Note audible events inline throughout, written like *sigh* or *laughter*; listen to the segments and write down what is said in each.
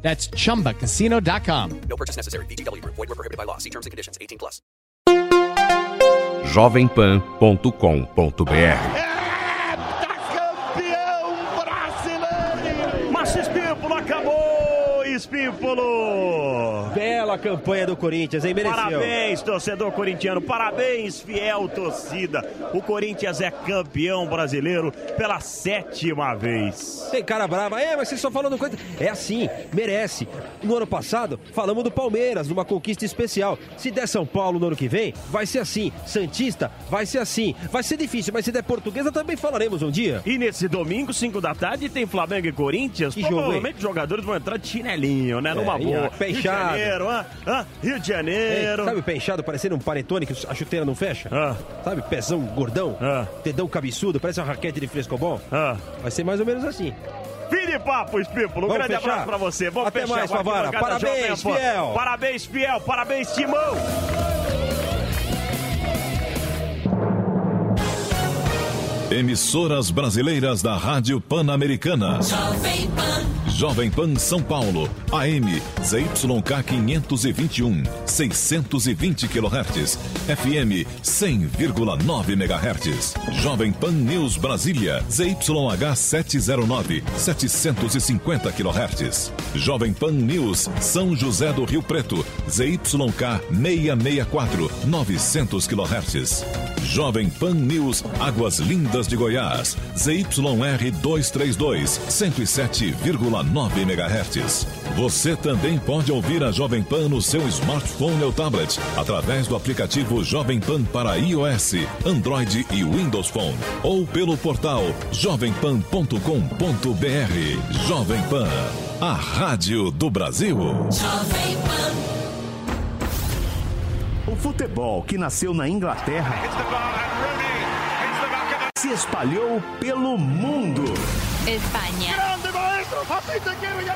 That's chumbacasino.com. No purchase necessary. VGW Group. Void were prohibited by law. See terms and conditions. 18 plus. jovempan.com.br Márcio Espímpolo Espímpolo! Bela campanha do Corinthians, hein? Mereceu. Parabéns, torcedor corintiano. Parabéns, fiel torcida. O Corinthians é campeão brasileiro pela sétima vez. Tem cara brava, é, mas vocês estão falando coisa. É assim, merece. No ano passado, falamos do Palmeiras, numa conquista especial. Se der São Paulo no ano que vem, vai ser assim. Santista, vai ser assim. Vai ser difícil, mas se der Portuguesa, também falaremos um dia. E nesse domingo, 5 da tarde, tem Flamengo e Corinthians. Que jogo, hein? Provavelmente os jogadores vão entrar de chinelinho, né? Numa É, boa. pé Rio de. Janeiro, ah, ah, Rio de Ei, Janeiro. sabe o pé inchado parecendo um panetone que a chuteira não fecha? Ah. Sabe, pezão gordão? Ah. Dedão cabeçudo, parece uma raquete de frescobol? Ah. Vai ser mais ou menos assim. Fim de papo, Espímpolo. Um Vamos grande fechar? abraço pra você. Vamos Até fechar mais, Favara. Parabéns, fiel. Parabéns, fiel. Parabéns, Timão. Emissoras brasileiras da Rádio Pan-Americana. Jovem Pan São Paulo, AM ZYK 521, 620 kHz, FM 100,9 MHz. Jovem Pan News Brasília, ZYH 709, 750 kHz. Jovem Pan News São José do Rio Preto, ZYK 664, 900 kHz. Jovem Pan News Águas Lindas de Goiás, ZYR 232, 107,9 MHz. Você também pode ouvir a Jovem Pan no seu smartphone ou tablet, através do aplicativo Jovem Pan para iOS, Android e Windows Phone, ou pelo portal jovempan.com.br. Jovem Pan, a rádio do Brasil. O futebol que nasceu na Inglaterra se espalhou pelo mundo. España.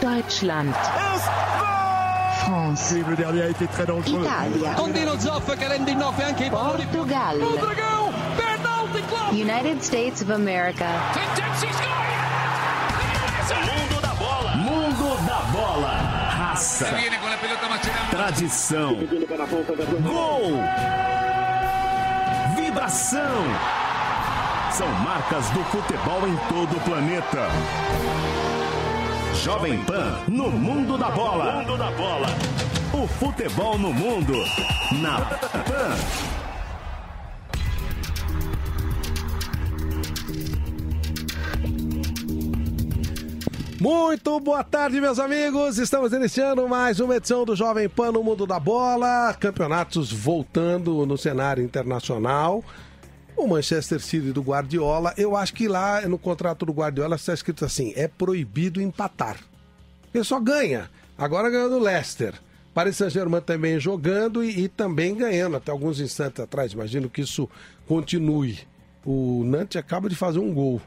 Deutschland. France. Italia. Condino Zoff che rende in nove anche i Portugal. United States of America. Mundo da bola. Mundo da bola. Raça. Tradição. Gol. Vibração. São marcas do futebol em todo o planeta. Jovem Pan no mundo da bola. Mundo da bola. O futebol no mundo. Na Pan. Muito boa tarde, meus amigos. Estamos iniciando mais uma edição do Jovem Pan no Mundo da Bola. Campeonatos voltando no cenário internacional. O Manchester City do Guardiola, eu acho que lá no contrato do Guardiola está escrito assim: é proibido empatar. Ele só ganha. Agora ganhou do Leicester. Paris Saint-Germain também jogando e, e também ganhando até alguns instantes atrás. Imagino que isso continue. O Nantes acaba de fazer um gol.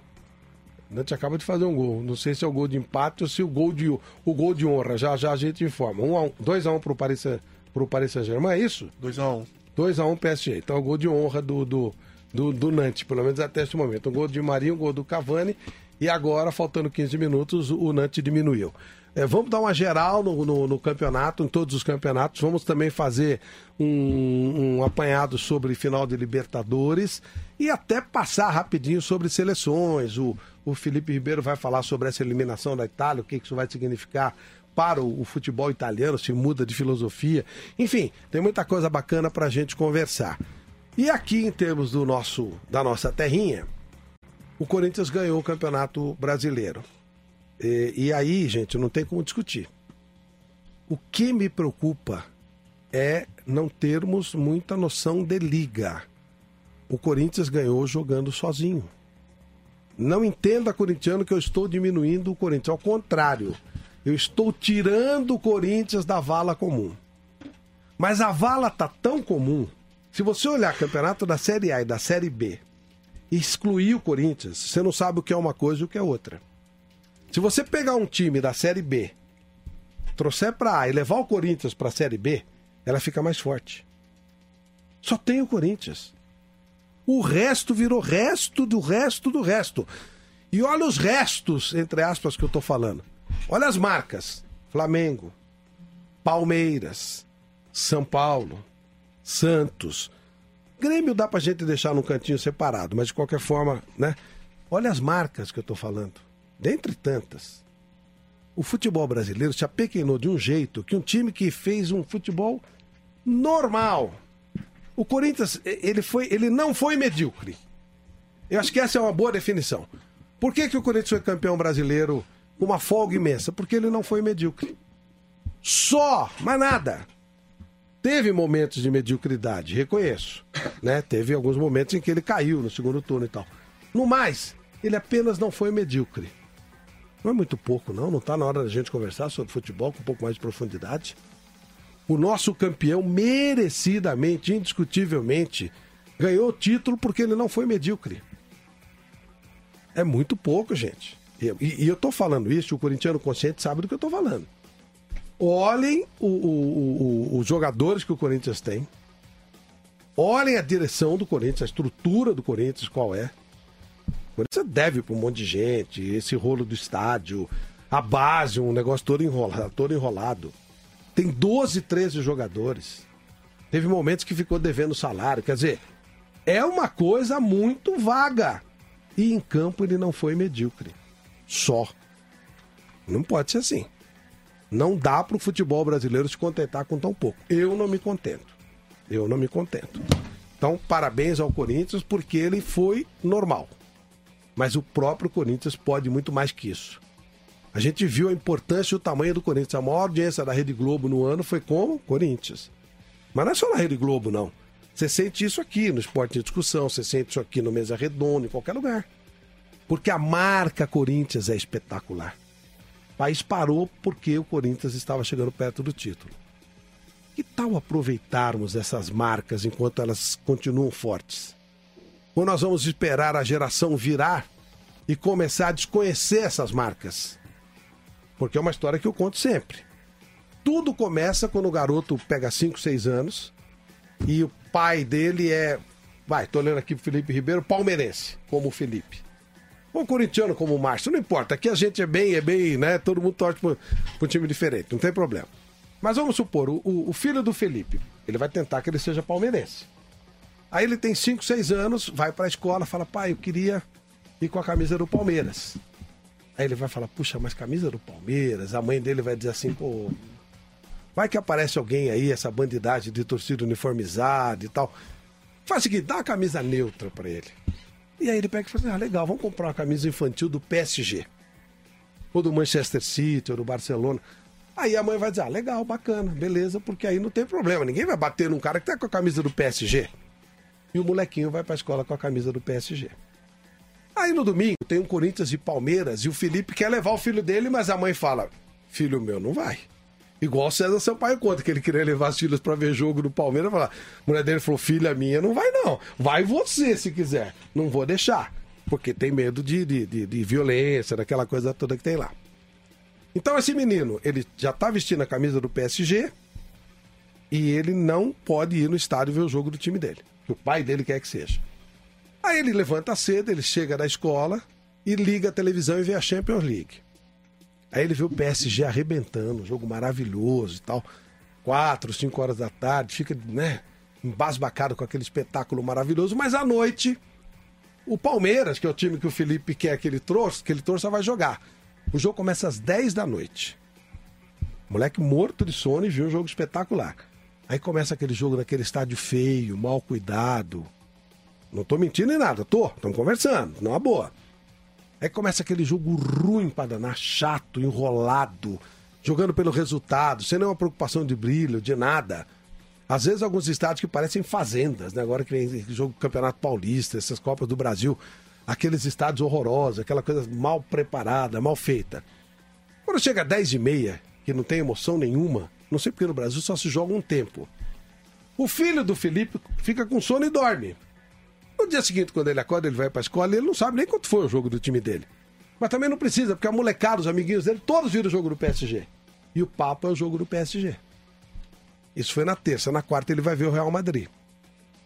O Nantes acaba de fazer um gol. Não sei se é o gol de empate ou se o gol de, o gol de honra. Já já a gente informa. 2 um a um, dois a 1 um Saint- pro Paris Saint-Germain, é isso? 2x1. 2x1 um PSG. Então, o gol de honra do, do, do, do Nantes, pelo menos até este momento. Um gol de Marinho, um gol do Cavani. E agora, faltando 15 minutos, o Nantes diminuiu. É, vamos dar uma geral no, no, no campeonato, em todos os campeonatos. Vamos também fazer um, um apanhado sobre final de Libertadores e até passar rapidinho sobre seleções. O, o Felipe Ribeiro vai falar sobre essa eliminação da Itália, o que que isso vai significar para o, o futebol italiano, se muda de filosofia. Enfim, tem muita coisa bacana para a gente conversar. E aqui, em termos do nosso, da nossa terrinha, o Corinthians ganhou o Campeonato Brasileiro. E, e aí, gente, não tem como discutir. O que me preocupa é não termos muita noção de liga. O Corinthians ganhou jogando sozinho. Não entenda, corintiano, que eu estou diminuindo o Corinthians. Ao contrário, eu estou tirando o Corinthians da vala comum. Mas a vala tá tão comum. Se você olhar campeonato da Série A e da Série B excluir o Corinthians, você não sabe o que é uma coisa e o que é outra. Se você pegar um time da Série B, trouxer pra A e levar o Corinthians pra Série B, ela fica mais forte. Só tem o Corinthians. O resto virou resto do resto do resto. E olha os restos, entre aspas, que eu tô falando. Olha as marcas: Flamengo, Palmeiras, São Paulo, Santos. Grêmio dá pra gente deixar num cantinho separado, mas de qualquer forma, né? Olha as marcas que eu tô falando. Dentre tantas. O futebol brasileiro se apequenou de um jeito que um time que fez um futebol normal. O Corinthians, ele, foi, ele não foi medíocre. Eu acho que essa é uma boa definição. Por que, que o Corinthians foi campeão brasileiro com uma folga imensa? Porque ele não foi medíocre. Só, mas nada. Teve momentos de mediocridade, reconheço. Né? Teve alguns momentos em que ele caiu no segundo turno e tal. No mais, ele apenas não foi medíocre. Não é muito pouco, não. Não está na hora da gente conversar sobre futebol com um pouco mais de profundidade. O nosso campeão, merecidamente, indiscutivelmente, ganhou o título porque ele não foi medíocre. É muito pouco, gente. E, e eu tô falando isso, o corintiano consciente sabe do que eu tô falando. Olhem o, o, o, os jogadores que o Corinthians tem. Olhem a direção do Corinthians, a estrutura do Corinthians, qual é. O Corinthians deve para um monte de gente, esse rolo do estádio, a base, um negócio todo enrolado. Todo enrolado. Tem 12, 13 jogadores. Teve momentos que ficou devendo salário. Quer dizer, é uma coisa muito vaga. E em campo ele não foi medíocre. Só. Não pode ser assim. Não dá para o futebol brasileiro se contentar com tão pouco. Eu não me contento. Eu não me contento. Então, parabéns ao Corinthians porque ele foi normal. Mas o próprio Corinthians pode muito mais que isso. A gente viu a importância e o tamanho do Corinthians. A maior audiência da Rede Globo no ano foi com Corinthians. Mas não é só na Rede Globo, não. Você sente isso aqui no Esporte de Discussão, você sente isso aqui no Mesa Redonda, em qualquer lugar. Porque a marca Corinthians é espetacular. O país parou porque o Corinthians estava chegando perto do título. Que tal aproveitarmos essas marcas enquanto elas continuam fortes? Ou nós vamos esperar a geração virar e começar a desconhecer essas marcas? Porque é uma história que eu conto sempre. Tudo começa quando o garoto pega 5, 6 anos e o pai dele é. Vai, tô olhando aqui pro Felipe Ribeiro, palmeirense, como o Felipe. Ou corintiano como o Márcio, não importa. Aqui a gente é bem, é bem, né? Todo mundo torce pra um time diferente, não tem problema. Mas vamos supor, o, o filho do Felipe, ele vai tentar que ele seja palmeirense. Aí ele tem 5, 6 anos, vai pra escola, fala, pai, eu queria ir com a camisa do Palmeiras. Aí ele vai falar, puxa, mas camisa do Palmeiras, a mãe dele vai dizer assim, pô, vai que aparece alguém aí, essa bandidagem de torcida uniformizada e tal. Faz o seguinte, dá uma camisa neutra para ele. E aí ele pega e fala assim, ah, legal, vamos comprar uma camisa infantil do PSG. Ou do Manchester City, ou do Barcelona. Aí a mãe vai dizer, ah, legal, bacana, beleza, porque aí não tem problema. Ninguém vai bater num cara que tá com a camisa do PSG. E o molequinho vai pra escola com a camisa do PSG. Aí no domingo tem um Corinthians e Palmeiras e o Felipe quer levar o filho dele, mas a mãe fala: Filho meu, não vai. Igual o César Sampaio conta que ele queria levar os filhos para ver jogo do Palmeiras. Falar. A mulher dele falou: Filha minha, não vai não. Vai você se quiser. Não vou deixar. Porque tem medo de, de, de, de violência, daquela coisa toda que tem lá. Então esse menino, ele já tá vestindo a camisa do PSG e ele não pode ir no estádio ver o jogo do time dele. Que o pai dele quer que seja. Aí ele levanta cedo, ele chega da escola e liga a televisão e vê a Champions League. Aí ele vê o PSG arrebentando, um jogo maravilhoso e tal. Quatro, cinco horas da tarde, fica, né, embasbacado com aquele espetáculo maravilhoso, mas à noite, o Palmeiras, que é o time que o Felipe quer que ele trouxe, que ele trouxe, vai jogar. O jogo começa às 10 da noite. moleque morto de sono e viu um jogo espetacular. Aí começa aquele jogo naquele estádio feio, mal cuidado, não tô mentindo nem nada, tô. Estamos conversando, não é boa. Aí começa aquele jogo ruim para danar, chato, enrolado, jogando pelo resultado, sem nenhuma preocupação de brilho, de nada. Às vezes alguns estádios que parecem fazendas, né? Agora que vem jogo do Campeonato Paulista, essas Copas do Brasil, aqueles estádios horrorosos, aquela coisa mal preparada, mal feita. Quando chega 10 e meia, que não tem emoção nenhuma, não sei porque no Brasil só se joga um tempo. O filho do Felipe fica com sono e dorme. No dia seguinte, quando ele acorda, ele vai pra escola e ele não sabe nem quanto foi o jogo do time dele. Mas também não precisa, porque a molecada, os amiguinhos dele, todos viram o jogo do PSG. E o papo é o jogo do PSG. Isso foi na terça, na quarta ele vai ver o Real Madrid.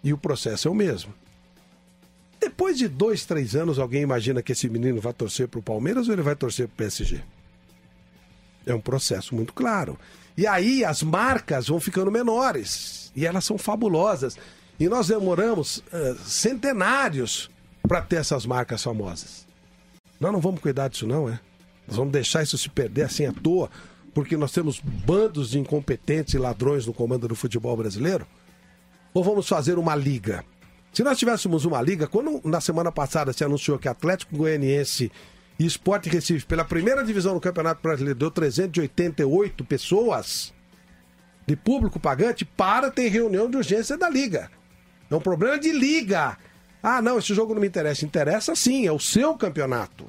E o processo é o mesmo. Depois de dois, três anos, alguém imagina que esse menino vai torcer pro Palmeiras ou ele vai torcer pro PSG? É um processo muito claro. E aí as marcas vão ficando menores. E elas são fabulosas. E nós demoramos uh, centenários para ter essas marcas famosas. Nós não vamos cuidar disso, não, é? Nós vamos deixar isso se perder assim à toa, porque nós temos bandos de incompetentes e ladrões no comando do futebol brasileiro? Ou vamos fazer uma liga? Se nós tivéssemos uma liga, quando na semana passada se anunciou que Atlético Goianiense e Sport Recife, pela primeira divisão do Campeonato Brasileiro, deu 388 pessoas de público pagante para ter reunião de urgência da liga. É um problema de liga. Ah, não, esse jogo não me interessa. Interessa sim, é o seu campeonato.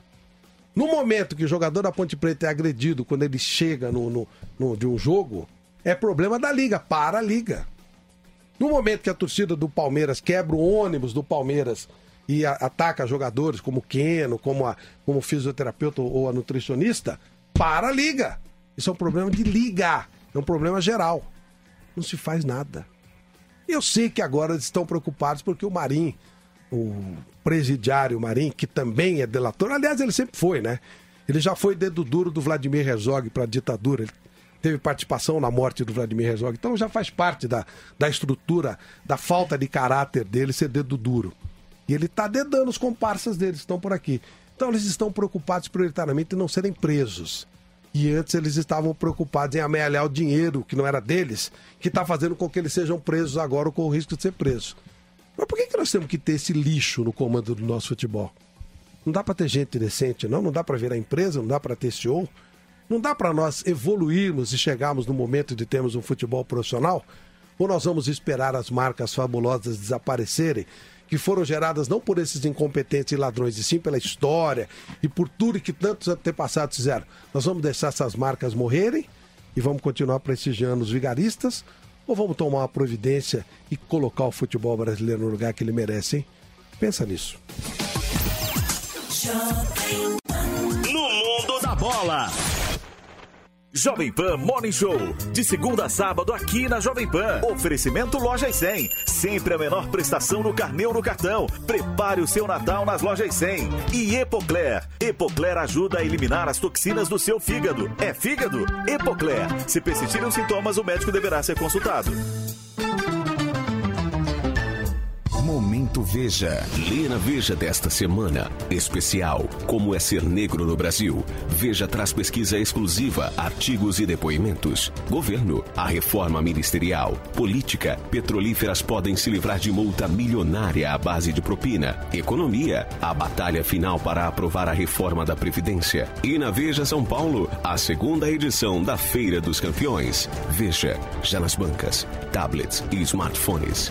No momento que o jogador da Ponte Preta é agredido quando ele chega no, no, no, de um jogo, é problema da liga, para a liga. No momento que a torcida do Palmeiras quebra o ônibus do Palmeiras e a, ataca jogadores como o Keno, como, a, como o fisioterapeuta ou a nutricionista, para a liga. Isso é um problema de liga, é um problema geral. Não se faz nada. Eu sei que agora eles estão preocupados porque o Marim, o presidiário Marim, que também é delator, aliás, ele sempre foi, né? Ele já foi dedo duro do Vladimir Herzog para a ditadura. Ele teve participação na morte do Vladimir Herzog. Então já faz parte da, da estrutura, da falta de caráter dele ser dedo duro. E ele está dedando os comparsas deles, que estão por aqui. Então eles estão preocupados prioritariamente em não serem presos. E antes eles estavam preocupados em amealhar o dinheiro que não era deles, que está fazendo com que eles sejam presos agora ou com o risco de ser presos. Mas por que, que nós temos que ter esse lixo no comando do nosso futebol? Não dá para ter gente decente, não? Não dá para virar empresa, não dá para ter CEO? Não dá para nós evoluirmos e chegarmos no momento de termos um futebol profissional? Ou nós vamos esperar as marcas fabulosas desaparecerem que foram geradas não por esses incompetentes e ladrões, e sim pela história e por tudo que tantos antepassados fizeram. Nós vamos deixar essas marcas morrerem e vamos continuar prestigiando os vigaristas ou vamos tomar uma providência e colocar o futebol brasileiro no lugar que ele merece, hein? Pensa nisso. No mundo da bola. Jovem Pan Morning Show. De segunda a sábado aqui na Jovem Pan. Oferecimento Lojas 100. Sempre a menor prestação no carnê ou no cartão. Prepare o seu Natal nas Lojas 100. E Epocler. Epocler ajuda a eliminar as toxinas do seu fígado. É fígado? Epocler. Se persistirem os sintomas, o médico deverá ser consultado. Momento Veja. Lê na Veja desta semana. Especial Como é ser negro no Brasil. Veja traz pesquisa exclusiva, artigos e depoimentos. Governo. A reforma ministerial. Política. Petrolíferas podem se livrar de multa milionária à base de propina. Economia. A batalha final para aprovar a reforma da Previdência. E na Veja São Paulo, a segunda edição da Feira dos Campeões. Veja. Já nas bancas, tablets e smartphones.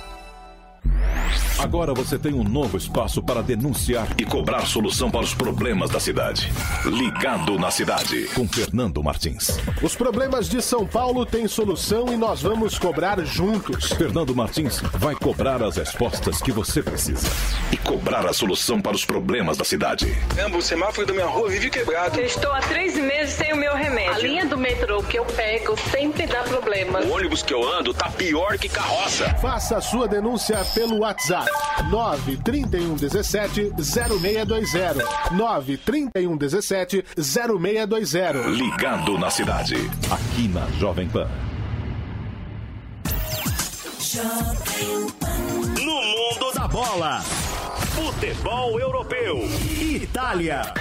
Yeah. Agora você tem um novo espaço para denunciar e cobrar solução para os problemas da cidade. Ligado na cidade, com Fernando Martins. Os problemas de São Paulo têm solução e nós vamos cobrar juntos. Fernando Martins vai cobrar as respostas que você precisa e cobrar a solução para os problemas da cidade. o semáforo da minha rua vive quebrado. Eu estou há três meses sem o meu remédio. A linha do metrô que eu pego sempre dá problema. O ônibus que eu ando tá pior que carroça. Faça a sua denúncia pelo WhatsApp 931 17 0620. 931 17 0620. Ligado na cidade, aqui na Jovem Pan. No mundo da bola. Futebol europeu. Itália.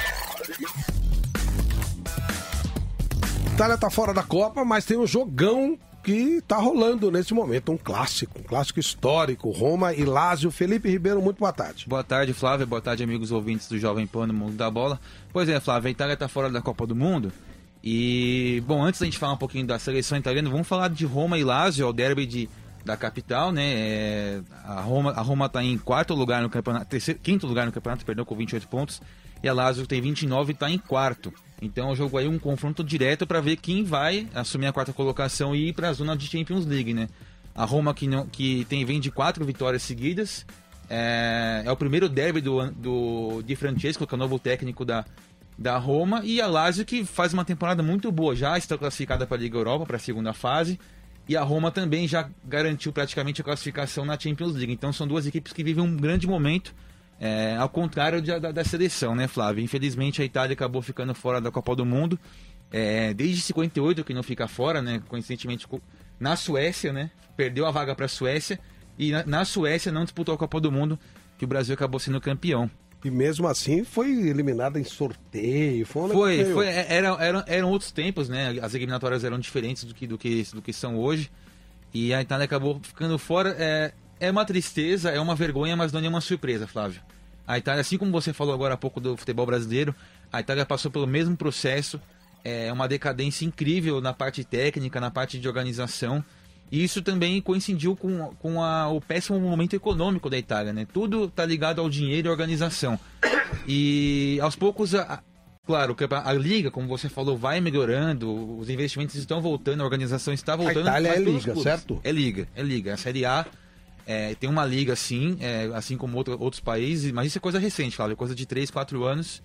Itália tá fora da Copa, mas tem um jogão que tá rolando nesse momento, um clássico, um clássico histórico, Roma e Lázio. Felipe Ribeiro, muito boa tarde. Boa tarde, Flávio. Boa tarde, amigos ouvintes do Jovem Pan no Mundo da Bola. Pois é, Flávio, a Itália tá fora da Copa do Mundo. E, bom, antes da gente falar um pouquinho da seleção italiana, vamos falar de Roma e Lazio, o derby de, da capital, né? É, a Roma a Roma está em quarto lugar no campeonato, terceiro, quinto lugar no campeonato, perdão, com 28 pontos, e a Lazio tem 29 e está em quarto. Então, o jogo aí um confronto direto para ver quem vai assumir a quarta colocação e ir para a zona de Champions League, né? A Roma que, não, que tem vem de quatro vitórias seguidas, é, é o primeiro derby do, do Di Francesco, que é o novo técnico da, da Roma, e a Lazio que faz uma temporada muito boa, já está classificada para a Liga Europa, para a segunda fase, e a Roma também já garantiu praticamente a classificação na Champions League. Então são duas equipes que vivem um grande momento, é, ao contrário de, da, da, seleção, né, Flávio? Infelizmente a Itália acabou ficando fora da Copa do Mundo, é, desde 58 que não fica fora, né? Coincidentemente na Suécia, né? Perdeu a vaga para a Suécia e na, na Suécia não disputou a Copa do Mundo, que o Brasil acabou sendo campeão. E mesmo assim foi eliminada em sorteio. Foi, um foi, foi era, era, eram outros tempos, né? As eliminatórias eram diferentes do que, do que, do que são hoje. E a Itália acabou ficando fora. É, é uma tristeza, é uma vergonha, mas não é uma surpresa, Flávio. A Itália, assim como você falou agora há pouco do futebol brasileiro, a Itália passou pelo mesmo processo. É uma decadência incrível na parte técnica, na parte de organização. E isso também coincidiu com, com a, o péssimo momento econômico da Itália, né? Tudo está ligado ao dinheiro e organização. E aos poucos, a, claro, a, a liga, como você falou, vai melhorando, os investimentos estão voltando, a organização está voltando. A Itália é liga, certo? É liga, é liga. A Série A é, tem uma liga assim, é, assim como outro, outros países, mas isso é coisa recente, Flávio, é coisa de 3, 4 anos.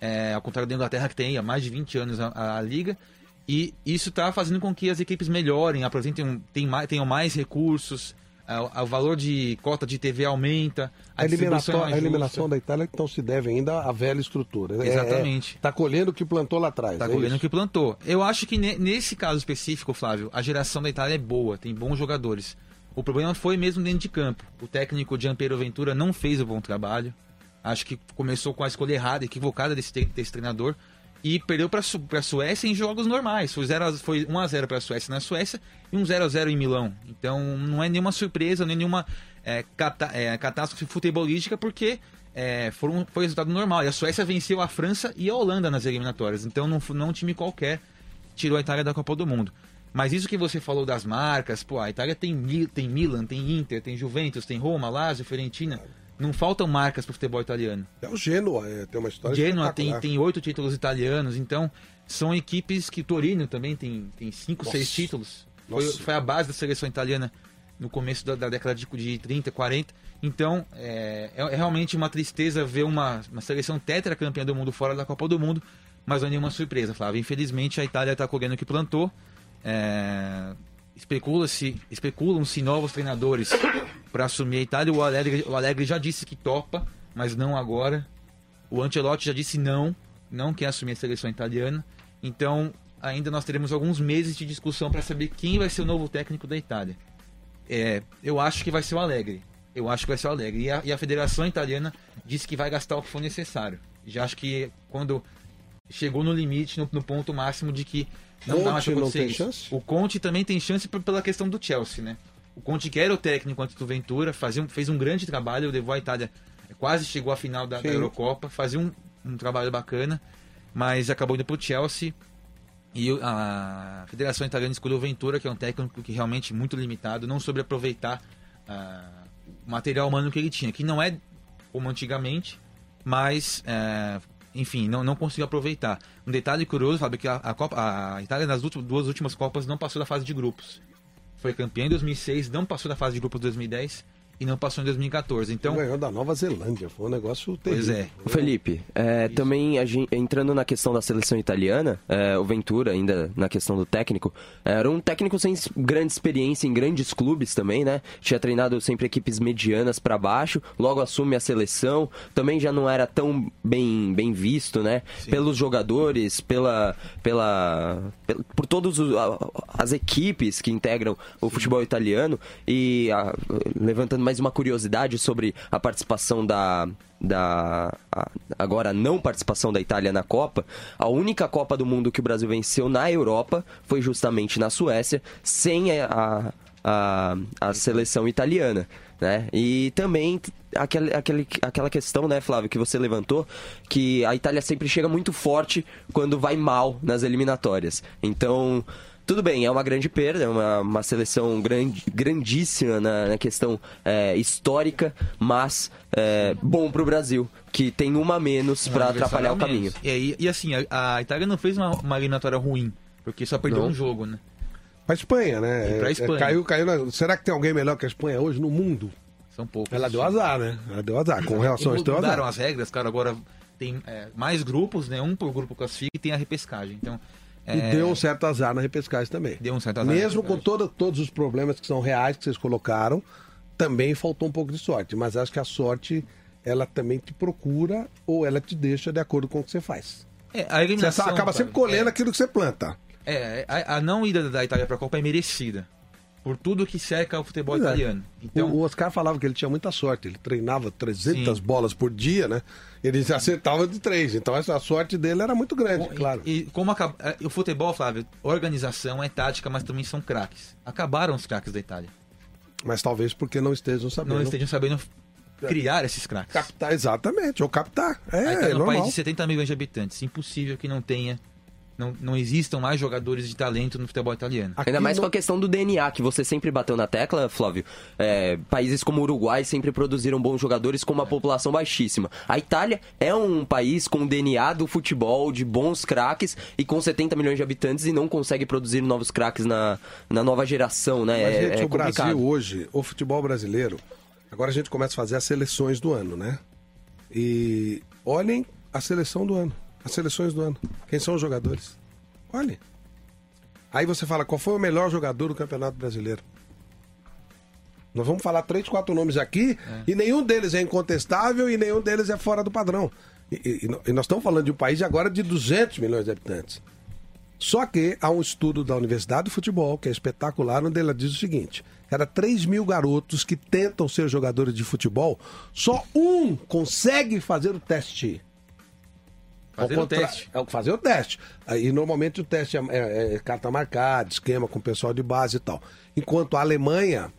É, ao contrário da Inglaterra, que tem há mais de 20 anos a, a liga. E isso está fazendo com que as equipes melhorem, apresentem, tenham, tenham mais recursos, o valor de cota de TV aumenta, a, a eliminação, a eliminação da Itália então se deve ainda à velha estrutura. É, Exatamente. Está é, colhendo o que plantou lá atrás. Está é colhendo o que plantou. Eu acho que nesse caso específico, Flávio, a geração da Itália é boa, tem bons jogadores. O problema foi mesmo dentro de campo. O técnico Gianpiero Ventura não fez o bom trabalho. Acho que começou com a escolha errada, equivocada desse, desse treinador e perdeu para a Suécia em jogos normais. Foi, 0 foi 1 a 0 para a Suécia na Suécia e um 0 a 0 em Milão. Então não é nenhuma surpresa, nem nenhuma é, cata, é, catástrofe futebolística, porque é, foram, foi resultado normal. E a Suécia venceu a França e a Holanda nas eliminatórias. Então não, não um time qualquer tirou a Itália da Copa do Mundo. Mas isso que você falou das marcas, pô, a Itália tem, tem Milan, tem Inter, tem Juventus, tem Roma, Lazio, Fiorentina. Não faltam marcas para o futebol italiano. É o Genoa, é, tem uma história Genoa tem, tem oito títulos italianos, então são equipes que Torino também tem, tem cinco, Nossa. seis títulos. Foi, foi, a base da seleção italiana no começo da, da década de, de 30, 40. Então, é, é, realmente uma tristeza ver uma, uma seleção tetracampeã do mundo fora da Copa do Mundo, mas não é nenhuma surpresa, Flávio. Infelizmente, a Itália está colhendo o que plantou. É, Especula-se, especulam-se novos treinadores *coughs* para assumir a Itália. O Alegre, o Alegre já disse que topa, mas não agora. O Ancelotti já disse não, não quer assumir a seleção italiana. Então, ainda nós teremos alguns meses de discussão para saber quem vai ser o novo técnico da Itália. É, eu acho que vai ser o Alegre. Eu acho que vai ser o Alegre. E a, e a Federação Italiana disse que vai gastar o que for necessário. Já acho que quando chegou no limite, no, no ponto máximo de que não Conte dá mais pra não tem chance? O Conte também tem chance pela questão do Chelsea, né? O Conte, que era o técnico antes do Ventura, fazia um, fez um grande trabalho, levou a Itália, quase chegou à final da, da Eurocopa, fazia um, um, trabalho bacana, mas acabou indo pro Chelsea. E a Federação Italiana escolheu o Ventura, que é um técnico que realmente muito limitado, não soube aproveitar uh, o material humano que ele tinha, que não é como antigamente, mas uh, enfim, não, não conseguiu aproveitar. Um detalhe curioso, Fábio, que a, a, Copa, a Itália nas últimas, duas últimas Copas não passou da fase de grupos. Foi campeã em 2006, não passou da fase de grupos em 2010 e não passou em 2014. Então ganhou da Nova Zelândia, foi um negócio terrível. Pois é. Felipe, é, também gente, entrando na questão da seleção italiana, é, o Ventura ainda na questão do técnico, era um técnico sem grande experiência em grandes clubes também, né? Tinha treinado sempre equipes medianas para baixo, logo assume a seleção, também já não era tão bem bem visto, né? Sim. Pelos jogadores, pela pela, por todas as equipes que integram o futebol italiano e a, levantando mais mais uma curiosidade sobre a participação da. Da a- agora a não participação da Itália na Copa, a única Copa do Mundo que o Brasil venceu na Europa foi justamente na Suécia, sem a, a, a seleção italiana, né? E também aquele, aquele, aquela questão, né, Flávio, que você levantou, que a Itália sempre chega muito forte quando vai mal nas eliminatórias. Então, tudo bem, é uma grande perda, é uma, uma seleção grande, grandíssima na, na questão é, histórica, mas é, bom pro Brasil, que tem uma a menos para atrapalhar a o caminho. E, aí, e assim, a, a Itália não fez uma, uma eliminatória ruim, porque só perdeu Não. um jogo, né? Pra Espanha, né? E pra É, Espanha. Caiu, caiu na- Será que tem alguém melhor que a Espanha hoje no mundo? São poucos. Ela deu azar, né? Ela deu azar. Com relação a isso, mudaram as regras, cara, agora tem é, mais grupos, né? Um por grupo classifica e tem a repescagem. Então, E é, deu um certo azar na repescagem também. Deu um certo azar Mesmo com todo, todos os problemas que são reais que vocês colocaram, também faltou um pouco de sorte. Mas acho que a sorte, ela também te procura ou ela te deixa de acordo com o que você faz. é, a eliminação, Você acaba sempre colhendo aquilo que você planta. É, a, a não ida da Itália pra Copa é merecida. Por tudo que cerca o futebol é. italiano. Então, O, o Oscar falava que ele tinha muita sorte. Ele treinava 300 Sim. bolas por dia, né? Ele acertava de três. Então a sorte dele era muito grande, claro. E como acaba, é, o futebol, Flávio, organização é tática, mas também são craques. Acabaram os craques da Itália. Mas talvez porque não estejam sabendo. Não estejam sabendo criar esses craques. Captar, exatamente, ou captar. É, é é um normal. país de 70 milhões de habitantes. Impossível que não tenha, não, não existam mais jogadores de talento no futebol italiano. Ainda mais com a questão do DNA, que você sempre bateu na tecla, Flávio. É, países como o Uruguai sempre produziram bons jogadores com uma população baixíssima. A Itália é um país com DNA do futebol, de bons craques, e com 70 milhões de habitantes, e não consegue produzir novos craques na, na nova geração, né? Mas, é, gente, é o complicado. Brasil hoje, o futebol brasileiro, agora a gente começa a fazer as seleções do ano, né? E olhem a seleção do ano, as seleções do ano. Quem são os jogadores? Olhem. Aí você fala, qual foi o melhor jogador do Campeonato Brasileiro? Nós vamos falar três, quatro nomes aqui e nenhum deles é incontestável e nenhum deles é fora do padrão. E, e- e nós estamos falando de um país agora de 200 milhões de habitantes. Só que há um estudo da Universidade de Futebol, que é espetacular, onde ela diz o seguinte: cada 3 mil garotos que tentam ser jogadores de futebol, só um consegue fazer o teste. Fazer Ao o contra- teste. É, fazer o teste. Aí normalmente o teste é, é- é carta marcada, esquema com o pessoal de base e tal. Enquanto a Alemanha,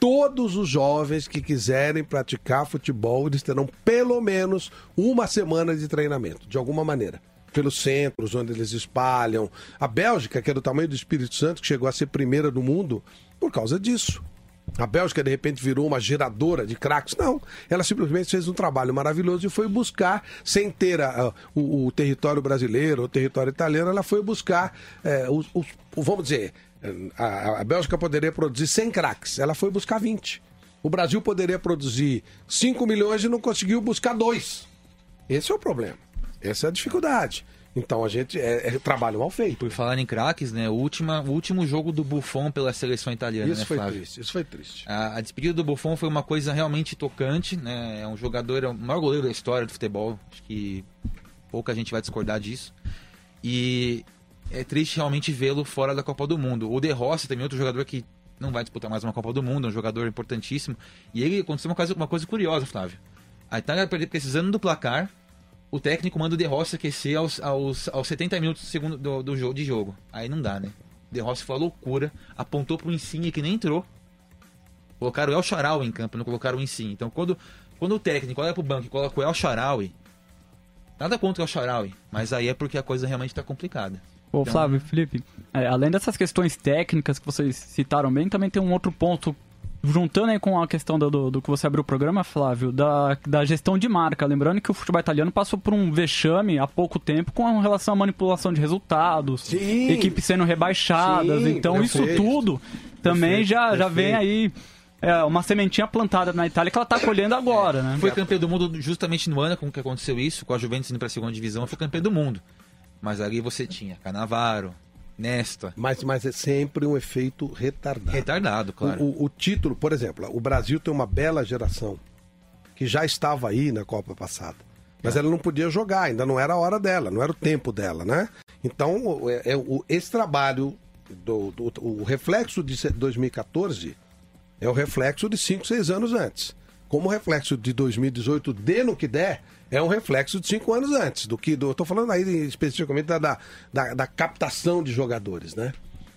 todos os jovens que quiserem praticar futebol, eles terão pelo menos uma semana de treinamento, de alguma maneira. Pelos centros onde eles espalham. A Bélgica, que é do tamanho do Espírito Santo, que chegou a ser primeira do mundo, por causa disso. A Bélgica, de repente, virou uma geradora de craques. Não, ela simplesmente fez um trabalho maravilhoso e foi buscar, sem ter a- a- o, o território brasileiro, o território italiano, ela foi buscar, eh, os, os- vamos dizer, eh, a, a Bélgica poderia produzir 100 craques, ela foi buscar 20. O Brasil poderia produzir 5 milhões e não conseguiu buscar dois. Esse é o problema. Essa é a dificuldade. Então a gente é, é trabalho mal feito. Por falar em craques, né? O, última, o último jogo do Buffon pela seleção italiana, Isso né, foi Flávio? triste, isso foi triste. A, a despedida do Buffon foi uma coisa realmente tocante, né? É um jogador, é o maior goleiro da história do futebol. Acho que pouca gente vai discordar disso. E é triste realmente vê-lo fora da Copa do Mundo. O De Rossi também, outro jogador que não vai disputar mais uma Copa do Mundo, é um jogador importantíssimo. E ele aconteceu uma coisa, uma coisa curiosa, Flávio. A Itália precisando do placar, o técnico manda o De Rossi aquecer aos, aos, aos 70 minutos do, segundo, do, do jogo, de jogo. Aí não dá, né? De Rossi foi uma loucura, apontou pro Insigne que nem entrou. Colocaram o El Charaui em campo, não colocaram o Insigne. Então quando, quando o técnico olha pro banco e coloca o El Charaui, nada contra o El Charaui, mas aí é porque a coisa realmente tá complicada. Ô, Então- Flávio, Felipe, é, além dessas questões técnicas que vocês citaram bem, também tem um outro ponto, juntando aí com a questão do, do, do que você abriu o programa, Flávio, da, da gestão de marca. Lembrando que o futebol italiano passou por um vexame há pouco tempo com relação à manipulação de resultados, equipes sendo rebaixadas. Sim, então, isso perfeito. tudo também Perfeito, já, já vem aí. é, uma sementinha plantada na Itália que ela tá colhendo agora, né? Foi campeão do mundo justamente no ano com que aconteceu isso, com a Juventus indo pra segunda divisão, foi campeão do mundo. Mas ali você tinha Canavaro, Nesta. Mas, mas é sempre um efeito retardado. Retardado, claro. O, o- o título, por exemplo, o Brasil tem uma bela geração que já estava aí na Copa passada. Mas ela não podia jogar, ainda não era a hora dela, não era o tempo dela, né? Então, é, é o- esse trabalho, do, do- o reflexo de se- 2014 É o reflexo de 5, 6 anos antes. Como o reflexo de 2018, dê no que der, é um reflexo de 5 anos antes. Do que. Do, tô falando aí especificamente da, da, da, da captação de jogadores, né?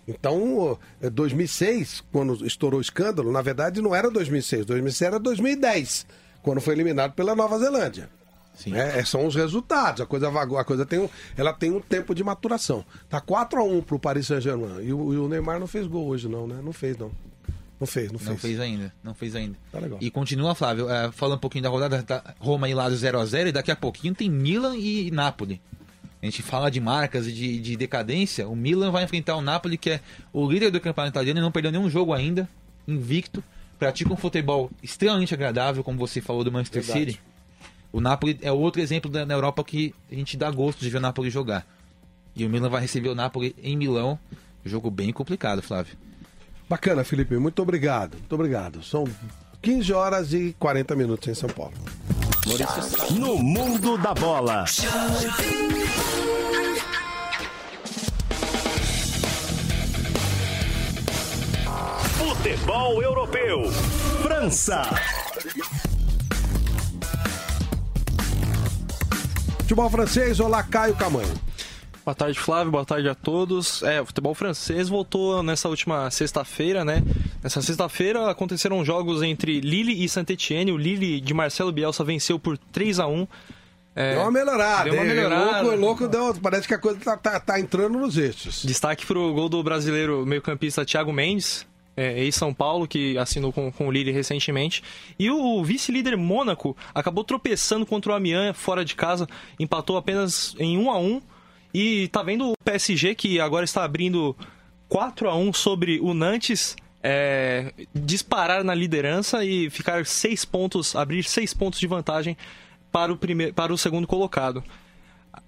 Então, eh, 2006, quando estourou o escândalo, na verdade não era 2006, 2006 era 2010, quando foi eliminado pela Nova Zelândia. É, é, são os resultados. A coisa vagou, a coisa tem um, ela tem um tempo de maturação. Tá 4 a 1 pro Paris Saint-Germain. E, o- e o Neymar não fez gol hoje não, né? Não fez não. Não fez, não fez. Não fez ainda, não fez ainda. Tá legal. E continua, Flávio, é, falando um pouquinho da rodada, tá Roma e Lazio 0x0 e daqui a pouquinho tem Milan e Napoli. A gente fala de marcas e de, de decadência, o Milan vai enfrentar o Napoli, que é o líder do campeonato italiano e não perdeu nenhum jogo ainda, invicto, pratica um futebol extremamente agradável, como você falou do Manchester Verdade. City. O Napoli é outro exemplo da, na Europa que a gente dá gosto de ver o Napoli jogar. E o Milan vai receber o Napoli em Milão, jogo bem complicado, Flávio. Bacana, Felipe. Muito obrigado. Muito obrigado. São 15 horas e 40 minutos em São Paulo. No mundo da bola. Futebol europeu. França. Futebol francês, olá Caio Camanho. Boa tarde, Flávio. Boa tarde a todos. É, o futebol francês voltou nessa última sexta-feira, né? Nessa sexta-feira aconteceram jogos entre Lille e Saint-Etienne. O Lille de Marcelo Bielsa venceu por 3 a 1 é, Deu uma melhorada. Deu uma melhorada. Louco, louco deu, parece que a coisa tá, tá- tá entrando nos eixos. Destaque pro gol do brasileiro meio-campista Thiago Mendes, é, ex-São Paulo, que assinou com, com o Lille recentemente. E o vice-líder Mônaco acabou tropeçando contra o Amiens fora de casa, empatou apenas em 1 a 1 E tá vendo o PSG que agora está abrindo 4 a 1 sobre o Nantes. é, disparar na liderança e ficar seis pontos, abrir seis pontos de vantagem para o, primeiro, para o segundo colocado.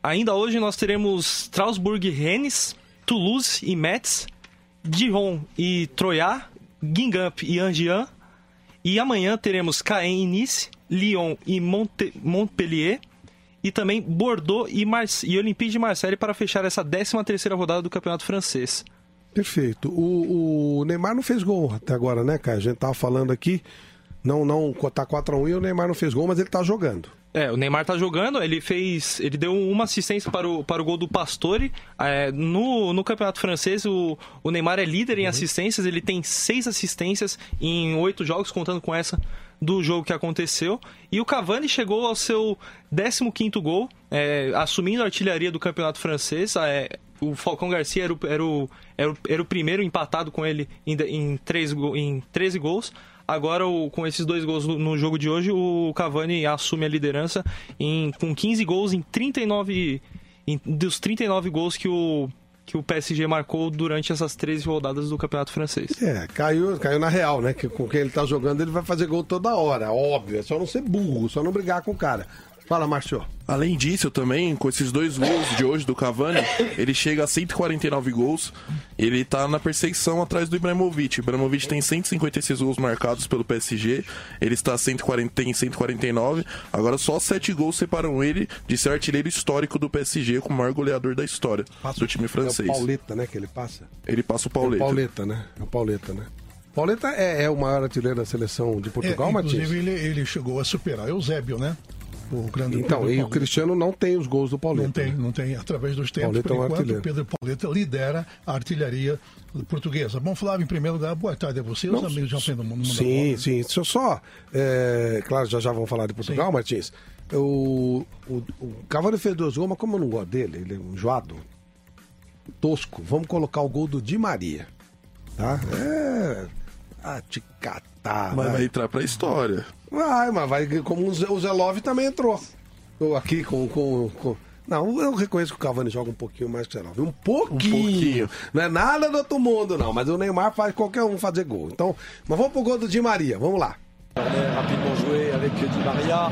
Ainda hoje nós teremos Strasbourg e Rennes, Toulouse e Metz, Dijon e Troyes, Guingamp e Angers. E amanhã teremos Caen e Nice, Lyon e Montpellier. E também Bordeaux e, Marse- e Olympique de Marseille para fechar essa 13 terceira rodada do Campeonato Francês. Perfeito. O, o Neymar não fez gol até agora, né, Caio? A gente tava falando aqui, não, não, tá 4x1 e o Neymar não fez gol, mas ele tá jogando. É, o Neymar tá jogando, ele fez. Ele deu uma assistência para o, para o gol do Pastore. É, no, no campeonato francês, o, o Neymar é líder em assistências, ele tem seis assistências em oito jogos, contando com essa do jogo que aconteceu. E o Cavani chegou ao seu 15 gol, é, assumindo a artilharia do campeonato francês. É, o Falcão Garcia era o, era, o, era, o, era o primeiro empatado com ele em, em, três, em 13 gols. Agora, o- com esses dois gols no, no jogo de hoje, o Cavani assume a liderança em, com 15 gols em 39. Em, dos 39 gols que o, que o PSG marcou durante essas 13 rodadas do campeonato francês. É, caiu, caiu na real, né? Que com quem ele tá jogando, ele vai fazer gol toda hora, óbvio. É só não ser burro, só não brigar com o cara. Fala, Márcio. Além disso, também, com esses dois gols de hoje do Cavani, ele chega a 149 gols. Ele tá na perseguição atrás do Ibrahimovic. O Ibrahimovic tem 156 gols marcados pelo PSG. Ele está a 140, tem 149. Agora só 7 gols separam ele de ser artilheiro histórico do PSG como o maior goleador da história do time francês. É o Pauleta, né, que ele passa. Ele passa o É o Pauleta. Pauleta, né? É o Pauleta, né? Pauleta é, é o maior artilheiro da seleção de Portugal, É, Matias? inclusive, ele, ele chegou a superar Eusébio, né? O grande Então, Pedro e o. Cristiano não tem os gols do Pauleta. Não tem, né? não tem. Através dos tempos, Pauleta por é um enquanto, artilheiro. o Pedro Pauleta lidera a artilharia portuguesa. Bom, Flávio, em primeiro lugar, boa tarde a você, os amigos de Alpendo Mundo. Sim, sim. Deixa eu só. é, claro, já já vamos falar de Portugal, Martins. O, o, o Cavani fez dois gols, mas como eu não gosto dele, ele é um enjoado, tosco. Vamos colocar o gol do Di Maria. Tá? É. Ah, te catar. Mas vai entrar pra história. Vai, mas vai como o Love também entrou. Aqui com, com, com- Não, eu reconheço que o Cavani joga um pouquinho mais que o Zé Love. Um pouquinho. pouquinho. Não é nada do outro mundo, não. Mas o Neymar faz qualquer um fazer gol. Então, mas vamos pro gol do Di Maria. Vamos lá. Rapidement joué avec Di Maria.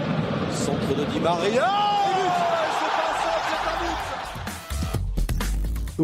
Centre de Di Maria. O,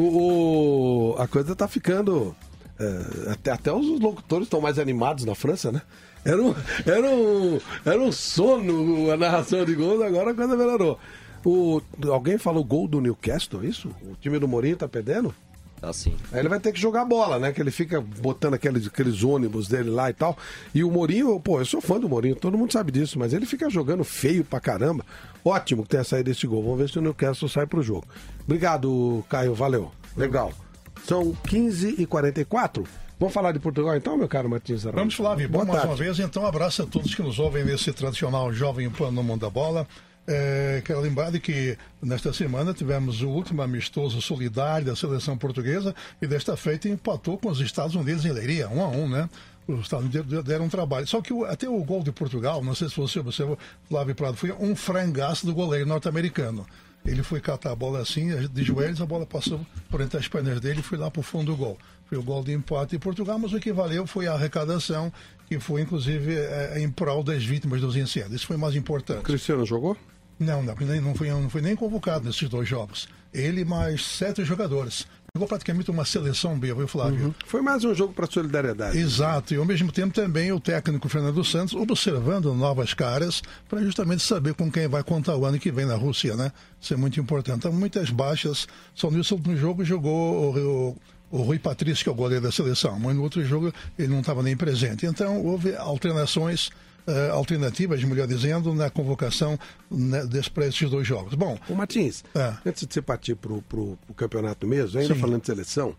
o- a coisa tá ficando. é, até, até os locutores estão mais animados na França, né? Era um, era um, era um sono a narração de gols, agora a coisa melhorou. O, alguém falou gol do Newcastle, é isso? O time do Mourinho tá perdendo? Assim. Aí ele vai ter que jogar bola, né? Que ele fica botando aqueles, aqueles ônibus dele lá e tal. E o Mourinho, pô, eu sou fã do Mourinho, todo mundo sabe disso, mas ele fica jogando feio pra caramba. Ótimo que tenha saído esse gol. Vamos ver se o Newcastle sai pro jogo. Obrigado, Caio. Valeu. Legal. São 15h44. Vamos falar de Portugal então, meu caro Martins Araújo? Vamos, Flávio. Bom, Boa mais tarde. uma vez, então, abraço a todos que nos ouvem nesse tradicional Jovem Pan no Mundo da Bola. É, quero lembrar de que nesta semana tivemos o último amistoso solidário da seleção portuguesa e desta feita empatou com os Estados Unidos em Leiria, um a um, né? Os Estados Unidos deram um trabalho. Só que o- até o gol de Portugal, não sei se você observou, Flávio Prado, foi um frangaço do goleiro norte-americano. Ele foi catar a bola assim, de joelhos, a bola passou por entre as pernas dele e foi lá para o fundo do gol. Foi o gol de empate de Portugal, mas o que valeu foi a arrecadação, que foi inclusive eh, em prol das vítimas dos incêndios. Isso foi mais importante. Cristiano jogou? Não, não, não, foi, não foi nem convocado nesses dois jogos. Ele mais sete jogadores. Jogou praticamente uma seleção B, viu, Flávio? Foi mais um jogo para solidariedade. Exato, e ao mesmo tempo também o técnico Fernando Santos observando novas caras para justamente saber com quem vai contar o ano que vem na Rússia, né? Isso é muito importante. Então, muitas baixas. Só nesse último jogo jogou o, o, o Rui Patrício, que é o goleiro da seleção, mas no outro jogo ele não estava nem presente. Então, houve alternações. eh, alternativas, melhor dizendo, na convocação né, des- para esses dois jogos. Bom, Ô Martins, É. antes de você partir pro, pro campeonato mesmo, ainda Sim. falando de seleção,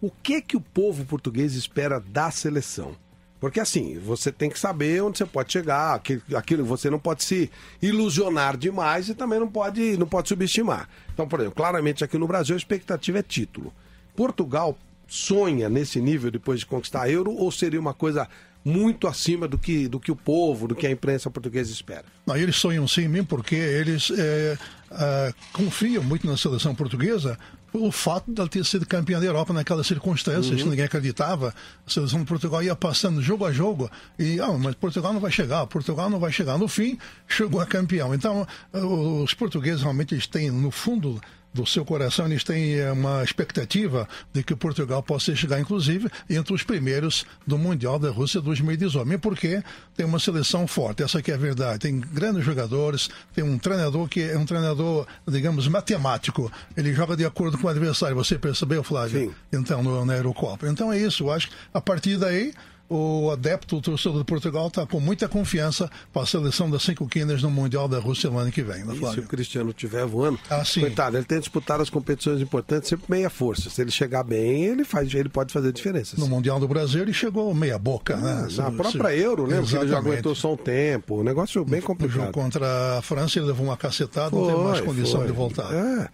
o que que o povo português espera da seleção? Porque assim, você tem que saber onde você pode chegar, aquilo, aquilo você não pode se ilusionar demais e também não pode, não pode subestimar. Então, por exemplo, claramente aqui no Brasil a expectativa é título. Portugal sonha nesse nível depois de conquistar a Euro ou seria uma coisa muito acima do que, do que o povo, do que a imprensa portuguesa espera? Não, eles sonham sim, mesmo porque eles é, ah, confiam muito na seleção portuguesa pelo fato de ela ter sido campeã da Europa naquelas circunstâncias que ninguém acreditava. A seleção de Portugal ia passando jogo a jogo e, ah, mas Portugal não vai chegar, Portugal não vai chegar. No fim, chegou a campeão. Então, ah, os portugueses realmente eles têm, no fundo do seu coração, eles têm eh, uma expectativa de que Portugal possa chegar, inclusive, entre os primeiros do Mundial da Rússia 2018. Mesmo porque tem uma seleção forte, essa que é a verdade. Tem grandes jogadores, tem um treinador que é um treinador, digamos, matemático. Ele joga de acordo com o adversário. Você percebeu, Flávio? Sim. Então, no, na Eurocopa. Então é isso. Eu acho que a partir daí. O adepto, o torcedor de Portugal está com muita confiança para a seleção das cinco quinas no Mundial da Rússia no ano que vem, né, se o Cristiano estiver voando, Ah, sim. coitado, ele tem disputado as competições importantes sempre meia força. Se ele chegar bem, ele faz, ele pode fazer diferença. No Mundial do Brasil ele chegou meia boca, né? Ah, Na própria Euro, né? Porque ele já aguentou só um tempo. O negócio bem No jogo complicado. contra a França ele levou uma cacetada, não tem mais Foi, condição foi. de voltar. É.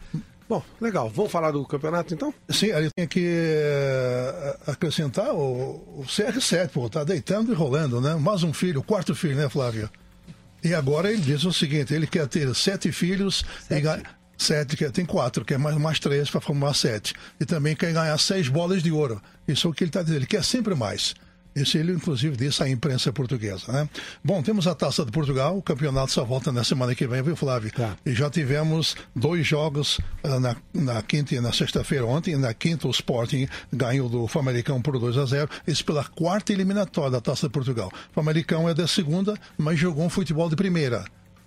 Bom, legal. Vamos falar do campeonato então? Sim, ele tem que eh, acrescentar o, o CR7, pô, tá deitando e rolando, né? Mais um filho, o quarto filho, né, Flávio? E agora ele diz o seguinte: ele quer ter sete filhos e ganhar. Sete, quer, tem quatro, quer mais, mais três para formar sete. E também quer ganhar seis bolas de ouro. Isso é o que ele está dizendo, ele quer sempre mais. Isso ele, inclusive, disse à imprensa portuguesa. Né? Bom, temos a Taça de Portugal, o campeonato só volta na semana que vem, viu, Flávio? E já tivemos dois jogos ah, na, na quinta e na sexta-feira ontem. Na quinta, o Sporting ganhou do Famalicão por 2 a 0. Isso pela quarta eliminatória da Taça de Portugal. O Famalicão é da segunda, mas jogou um futebol de primeira.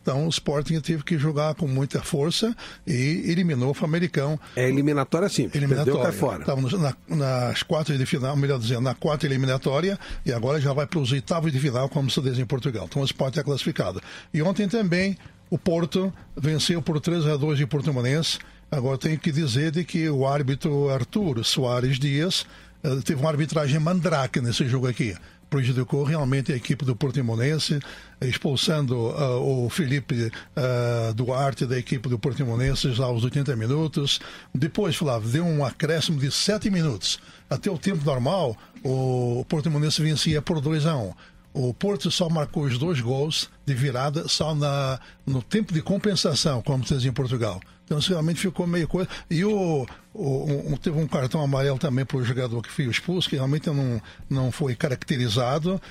Então o Sporting teve que jogar com muita força e eliminou o Famalicão. É eliminatória sim, perdeu, cai fora. Estávamos na, nas quartas de final, melhor dizendo, na quarta eliminatória e agora já vai para os oitavos de final, como se diz em Portugal. Então o Sporting é classificado. E ontem também o Porto venceu por 3 a 2 de Portimonense. Agora tenho que dizer de que o árbitro Arthur Soares Dias eh, teve uma arbitragem mandrake nesse jogo aqui prejudicou realmente a equipe do Portimonense, expulsando ah, o Felipe ah, Duarte da equipe do Portimonense já aos 80 minutos. Depois, Flávio, deu um acréscimo de 7 minutos. Até o tempo normal, o Portimonense vencia por 2 a 1. O Porto só marcou os dois gols de virada só na, no tempo de compensação, como se diz em Portugal. Então, isso realmente ficou meio coisa. E o, o- teve um cartão amarelo também para o jogador que foi expulso, que realmente não, não foi caracterizado.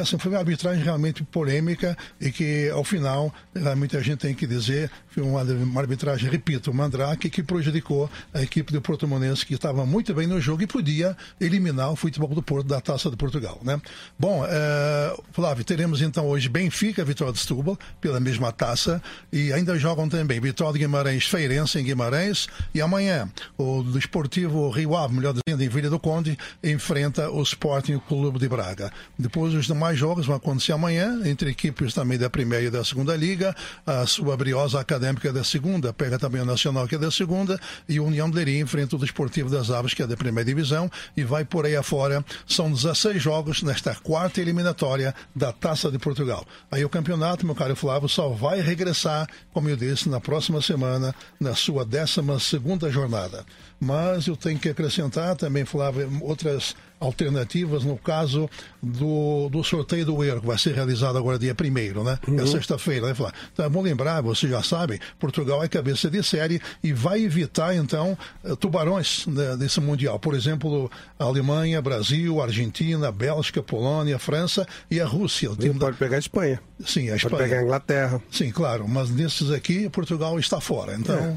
Assim, foi uma arbitragem realmente polêmica e que, ao final, realmente a gente tem que dizer, foi uma, uma arbitragem, repito, mandrake, que prejudicou a equipe do Portimonense, que estava muito bem no jogo e podia eliminar o futebol do Porto da Taça de Portugal. Né? Bom, eh, Flávio, teremos então hoje Benfica, Vitória de Setúbal, pela mesma taça, e ainda jogam também Vitória de Guimarães, Feyenoord Feirense em Guimarães. E amanhã, o Desportivo Rio Ave, melhor dizendo, em Vila do Conde, enfrenta o Sporting Clube de Braga. Depois, os demais jogos vão acontecer amanhã, entre equipes também da Primeira e da Segunda Liga. A sua briosa acadêmica da Segunda pega também o Nacional, que é da Segunda. E o União de Leiria enfrenta o Desportivo das Aves, que é da Primeira Divisão. E vai por aí afora. São 16 jogos nesta quarta eliminatória da Taça de Portugal. Aí o campeonato, meu caro Flávio, só vai regressar, como eu disse, na próxima semana, na sua 12 segunda jornada. Mas eu tenho que acrescentar também, Flávio, outras alternativas no caso do, do sorteio do Euro, que vai ser realizado agora dia 1 né? Uhum. É sexta-feira, né, Flávio? Então, é bom lembrar, vocês já sabem, Portugal é cabeça de série e vai evitar, então, eh, tubarões né, desse Mundial. Por exemplo, Alemanha, Brasil, Argentina, Bélgica, Polônia, França e a Rússia. O time pode pegar a Espanha. Sim, a Pode Espanha. pegar a Inglaterra. Sim, claro, mas nesses aqui, Portugal está fora. Então, é,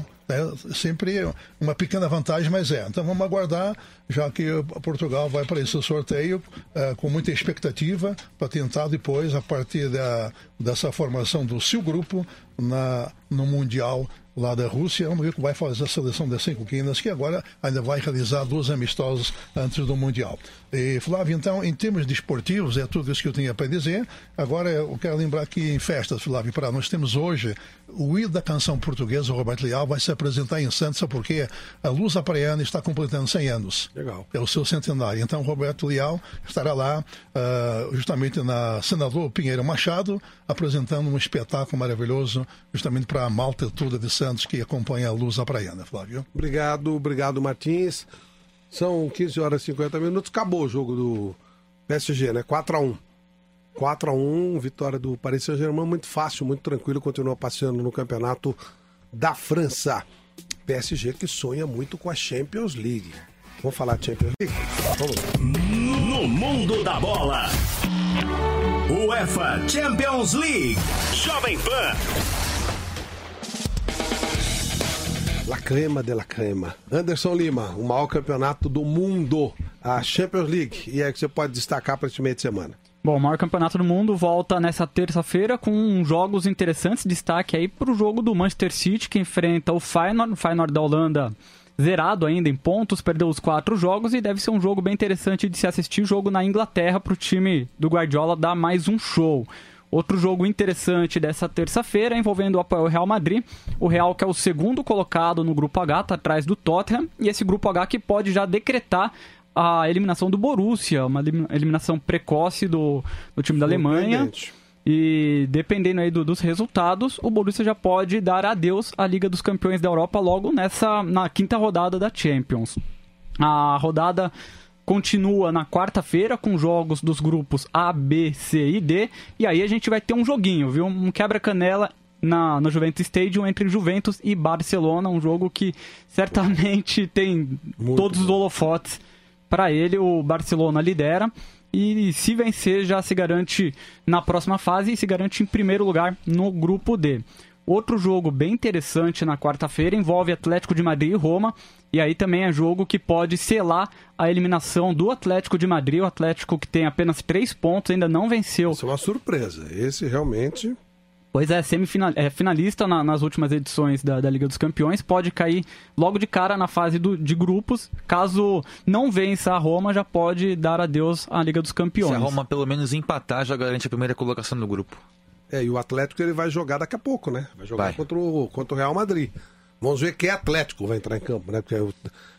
sempre uma pequena vantagem, mas é. Então vamos aguardar, já que Portugal vai para esse sorteio eh, com muita expectativa para tentar depois, a partir da, dessa formação do seu grupo na, no Mundial lá da Rússia, vamos ver como vai fazer a seleção das cinco quinas, que agora ainda vai realizar duas amistosos antes do Mundial. E, Flávio, então, em termos desportivos, é tudo isso que eu tinha para dizer. Agora, eu quero lembrar que em festas, Flávio, para nós temos hoje o ídolo da canção portuguesa, o Roberto Leal, vai se apresentar em Santos, sabe por quê? A Luz Apraiana está completando 100 anos. Legal. É o seu centenário. Então, Roberto Leal estará lá, ah, justamente na Senador Pinheiro Machado, apresentando um espetáculo maravilhoso, justamente para a malta toda de Santos que acompanha a Luz Apraiana, Flávio. Obrigado, obrigado, Martins. São 15 horas e 50 minutos. Acabou o jogo do PSG, né? 4x1. 4x1, vitória do Paris Saint-Germain, muito fácil, muito tranquilo, continua passeando no campeonato da França. PSG que sonha muito com a Champions League. Vamos falar de Champions League? Vamos. No mundo da bola. UEFA Champions League. Jovem Pan. La crema de la crema. Anderson Lima, o maior campeonato do mundo, a Champions League. E é que você pode destacar para esse meio de semana. Bom, o maior campeonato do mundo volta nessa terça-feira com jogos interessantes. Destaque aí para o jogo do Manchester City, que enfrenta o Feyenoord, o Feyenoord da Holanda zerado ainda em pontos, perdeu os quatro jogos e deve ser um jogo bem interessante de se assistir. Jogo na Inglaterra para o time do Guardiola dar mais um show. Outro jogo interessante dessa terça-feira envolvendo o Real Madrid. O Real que é o segundo colocado no grupo H, tá atrás do Tottenham. E esse grupo H que pode já decretar a eliminação do Borussia, uma elim- eliminação precoce do, do time da Alemanha. E dependendo aí do- dos resultados, o Borussia já pode dar adeus à Liga dos Campeões da Europa logo nessa na quinta rodada da Champions. A rodada continua na quarta-feira com jogos dos grupos A, B, C e D. E aí a gente vai ter um joguinho, viu? Um quebra-canela na, no Juventus Stadium entre Juventus e Barcelona. Um jogo que certamente tem todos os holofotes para ele. O Barcelona lidera. E se vencer, já se garante na próxima fase e se garante em primeiro lugar no grupo D. Outro jogo bem interessante na quarta-feira envolve Atlético de Madrid e Roma. E aí também é jogo que pode selar a eliminação do Atlético de Madrid. O Atlético que tem apenas três pontos, ainda não venceu. Isso é uma surpresa. Esse realmente. Pois é, semifinal, é finalista na- nas últimas edições da, da Liga dos Campeões, pode cair logo de cara na fase do- de grupos. Caso não vença a Roma, já pode dar adeus à Liga dos Campeões. Se a Roma pelo menos empatar, já garante a primeira colocação do grupo. É, e o Atlético ele vai jogar daqui a pouco, né? Vai jogar Vai. Contra, o, contra o Real Madrid. Vamos ver que Atlético vai entrar em campo, né? Porque o-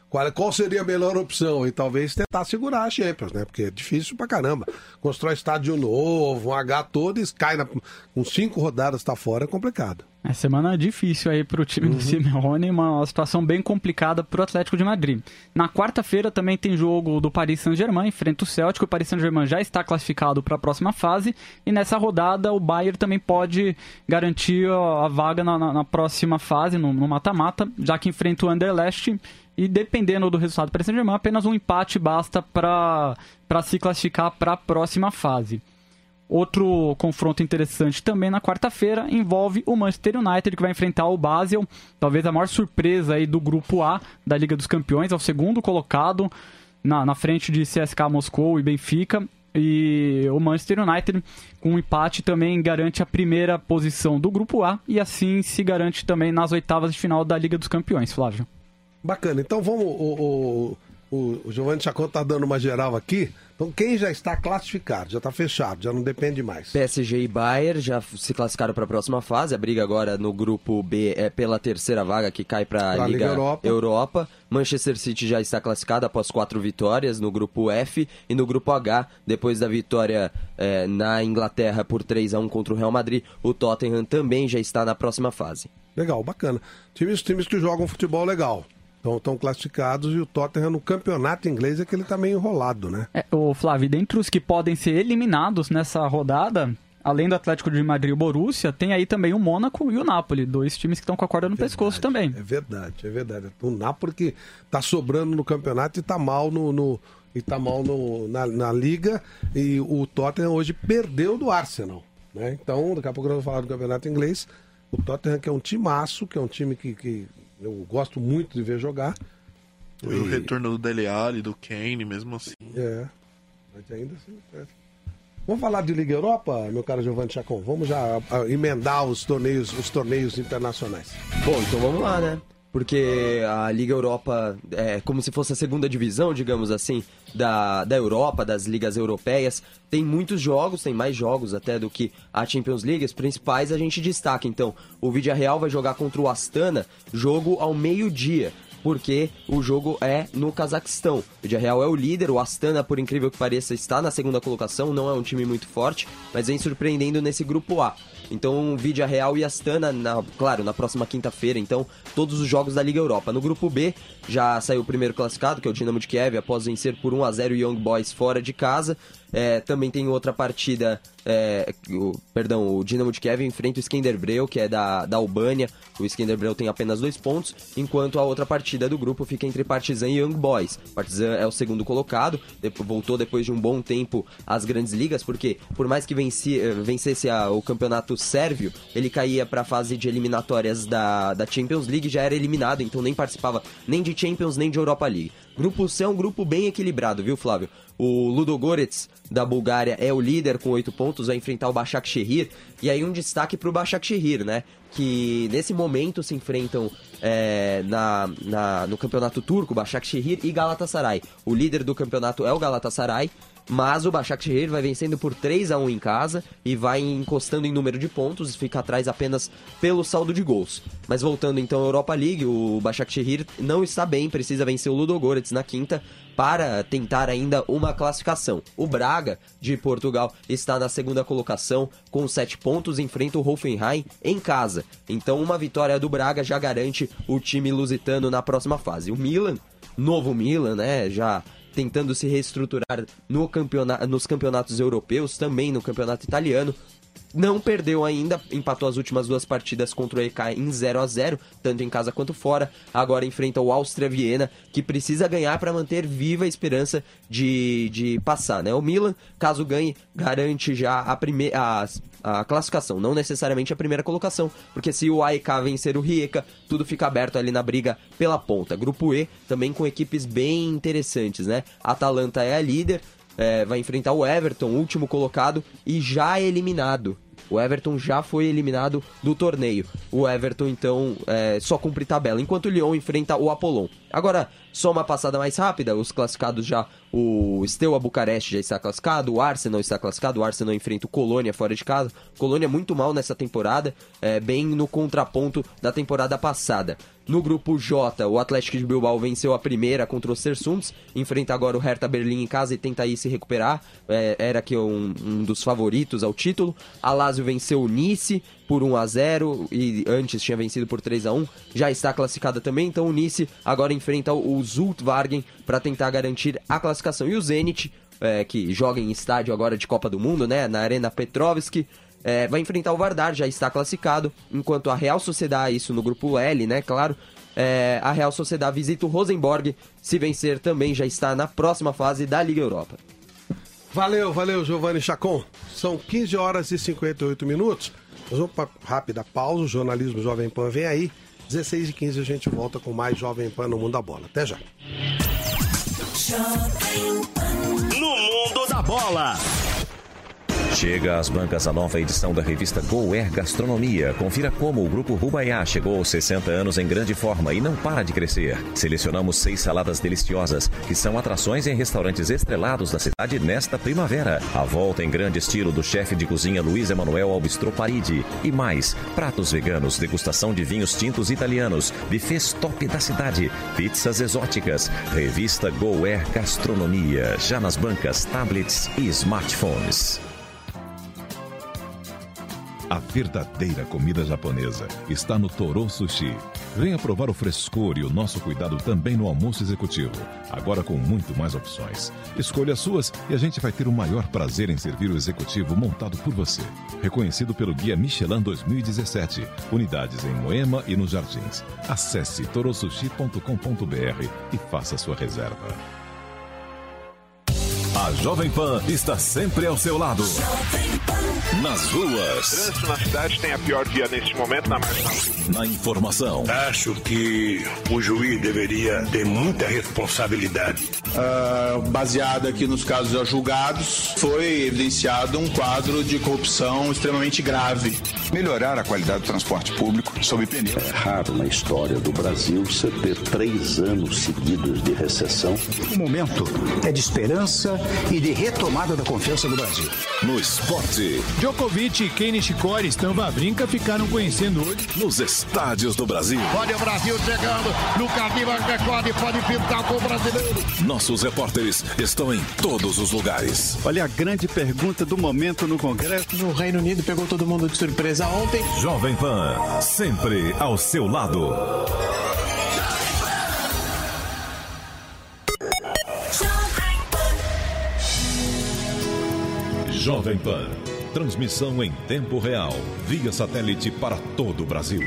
qual, qual seria a melhor opção? E talvez tentar segurar a Champions, né? Porque é difícil pra caramba. Constrói estádio novo, um H todo e cai na, com cinco rodadas, tá fora, é complicado. É semana difícil aí pro time do Simeone, uma situação bem complicada pro Atlético de Madrid. Na quarta-feira também tem jogo do Paris Saint-Germain, enfrenta o Celtic. O Paris Saint-Germain já está classificado para a próxima fase e nessa rodada o Bayern também pode garantir a vaga na, na- na próxima fase, no no mata-mata, já que enfrenta o Anderlecht e dependendo do resultado do Paris Saint-Germain, apenas um empate basta para se classificar para a próxima fase. Outro confronto interessante também na quarta-feira envolve o Manchester United, que vai enfrentar o Basel, talvez a maior surpresa aí do grupo A da Liga dos Campeões, é o segundo colocado na, na frente de CSKA Moscou e Benfica. E o Manchester United, com um empate, também garante a primeira posição do grupo A e assim se garante também nas oitavas de final da Liga dos Campeões, Flávio. Bacana. Então vamos. O, o, o, o Giovanni Chacon tá dando uma geral aqui. Então quem já está classificado, já está fechado, já não depende mais. PSG e Bayern já se classificaram para a próxima fase. A briga agora no grupo B é pela terceira vaga que cai para a Liga, Liga Europa. Europa. Manchester City já está classificado após quatro vitórias no grupo F e no grupo H, depois da vitória eh, na Inglaterra por 3 a 1 contra o Real Madrid, o Tottenham também já está na próxima fase. Legal, bacana. Times, times que jogam futebol legal. Estão classificados e o Tottenham no campeonato inglês é que ele tá meio enrolado, né? É, o Flávio, dentre os que podem ser eliminados nessa rodada, além do Atlético de Madrid e o Borussia, tem aí também o Mônaco e o Napoli, dois times que estão com a corda no pescoço também. É verdade, é verdade. O Napoli que tá sobrando no campeonato e tá mal no. no- e tá mal no, na, na liga. E o Tottenham hoje perdeu do Arsenal. Né? Então, daqui a pouco nós vamos falar do campeonato inglês. O Tottenham que é um timaço, que é um time que, que eu gosto muito de ver jogar. E o retorno do Dele Alli, do Kane, mesmo assim. É. Mas ainda assim. é. Vamos falar de Liga Europa, meu caro Giovanni Chacon. Vamos já ah, emendar os torneios, os torneios internacionais. Bom, então vamos lá, né? Porque a Liga Europa é como se fosse a segunda divisão, digamos assim, da, da Europa, das ligas europeias. Tem muitos jogos, tem mais jogos até do que a Champions League. Os principais a gente destaca. Então, o Vídea Real vai jogar contra o Astana, jogo ao meio-dia. Porque o jogo é no Cazaquistão. O Vídea Real é o líder, o Astana, por incrível que pareça, está na segunda colocação, não é um time muito forte, mas vem surpreendendo nesse grupo A. Então, Vídea Real e Astana, na- claro, na próxima quinta-feira. Então, todos os jogos da Liga Europa. No grupo B, já saiu o primeiro classificado, que é o Dinamo de Kiev, após vencer por 1 a 0 o Young Boys fora de casa. É, também tem outra partida, é, o, perdão, o Dinamo de Kiev enfrenta o Skenderbreu, que é da, da Albânia. O Skenderbreu tem apenas dois pontos, enquanto a outra partida do grupo fica entre Partizan e Young Boys. Partizan é o segundo colocado, voltou depois de um bom tempo às grandes ligas, porque por mais que venci, eh, vencesse a- o campeonato sérvio, ele caía para a fase de eliminatórias da, da Champions League, já era eliminado, então nem participava nem de Champions nem de Europa League. Grupo C é um grupo bem equilibrado, viu, Flávio? O Ludogorets da Bulgária é o líder com oito pontos, vai enfrentar o Başakşehir. E aí um destaque pro Başakşehir, né? Que nesse momento se enfrentam é, na, na- no campeonato turco, Başakşehir e Galatasaray. O líder do campeonato é o Galatasaray, mas o Başakşehir vai vencendo por 3 a 1 em casa e vai encostando em número de pontos, fica atrás apenas pelo saldo de gols. Mas voltando então à Europa League, o Başakşehir não está bem, precisa vencer o Ludogorets na quinta para tentar ainda uma classificação. O Braga, de Portugal, está na segunda colocação com 7 pontos, enfrenta o Hoffenheim em casa. Então uma vitória do Braga já garante o time lusitano na próxima fase. O Milan, novo Milan, né, já tentando se reestruturar no campeona- nos campeonatos europeus, também no campeonato italiano. Não perdeu ainda, empatou as últimas duas partidas contra o EK em 0 a 0 tanto em casa quanto fora. Agora enfrenta o Áustria Viena, que precisa ganhar para manter viva a esperança de, de passar. Né? O Milan, caso ganhe, garante já a, prime a, a classificação, não necessariamente a primeira colocação, porque se o AEK vencer o Rijeka, tudo fica aberto ali na briga pela ponta. Grupo E, também com equipes bem interessantes, né? Atalanta é a líder, é, vai enfrentar o Everton, último colocado e já eliminado. O Everton já foi eliminado do torneio. O Everton, então, é, só cumpre tabela, enquanto o Lyon enfrenta o Apollon. Agora, só uma passada mais rápida, os classificados já, o Steaua Bucareste já está classificado, o Arsenal está classificado, o Arsenal enfrenta o Colônia fora de casa. Colônia muito mal nessa temporada, é, bem no contraponto da temporada passada. No grupo J, o Atlético de Bilbao venceu a primeira contra o Sersunds, enfrenta agora o Hertha Berlim em casa e tenta aí se recuperar, é, era aqui um, um dos favoritos ao título. A Lazio venceu o Nice por 1 a 0 e antes tinha vencido por 3 a 1 já está classificada também, então o Nice agora enfrenta o Zultvargen para tentar garantir a classificação. E o Zenit, é, que joga em estádio agora de Copa do Mundo, né, na Arena Petrovski, é, vai enfrentar o Vardar, já está classificado, enquanto a Real Sociedade, isso no grupo L, né, claro, é, a Real Sociedade visita o Rosenborg, se vencer também já está na próxima fase da Liga Europa. Valeu, valeu, Giovanni Chacon. São 15 horas e 58 minutos. Nós vamos para rápida pausa. O jornalismo Jovem Pan vem aí. 16 e 15 a gente volta com mais Jovem Pan no Mundo da Bola. Até já. No mundo da bola. Chega às bancas a nova edição da revista Go Air Gastronomia. Confira como o Grupo Rubaiá chegou aos 60 anos em grande forma e não para de crescer. Selecionamos seis saladas deliciosas, que são atrações em restaurantes estrelados da cidade nesta primavera. A volta em grande estilo do chefe de cozinha Luiz Emanuel Albistro Paridi. E mais, pratos veganos, degustação de vinhos tintos italianos, buffets top da cidade, pizzas exóticas. Revista Go Air Gastronomia. Já nas bancas, tablets e smartphones. A verdadeira comida japonesa está no Toro Sushi. Venha provar o frescor e o nosso cuidado também no almoço executivo. Agora com muito mais opções. Escolha as suas e a gente vai ter o maior prazer em servir o executivo montado por você. Reconhecido pelo Guia Michelin 2017. Unidades em Moema e nos Jardins. Acesse torosushi.com.br e faça sua reserva. A Jovem Pan está sempre ao seu lado. Nas ruas, trânsito na cidade tem a pior via neste momento na marginal. na informação, Acho que o juiz deveria ter muita responsabilidade. Ah, baseado aqui nos casos já julgados, foi evidenciado um quadro de corrupção extremamente grave. Melhorar a qualidade do transporte público sob pneu. É raro na história do Brasil você ter três anos seguidos de recessão. O momento é de esperança e de retomada da confiança do Brasil. no esporte, Djokovic e Kei Nishikori estão Vavrinka ficaram conhecendo hoje. nos estádios do Brasil. Olha o Brasil chegando. Lucas Lima recorde, pode pintar com o brasileiro. Nossos repórteres estão em todos os lugares. Olha a grande pergunta do momento no Congresso. O Reino Unido pegou todo mundo de surpresa ontem. Jovem Pan, sempre ao seu lado. Jovem Pan. Transmissão em tempo real, via satélite para todo o Brasil.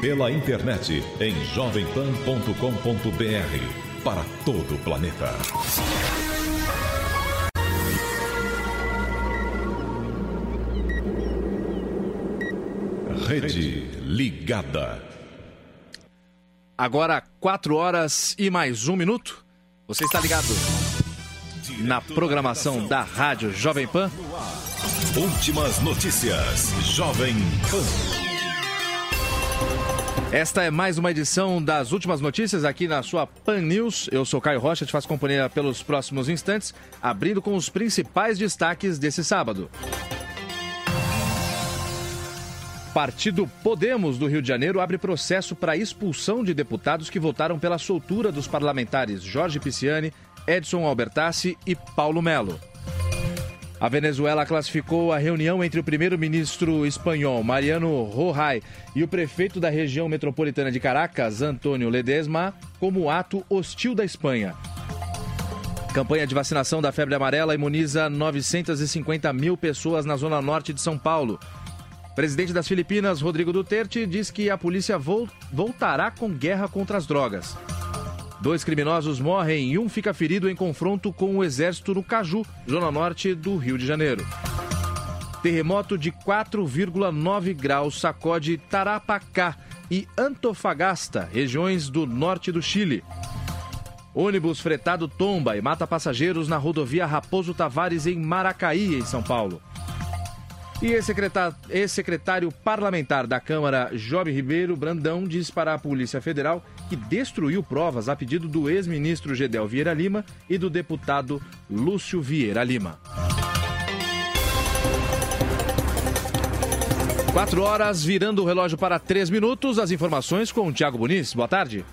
Pela internet em jovempan.com.br. Para todo o planeta. Rede Ligada. Agora, 4 horas e mais um minuto. Você está ligado na programação da Rádio Jovem Pan. Últimas notícias. Jovem Pan. Esta é mais uma edição das últimas notícias aqui na sua Pan News. Eu sou Caio Rocha, te faço companhia pelos próximos instantes, abrindo com os principais destaques desse sábado. Partido Podemos do Rio de Janeiro abre processo para expulsão de deputados que votaram pela soltura dos parlamentares Jorge Pisciani, Edson Albertassi e Paulo Melo. A Venezuela classificou a reunião entre o primeiro-ministro espanhol Mariano Rajoy e o prefeito da região metropolitana de Caracas, Antônio Ledesma, como ato hostil da Espanha. Campanha de vacinação da febre amarela imuniza 950 mil pessoas na zona norte de São Paulo. Presidente das Filipinas, Rodrigo Duterte, diz que a polícia vol- voltará com guerra contra as drogas. Dois criminosos morrem e um fica ferido em confronto com o exército no Caju, zona norte do Rio de Janeiro. Terremoto de 4,9 graus sacode Tarapacá e Antofagasta, regiões do norte do Chile. Ônibus fretado tomba e mata passageiros na rodovia Raposo Tavares, em Maracaí, em São Paulo. E ex-secretário, parlamentar da Câmara, Job Ribeiro Brandão, diz para a Polícia Federal que destruiu provas a pedido do ex-ministro Gedel Vieira Lima e do deputado Lúcio Vieira Lima. Quatro horas, virando o relógio para três minutos. As informações com o Tiago Muniz. Boa tarde.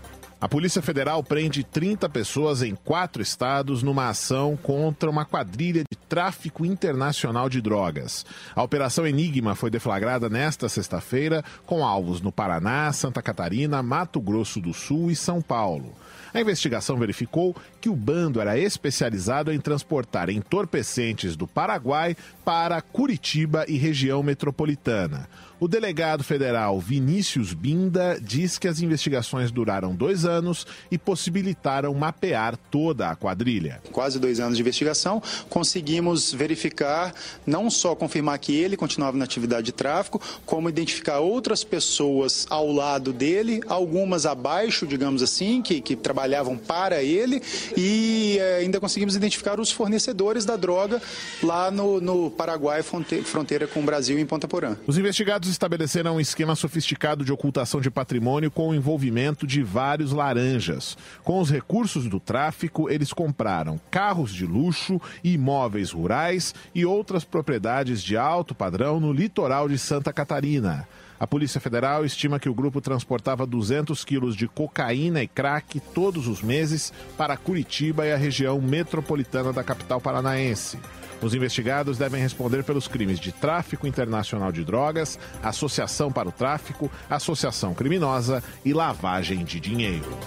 A Polícia Federal prende 30 pessoas em quatro estados numa ação contra uma quadrilha de tráfico internacional de drogas. A Operação Enigma foi deflagrada nesta sexta-feira com alvos no Paraná, Santa Catarina, Mato Grosso do Sul e São Paulo. A investigação verificou que o bando era especializado em transportar entorpecentes do Paraguai para Curitiba e região metropolitana. O delegado federal Vinícius Binda diz que as investigações duraram dois anos e possibilitaram mapear toda a quadrilha. Quase dois anos de investigação, conseguimos verificar, não só confirmar que ele continuava na atividade de tráfico, como identificar outras pessoas ao lado dele, algumas abaixo, digamos assim, que, que trabalhavam para ele, e eh, ainda conseguimos identificar os fornecedores da droga lá no, no Paraguai, fronteira com o Brasil, em Ponta Porã. Os investigados estabeleceram um esquema sofisticado de ocultação de patrimônio com o envolvimento de vários laranjas. Com os recursos do tráfico, eles compraram carros de luxo, imóveis rurais e outras propriedades de alto padrão no litoral de Santa Catarina. A Polícia Federal estima que o grupo transportava 200 quilos de cocaína e crack todos os meses para Curitiba e a região metropolitana da capital paranaense. Os investigados devem responder pelos crimes de tráfico internacional de drogas, associação para o tráfico, associação criminosa e lavagem de dinheiro.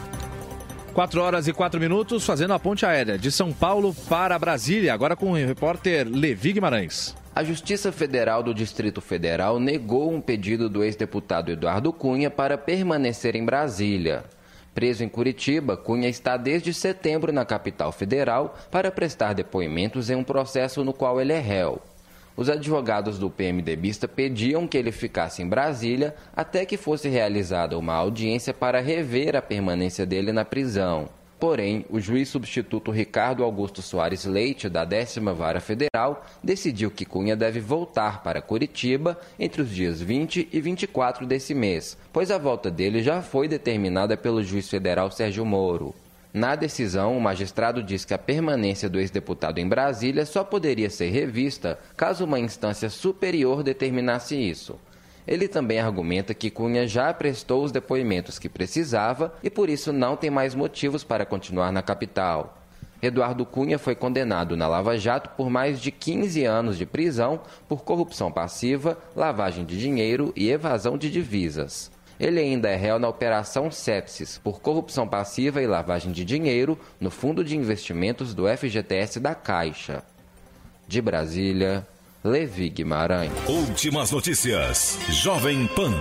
4 horas e 4 minutos, fazendo a ponte aérea de São Paulo para Brasília, agora com o repórter Levi Guimarães. A Justiça Federal do Distrito Federal negou um pedido do ex-deputado Eduardo Cunha para permanecer em Brasília. Preso em Curitiba, Cunha está desde setembro na capital federal para prestar depoimentos em um processo no qual ele é réu. Os advogados do PMDBista pediam que ele ficasse em Brasília até que fosse realizada uma audiência para rever a permanência dele na prisão. Porém, o juiz substituto Ricardo Augusto Soares Leite, da décima vara federal, decidiu que Cunha deve voltar para Curitiba entre os dias 20 e 24 desse mês, pois a volta dele já foi determinada pelo juiz federal Sérgio Moro. Na decisão, o magistrado diz que a permanência do ex-deputado em Brasília só poderia ser revista caso uma instância superior determinasse isso. Ele também argumenta que Cunha já prestou os depoimentos que precisava e por isso não tem mais motivos para continuar na capital. Eduardo Cunha foi condenado na Lava Jato por mais de 15 anos de prisão por corrupção passiva, lavagem de dinheiro e evasão de divisas. Ele ainda é réu na Operação Sepsis por corrupção passiva e lavagem de dinheiro no Fundo de Investimentos do FGTS da Caixa. De Brasília, Levi Guimarães. Últimas notícias. Jovem Pan.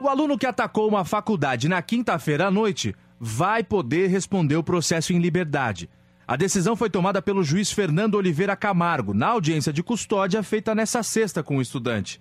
O aluno que atacou uma faculdade na quinta-feira à noite vai poder responder o processo em liberdade. A decisão foi tomada pelo juiz Fernando Oliveira Camargo, na audiência de custódia feita nessa sexta com o estudante.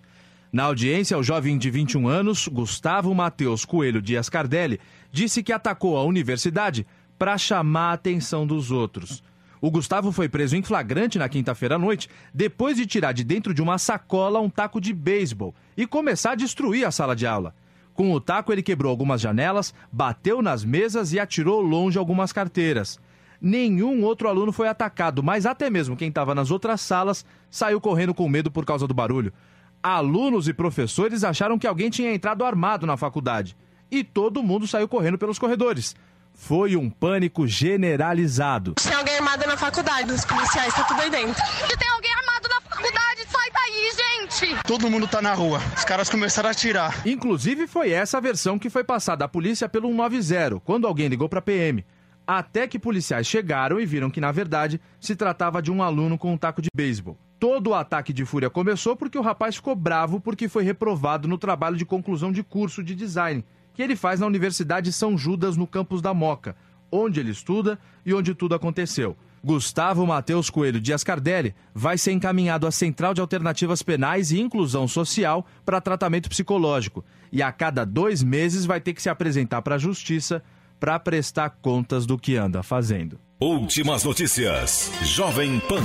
Na audiência, o jovem de 21 anos, Gustavo Matheus Coelho Dias Cardelli, disse que atacou a universidade para chamar a atenção dos outros. O Gustavo foi preso em flagrante na quinta-feira à noite, depois de tirar de dentro de uma sacola um taco de beisebol e começar a destruir a sala de aula. Com o taco, ele quebrou algumas janelas, bateu nas mesas e atirou longe algumas carteiras. Nenhum outro aluno foi atacado, mas até mesmo quem estava nas outras salas saiu correndo com medo por causa do barulho. Alunos e professores acharam que alguém tinha entrado armado na faculdade. E todo mundo saiu correndo pelos corredores. Foi um pânico generalizado. Tem alguém armado na faculdade, os policiais estão tudo aí dentro. Tem alguém armado na faculdade, sai daí, gente! Todo mundo tá na rua. Os caras começaram a atirar. Inclusive, foi essa a versão que foi passada à polícia pelo 190, quando alguém ligou para PM. Até que policiais chegaram e viram que, na verdade, se tratava de um aluno com um taco de beisebol. Todo o ataque de fúria começou porque o rapaz ficou bravo porque foi reprovado no trabalho de conclusão de curso de design que ele faz na Universidade São Judas, no campus da Moca, onde ele estuda e onde tudo aconteceu. Gustavo Matheus Coelho Dias Cardelli vai ser encaminhado à Central de Alternativas Penais e Inclusão Social para tratamento psicológico e a cada dois meses vai ter que se apresentar para a Justiça para prestar contas do que anda fazendo. Últimas notícias. Jovem Pan.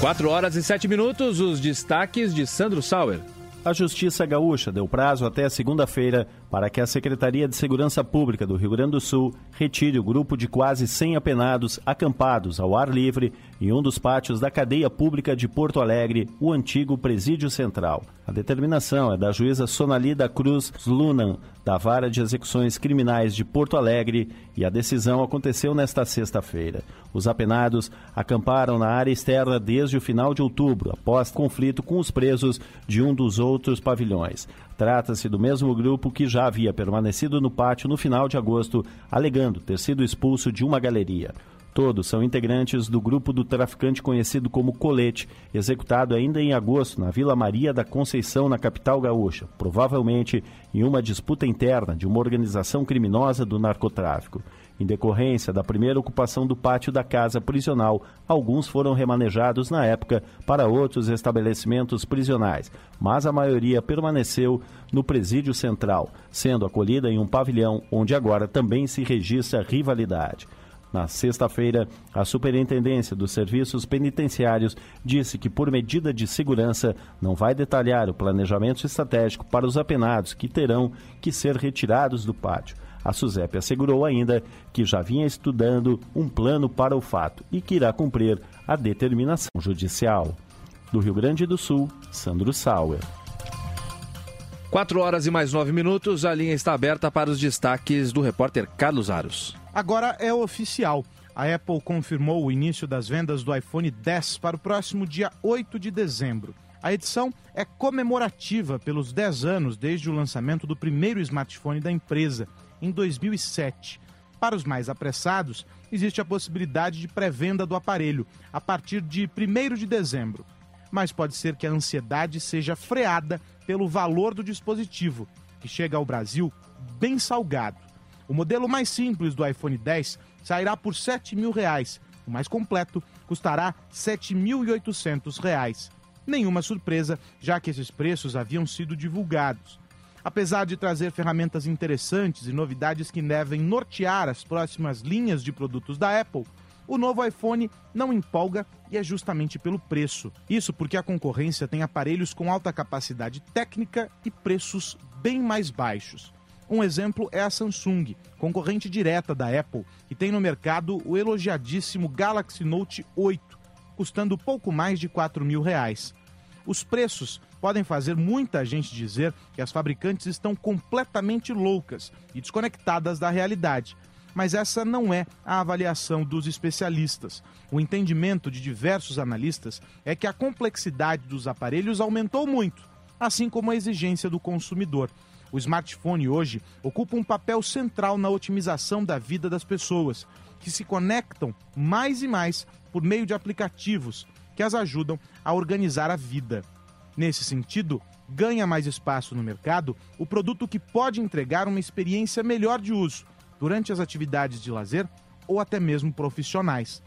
4 horas e 7 minutos, os destaques de Sandro Sauer. A Justiça Gaúcha deu prazo até segunda-feira para que a Secretaria de Segurança Pública do Rio Grande do Sul retire o grupo de quase 100 apenados acampados ao ar livre em um dos pátios da cadeia pública de Porto Alegre, o antigo Presídio Central. A determinação é da juíza Sonalida Cruz Lunan, da Vara de Execuções Criminais de Porto Alegre, e a decisão aconteceu nesta sexta-feira. Os apenados acamparam na área externa desde o final de outubro, após conflito com os presos de um dos outros pavilhões. Trata-se do mesmo grupo que já havia permanecido no pátio no final de agosto, alegando ter sido expulso de uma galeria. Todos são integrantes do grupo do traficante conhecido como Colete, executado ainda em agosto na Vila Maria da Conceição, na capital gaúcha, provavelmente em uma disputa interna de uma organização criminosa do narcotráfico. Em decorrência da primeira ocupação do pátio da casa prisional, alguns foram remanejados na época para outros estabelecimentos prisionais, mas a maioria permaneceu no presídio central, sendo acolhida em um pavilhão onde agora também se registra rivalidade. Na sexta-feira, a Superintendência dos Serviços Penitenciários disse que, por medida de segurança, não vai detalhar o planejamento estratégico para os apenados que terão que ser retirados do pátio. A SUSEP assegurou ainda que já vinha estudando um plano para o fato e que irá cumprir a determinação judicial. Do Rio Grande do Sul, Sandro Sauer. 4 horas e mais 9 minutos, a linha está aberta para os destaques do repórter Carlos Aros. Agora é oficial. A Apple confirmou o início das vendas do iPhone 10 para o próximo dia 8 de dezembro. A edição é comemorativa pelos 10 anos desde o lançamento do primeiro smartphone da empresa em 2007. Para os mais apressados, existe a possibilidade de pré-venda do aparelho a partir de 1 de dezembro. Mas pode ser que a ansiedade seja freada pelo valor do dispositivo, que chega ao Brasil bem salgado. O modelo mais simples do iPhone 10 sairá por 7 mil reais. o mais completo custará 7.800 reais. Nenhuma surpresa, já que esses preços haviam sido divulgados. Apesar de trazer ferramentas interessantes e novidades que devem nortear as próximas linhas de produtos da Apple, o novo iPhone não empolga e é justamente pelo preço. Isso porque a concorrência tem aparelhos com alta capacidade técnica e preços bem mais baixos. Um exemplo é a Samsung, concorrente direta da Apple, que tem no mercado o elogiadíssimo Galaxy Note 8, custando pouco mais de 4 mil reais. Os preços podem fazer muita gente dizer que as fabricantes estão completamente loucas e desconectadas da realidade. Mas essa não é a avaliação dos especialistas. O entendimento de diversos analistas é que a complexidade dos aparelhos aumentou muito, assim como a exigência do consumidor. O smartphone hoje ocupa um papel central na otimização da vida das pessoas, que se conectam mais e mais por meio de aplicativos que as ajudam a organizar a vida. Nesse sentido, ganha mais espaço no mercado o produto que pode entregar uma experiência melhor de uso durante as atividades de lazer ou até mesmo profissionais.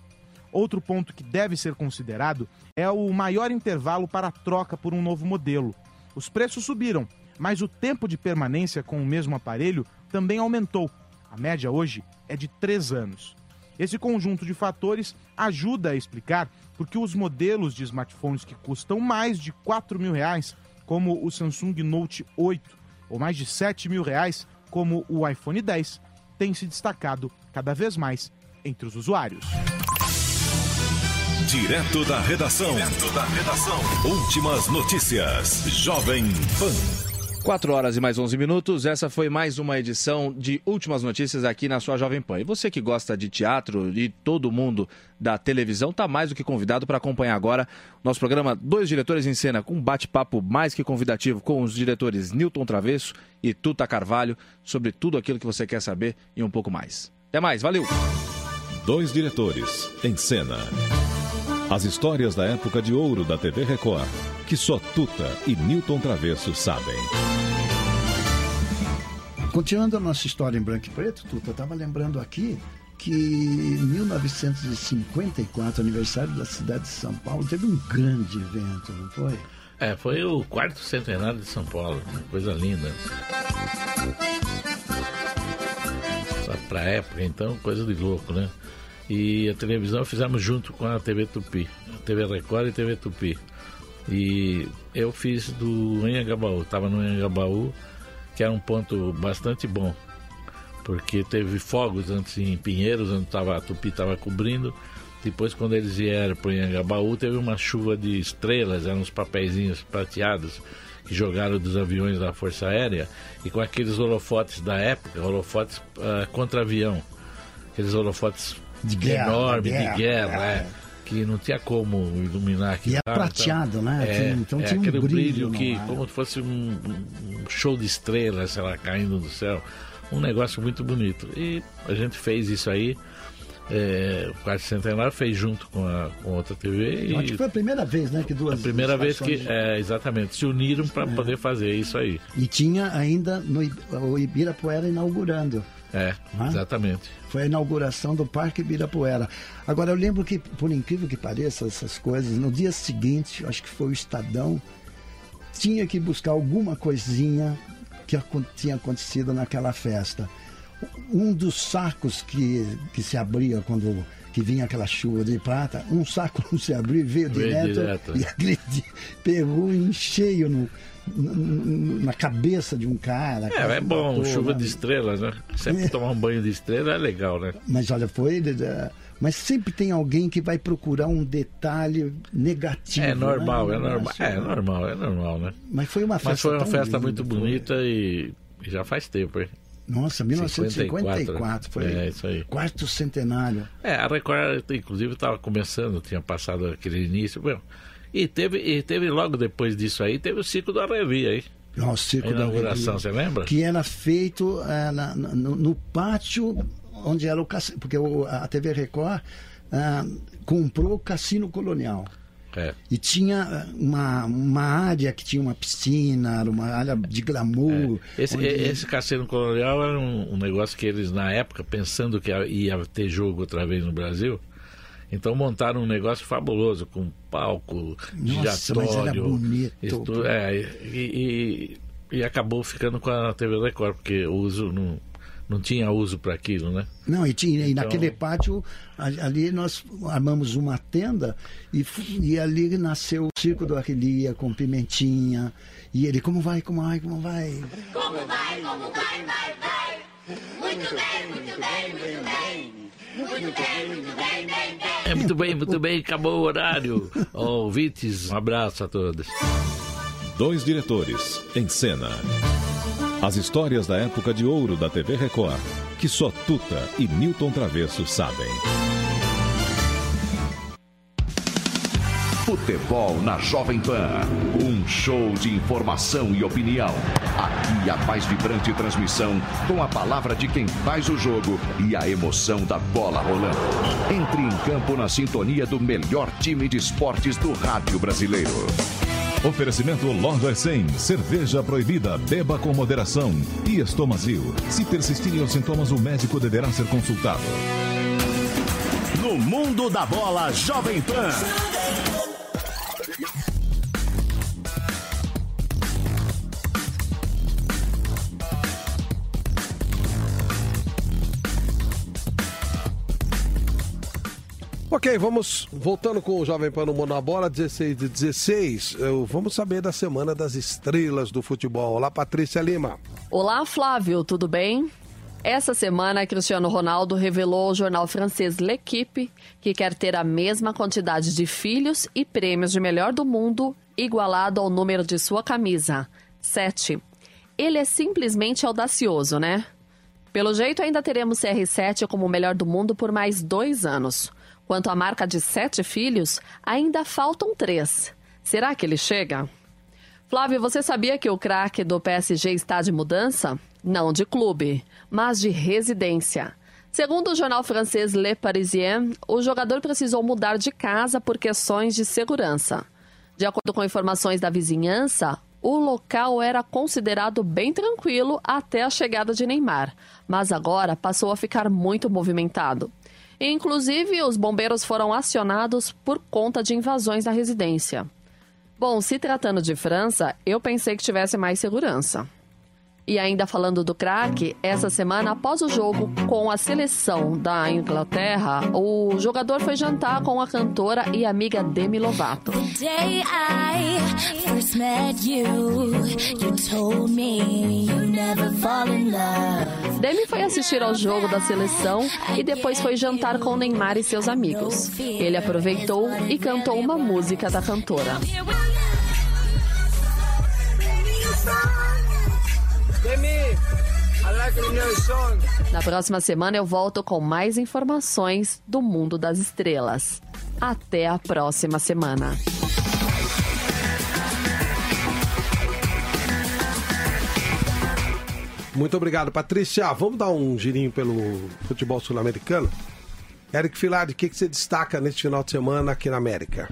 Outro ponto que deve ser considerado é o maior intervalo para a troca por um novo modelo. Os preços subiram, mas o tempo de permanência com o mesmo aparelho também aumentou. A média hoje é de 3 anos. Esse conjunto de fatores ajuda a explicar porque os modelos de smartphones que custam mais de 4 mil reais, como o Samsung Note 8, ou mais de 7 mil reais, como o iPhone 10, têm se destacado cada vez mais entre os usuários. Direto da redação. Direto da redação. Últimas notícias. Jovem Pan. 4 horas e mais 11 minutos. Essa foi mais uma edição de Últimas Notícias aqui na sua Jovem Pan. E você que gosta de teatro e todo mundo da televisão está mais do que convidado para acompanhar agora nosso programa Dois Diretores em Cena, com um bate-papo mais que convidativo com os diretores Newton Travesso e Tuta Carvalho sobre tudo aquilo que você quer saber e um pouco mais. Até mais, valeu! Dois Diretores em Cena. As histórias da época de ouro da TV Record, que só Tuta e Newton Travesso sabem. Continuando a nossa história em branco e preto, Tuta, estava lembrando aqui que em 1954, aniversário da cidade de São Paulo, teve um grande evento, não foi? É, foi o quarto centenário de São Paulo, coisa linda. Só pra época, então, coisa de louco, né? E a televisão fizemos junto com a TV Tupi, a TV Record e TV Tupi. E eu fiz do Anhangabaú, estava no Anhangabaú, que era um ponto bastante bom, porque teve fogos antes em Pinheiros, onde tava, a Tupi estava cobrindo. Depois, quando eles vieram para o Anhangabaú, teve uma chuva de estrelas, eram uns papeizinhos prateados que jogaram dos aviões da Força Aérea e com aqueles holofotes da época, holofotes uh, contra avião, aqueles holofotes de guerra, enorme de guerra, de guerra, é. é, que não tinha como iluminar aquilo. E é prateado, então, né? É, então é tinha um aquele brilho no que, como se fosse um, um show de estrelas, sei lá, caindo do céu. Um negócio muito bonito. E a gente fez isso aí. é, o quarto centenário fez junto com, a, com outra TV. E... Acho que foi a primeira vez, né? Que duas. A primeira vez que, é, exatamente, se uniram para é. poder fazer isso aí. E tinha ainda no, o Ibirapuera inaugurando. É, né? exatamente. Foi a inauguração do Parque Ibirapuera. Agora, eu lembro que, por incrível que pareça, essas coisas, no dia seguinte, acho que foi o Estadão, tinha que buscar alguma coisinha que tinha acontecido naquela festa. Um dos sacos que, que se abria quando que vinha aquela chuva de prata, um saco não *laughs* se abriu, veio, veio direto, direto, e *laughs* agredi, pegou em cheio no, na cabeça de um cara. É, é bom, batou, chuva né? de estrelas, né? Sempre é. tomar um banho de estrela é legal, né? Mas olha, foi. Mas sempre tem alguém que vai procurar um detalhe negativo. É normal, né? é normal. É normal, é normal, né? Mas foi uma festa. Mas foi uma festa linda, muito bonita e já faz tempo, hein? Nossa, 1954 54, foi é, isso aí. quarto centenário. É, a Record, inclusive, estava começando, tinha passado aquele início. Bom, e teve, e teve logo depois disso aí, teve o ciclo da Revi aí. O circo a inauguração, você lembra? Que era feito é, na, no, no, pátio onde era o cassino, porque o, a TV Record é, comprou o Cassino Colonial. É. E tinha uma, uma área que tinha uma piscina, uma área de glamour. É. Esse, onde... esse Cassino Colonial era um, um, negócio que eles, na época, pensando que ia ter jogo outra vez no Brasil, então montaram um negócio fabuloso, com palco, Nossa, giratório. Mas era bonito. Estu... É, e, e, e, acabou ficando com a TV Record, porque o uso não não tinha uso para aquilo, né? Não, e, tinha, então... e naquele pátio, ali nós armamos uma tenda e, e ali nasceu o circo do Arrelia com pimentinha. E ele, como vai, como vai, como vai? Como vai, como vai, vai, vai? Muito bem, muito bem, muito bem. Muito bem. É, muito bem, muito bem, acabou o horário. Ouvintes, um abraço a todos. Dois diretores em cena. As histórias da época de ouro da TV Record, que só Tuta e Newton Travesso sabem. Futebol na Jovem Pan. Um show de informação e opinião. Aqui a mais vibrante transmissão com a palavra de quem faz o jogo e a emoção da bola rolando. Entre em campo na sintonia do melhor time de esportes do rádio brasileiro. Oferecimento Loja 100. Cerveja proibida. Beba com moderação. E estomazil. Se persistirem os sintomas, o médico deverá ser consultado. No mundo da bola, Jovem Pan. Ok, vamos voltando com o Jovem Pan no na Bola, 16 de 16. Eu, vamos saber da Semana das Estrelas do Futebol. Olá, Patrícia Lima. Olá, Flávio, tudo bem? Essa semana, Cristiano Ronaldo revelou ao jornal francês L'Equipe que quer ter a mesma quantidade de filhos e prêmios de melhor do mundo, igualado ao número de sua camisa, 7. Ele é simplesmente audacioso, né? Pelo jeito, ainda teremos CR7 como o melhor do mundo por mais dois anos. Quanto à marca de sete filhos, ainda faltam três. Será que ele chega? Flávio, você sabia que o craque do PSG está de mudança? Não de clube, mas de residência. Segundo o jornal francês Le Parisien, o jogador precisou mudar de casa por questões de segurança. De acordo com informações da vizinhança, o local era considerado bem tranquilo até a chegada de Neymar, mas agora passou a ficar muito movimentado. Inclusive, os bombeiros foram acionados por conta de invasões na residência. Bom, se tratando de França, eu pensei que tivesse mais segurança. E ainda falando do craque, essa semana após o jogo com a seleção da Inglaterra, o jogador foi jantar com a cantora e amiga Demi Lovato. Demi foi assistir ao jogo da seleção e depois foi jantar com Neymar e seus amigos. Ele aproveitou e cantou uma música da cantora. Na próxima semana eu volto com mais informações do mundo das estrelas. Até a próxima semana. Muito obrigado, Patrícia. Vamos dar um girinho pelo futebol sul-americano? Eric Filari, o que, que você destaca neste final de semana aqui na América?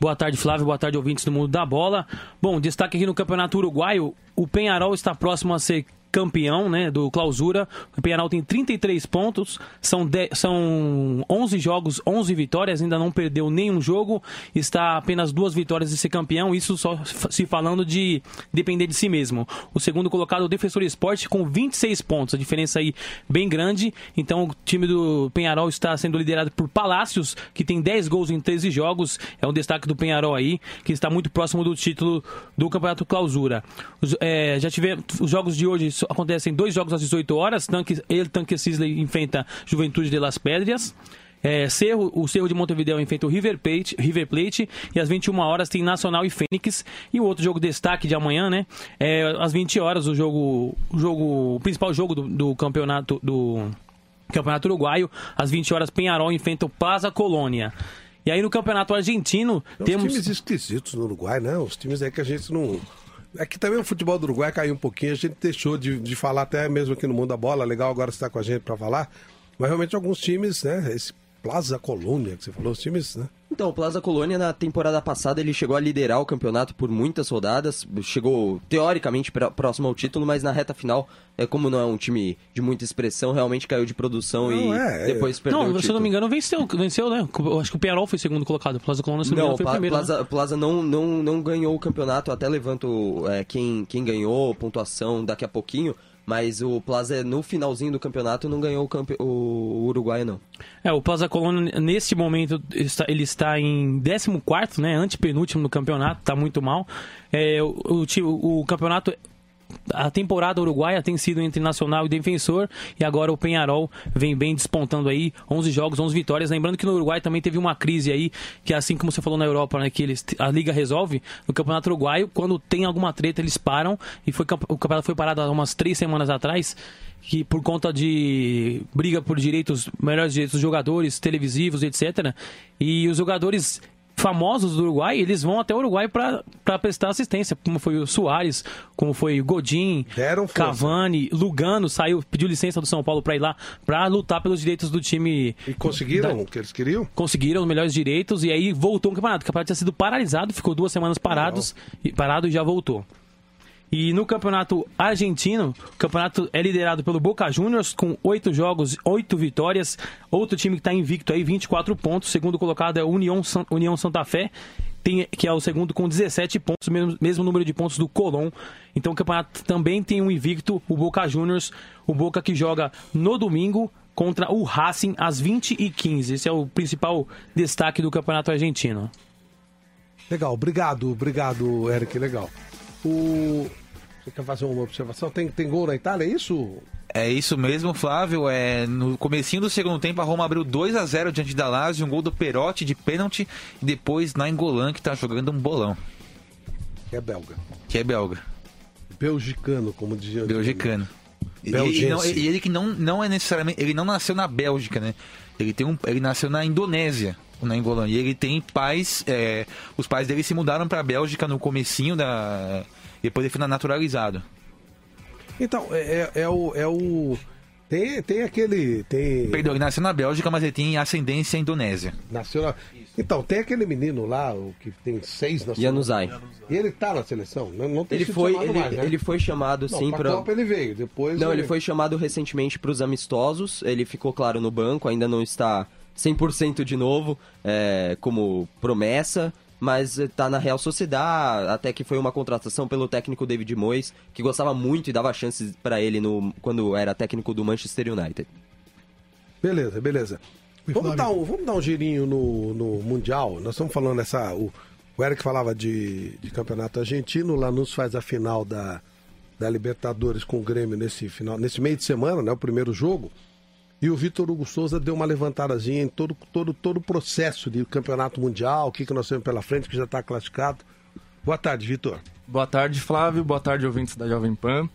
Boa tarde, Flávio. Boa tarde, ouvintes do Mundo da Bola. Bom, destaque aqui no Campeonato Uruguaio: o Penharol está próximo a ser campeão né, do Clausura. O Penharol tem 33 pontos, são, são 11 jogos, 11 vitórias, ainda não perdeu nenhum jogo, está apenas duas vitórias de ser campeão, isso só se falando de depender de si mesmo. O segundo colocado, o Defensor Esporte, com 26 pontos, a diferença aí bem grande. Então o time do Penharol está sendo liderado por Palácios, que tem 10 gols em 13 jogos, é um destaque do Penharol aí, que está muito próximo do título do Campeonato Clausura. Os, é, já tivemos os jogos de hoje acontecem dois jogos às 18 horas. Tanque, ele, Tanque Sisley, enfrenta Juventude de Las Pedras. É, Cerro, o Cerro de Montevideo enfrenta o River Plate, River Plate e às 21 horas tem Nacional e Fênix. E o outro jogo destaque de amanhã, né? É, às 20 horas o jogo, o jogo, o principal jogo do, do campeonato do Campeonato Uruguaio, às 20 horas Penharol enfrenta o Plaza Colônia. E aí no Campeonato Argentino Tem temos times esquisitos no Uruguai, né? Os times aí que a gente não. É que também o futebol do Uruguai caiu um pouquinho, a gente deixou de, de falar até mesmo aqui no Mundo da Bola. Legal agora você estar com a gente para falar. Mas realmente alguns times, né? Esse Plaza Colônia que você falou, os times, né? Então, o Plaza Colônia na temporada passada ele chegou a liderar o campeonato por muitas rodadas, chegou teoricamente pra, próximo ao título, mas na reta final, é como não é um time de muita expressão, realmente caiu de produção e é, depois perdeu o Não, título. se eu não me engano, venceu, venceu, né? Eu acho que o Penharol foi segundo colocado, o Plaza Colônia se não, me Não, engano, foi primeiro. né? Plaza, Plaza não, não, não ganhou o campeonato, até levanto é, quem, quem ganhou, pontuação daqui a pouquinho, mas o Plaza no finalzinho do campeonato não ganhou o, campe... o Uruguai não. É, o Plaza Colônia, neste momento, ele está em 14, né? Antepenúltimo no campeonato, está muito mal. É, o, o, o campeonato. A temporada uruguaia tem sido entre Nacional e Defensor e agora o Penharol vem bem despontando aí, 11 jogos, 11 vitórias. Lembrando que no Uruguai também teve uma crise aí, que assim como você falou na Europa, né, que eles, a liga resolve, no Campeonato Uruguaio, quando tem alguma treta eles param e foi, o campeonato foi parado há umas três semanas atrás que por conta de briga por direitos, melhores direitos dos jogadores, televisivos, etc. E os jogadores famosos do Uruguai, eles vão até o Uruguai para prestar assistência, como foi o Soares, como foi o Godin, Cavani, Lugano saiu, pediu licença do São Paulo para ir lá para lutar pelos direitos do time. E conseguiram da- o que eles queriam? conseguiram os melhores direitos e aí voltou o campeonato. O campeonato tinha sido paralisado, ficou duas semanas parados, e, parado e já voltou. E no campeonato argentino, o campeonato é liderado pelo Boca Juniors com oito jogos, oito vitórias. Outro time que está invicto aí, 24 pontos. Segundo colocado é o União, San- União Santa Fé, tem, que é o segundo com 17 pontos, mesmo, mesmo número de pontos do Colón. Então o campeonato também tem um invicto, o Boca Juniors, o Boca que joga no domingo contra o Racing às 20h15. Esse é o principal destaque do campeonato argentino. Legal, obrigado, obrigado, Eric, legal. O... Você quer fazer uma observação? Tem, tem gol na Itália, é isso? É isso mesmo, Flávio. É, no comecinho do segundo tempo, a Roma abriu 2 a 0 diante da Lazio, um gol do Perotti de pênalti, e depois Nainggolan, que tá jogando um bolão, Que é belga. que é belga. Belgicano, como dizia. Belgicano. E, Belgense. e não- e ele que não, não é necessariamente. Ele não nasceu na Bélgica, né? Ele, tem um, ele nasceu na Indonésia, o Nainggolan. E ele tem pais. é, os pais dele se mudaram pra Bélgica no comecinho da. Depois ele foi naturalizado. Então, é, é- é o. É o... Tem, tem aquele. Tem... Perdão, ele nasceu na Bélgica, mas ele tem ascendência indonésia. Nasceu na... Então, tem aquele menino lá, o que tem seis na Januzaj. E ele tá na seleção? Não, não tem Ele foi, ele, mais, né? ele foi chamado Não, sim pra para Copa ele veio, depois Não, ele- ele foi chamado recentemente para os amistosos. Ele ficou claro no banco, ainda não está 100% de novo é, como promessa, mas está na Real Sociedad, até que foi uma contratação pelo técnico David Moyes, que gostava muito e dava chances para ele no, quando era técnico do Manchester United. Beleza, beleza. Vamos dar, um, vamos dar um girinho no, no Mundial. Nós estamos falando essa. O, o Eric falava de, de campeonato argentino, o Lanús faz a final da, da Libertadores com o Grêmio nesse final, nesse meio de semana, né? O primeiro jogo. E o Vitor Hugo Souza deu uma levantadazinha em todo, todo, todo o processo de campeonato mundial, o que, que nós temos pela frente, que já está classificado. Boa tarde, Vitor. Boa tarde, Flávio. Boa tarde, ouvintes da Jovem Pan.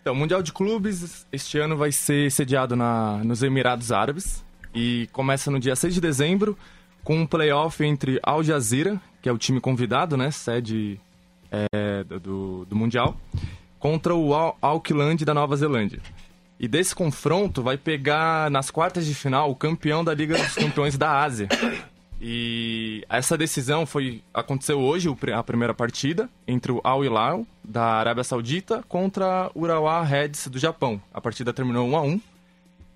Então, o Mundial de Clubes este ano vai ser sediado na, nos Emirados Árabes e começa no dia 6 de dezembro com um playoff entre Al Jazeera, que é o time convidado, né, sede é, do, do Mundial, contra o Au- Auckland da Nova Zelândia. E desse confronto vai pegar nas quartas de final o campeão da Liga dos Campeões da Ásia. E essa decisão foi aconteceu hoje, a primeira partida, entre o Al Hilal da Arábia Saudita contra o Urawa Reds do Japão. A partida terminou 1 a 1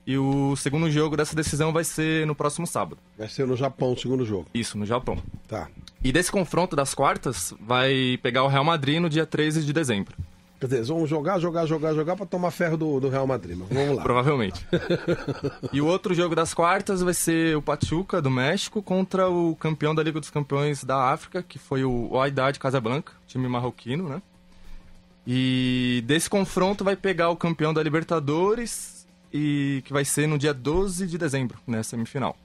e o segundo jogo dessa decisão vai ser no próximo sábado. Vai ser no Japão o segundo jogo. Isso, no Japão. Tá. E desse confronto das quartas vai pegar o Real Madrid no dia 13 de dezembro. Quer dizer, eles vão jogar, jogar, jogar, jogar pra tomar ferro do, do Real Madrid. Mas vamos lá. Provavelmente. *laughs* e o outro jogo das quartas vai ser o Pachuca do México contra o campeão da Liga dos Campeões da África, que foi o Wydad Casablanca, time marroquino, né? E desse confronto vai pegar o campeão da Libertadores e que vai ser no dia 12 de dezembro, né, semifinal.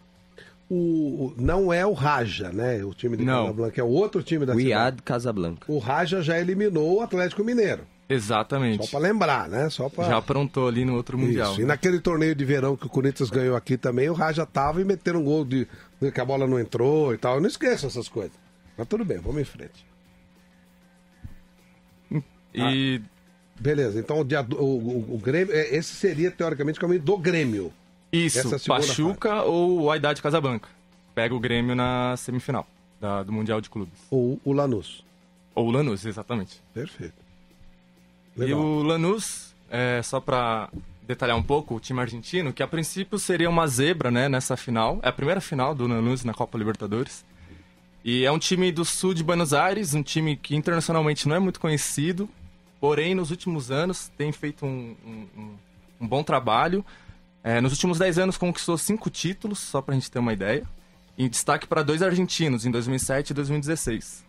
O, não é o Raja, né? O time de Não. Casablanca é o outro time da Riad cidade. Casablanca. O Raja já eliminou o Atlético Mineiro. Exatamente. Só pra lembrar, né? Só pra... Já aprontou ali no outro Mundial. Isso. E naquele torneio de verão que o Corinthians ganhou aqui também, o Raja tava e meteram um gol de de que a bola não entrou e tal. Eu não esqueço essas coisas. Mas tudo bem, vamos em frente. E Beleza, então o, dia o, o- o Grêmio, é, esse seria teoricamente o caminho do Grêmio. Isso, Pachuca ou o Wydad Casablanca. Pega o Grêmio na semifinal da- do Mundial de Clubes. Ou o Lanús. Ou o Lanús, exatamente. Perfeito. E Legal. o Lanús, é, só pra detalhar um pouco, o time argentino, que a princípio seria uma zebra né, nessa final. É a primeira final do Lanús na Copa Libertadores. E é um time do sul de Buenos Aires, um time que internacionalmente não é muito conhecido, porém nos últimos anos tem feito um, um- um- bom trabalho. É, nos últimos 10 anos conquistou cinco títulos, só pra gente ter uma ideia. Em destaque para dois argentinos, em 2007 e 2016.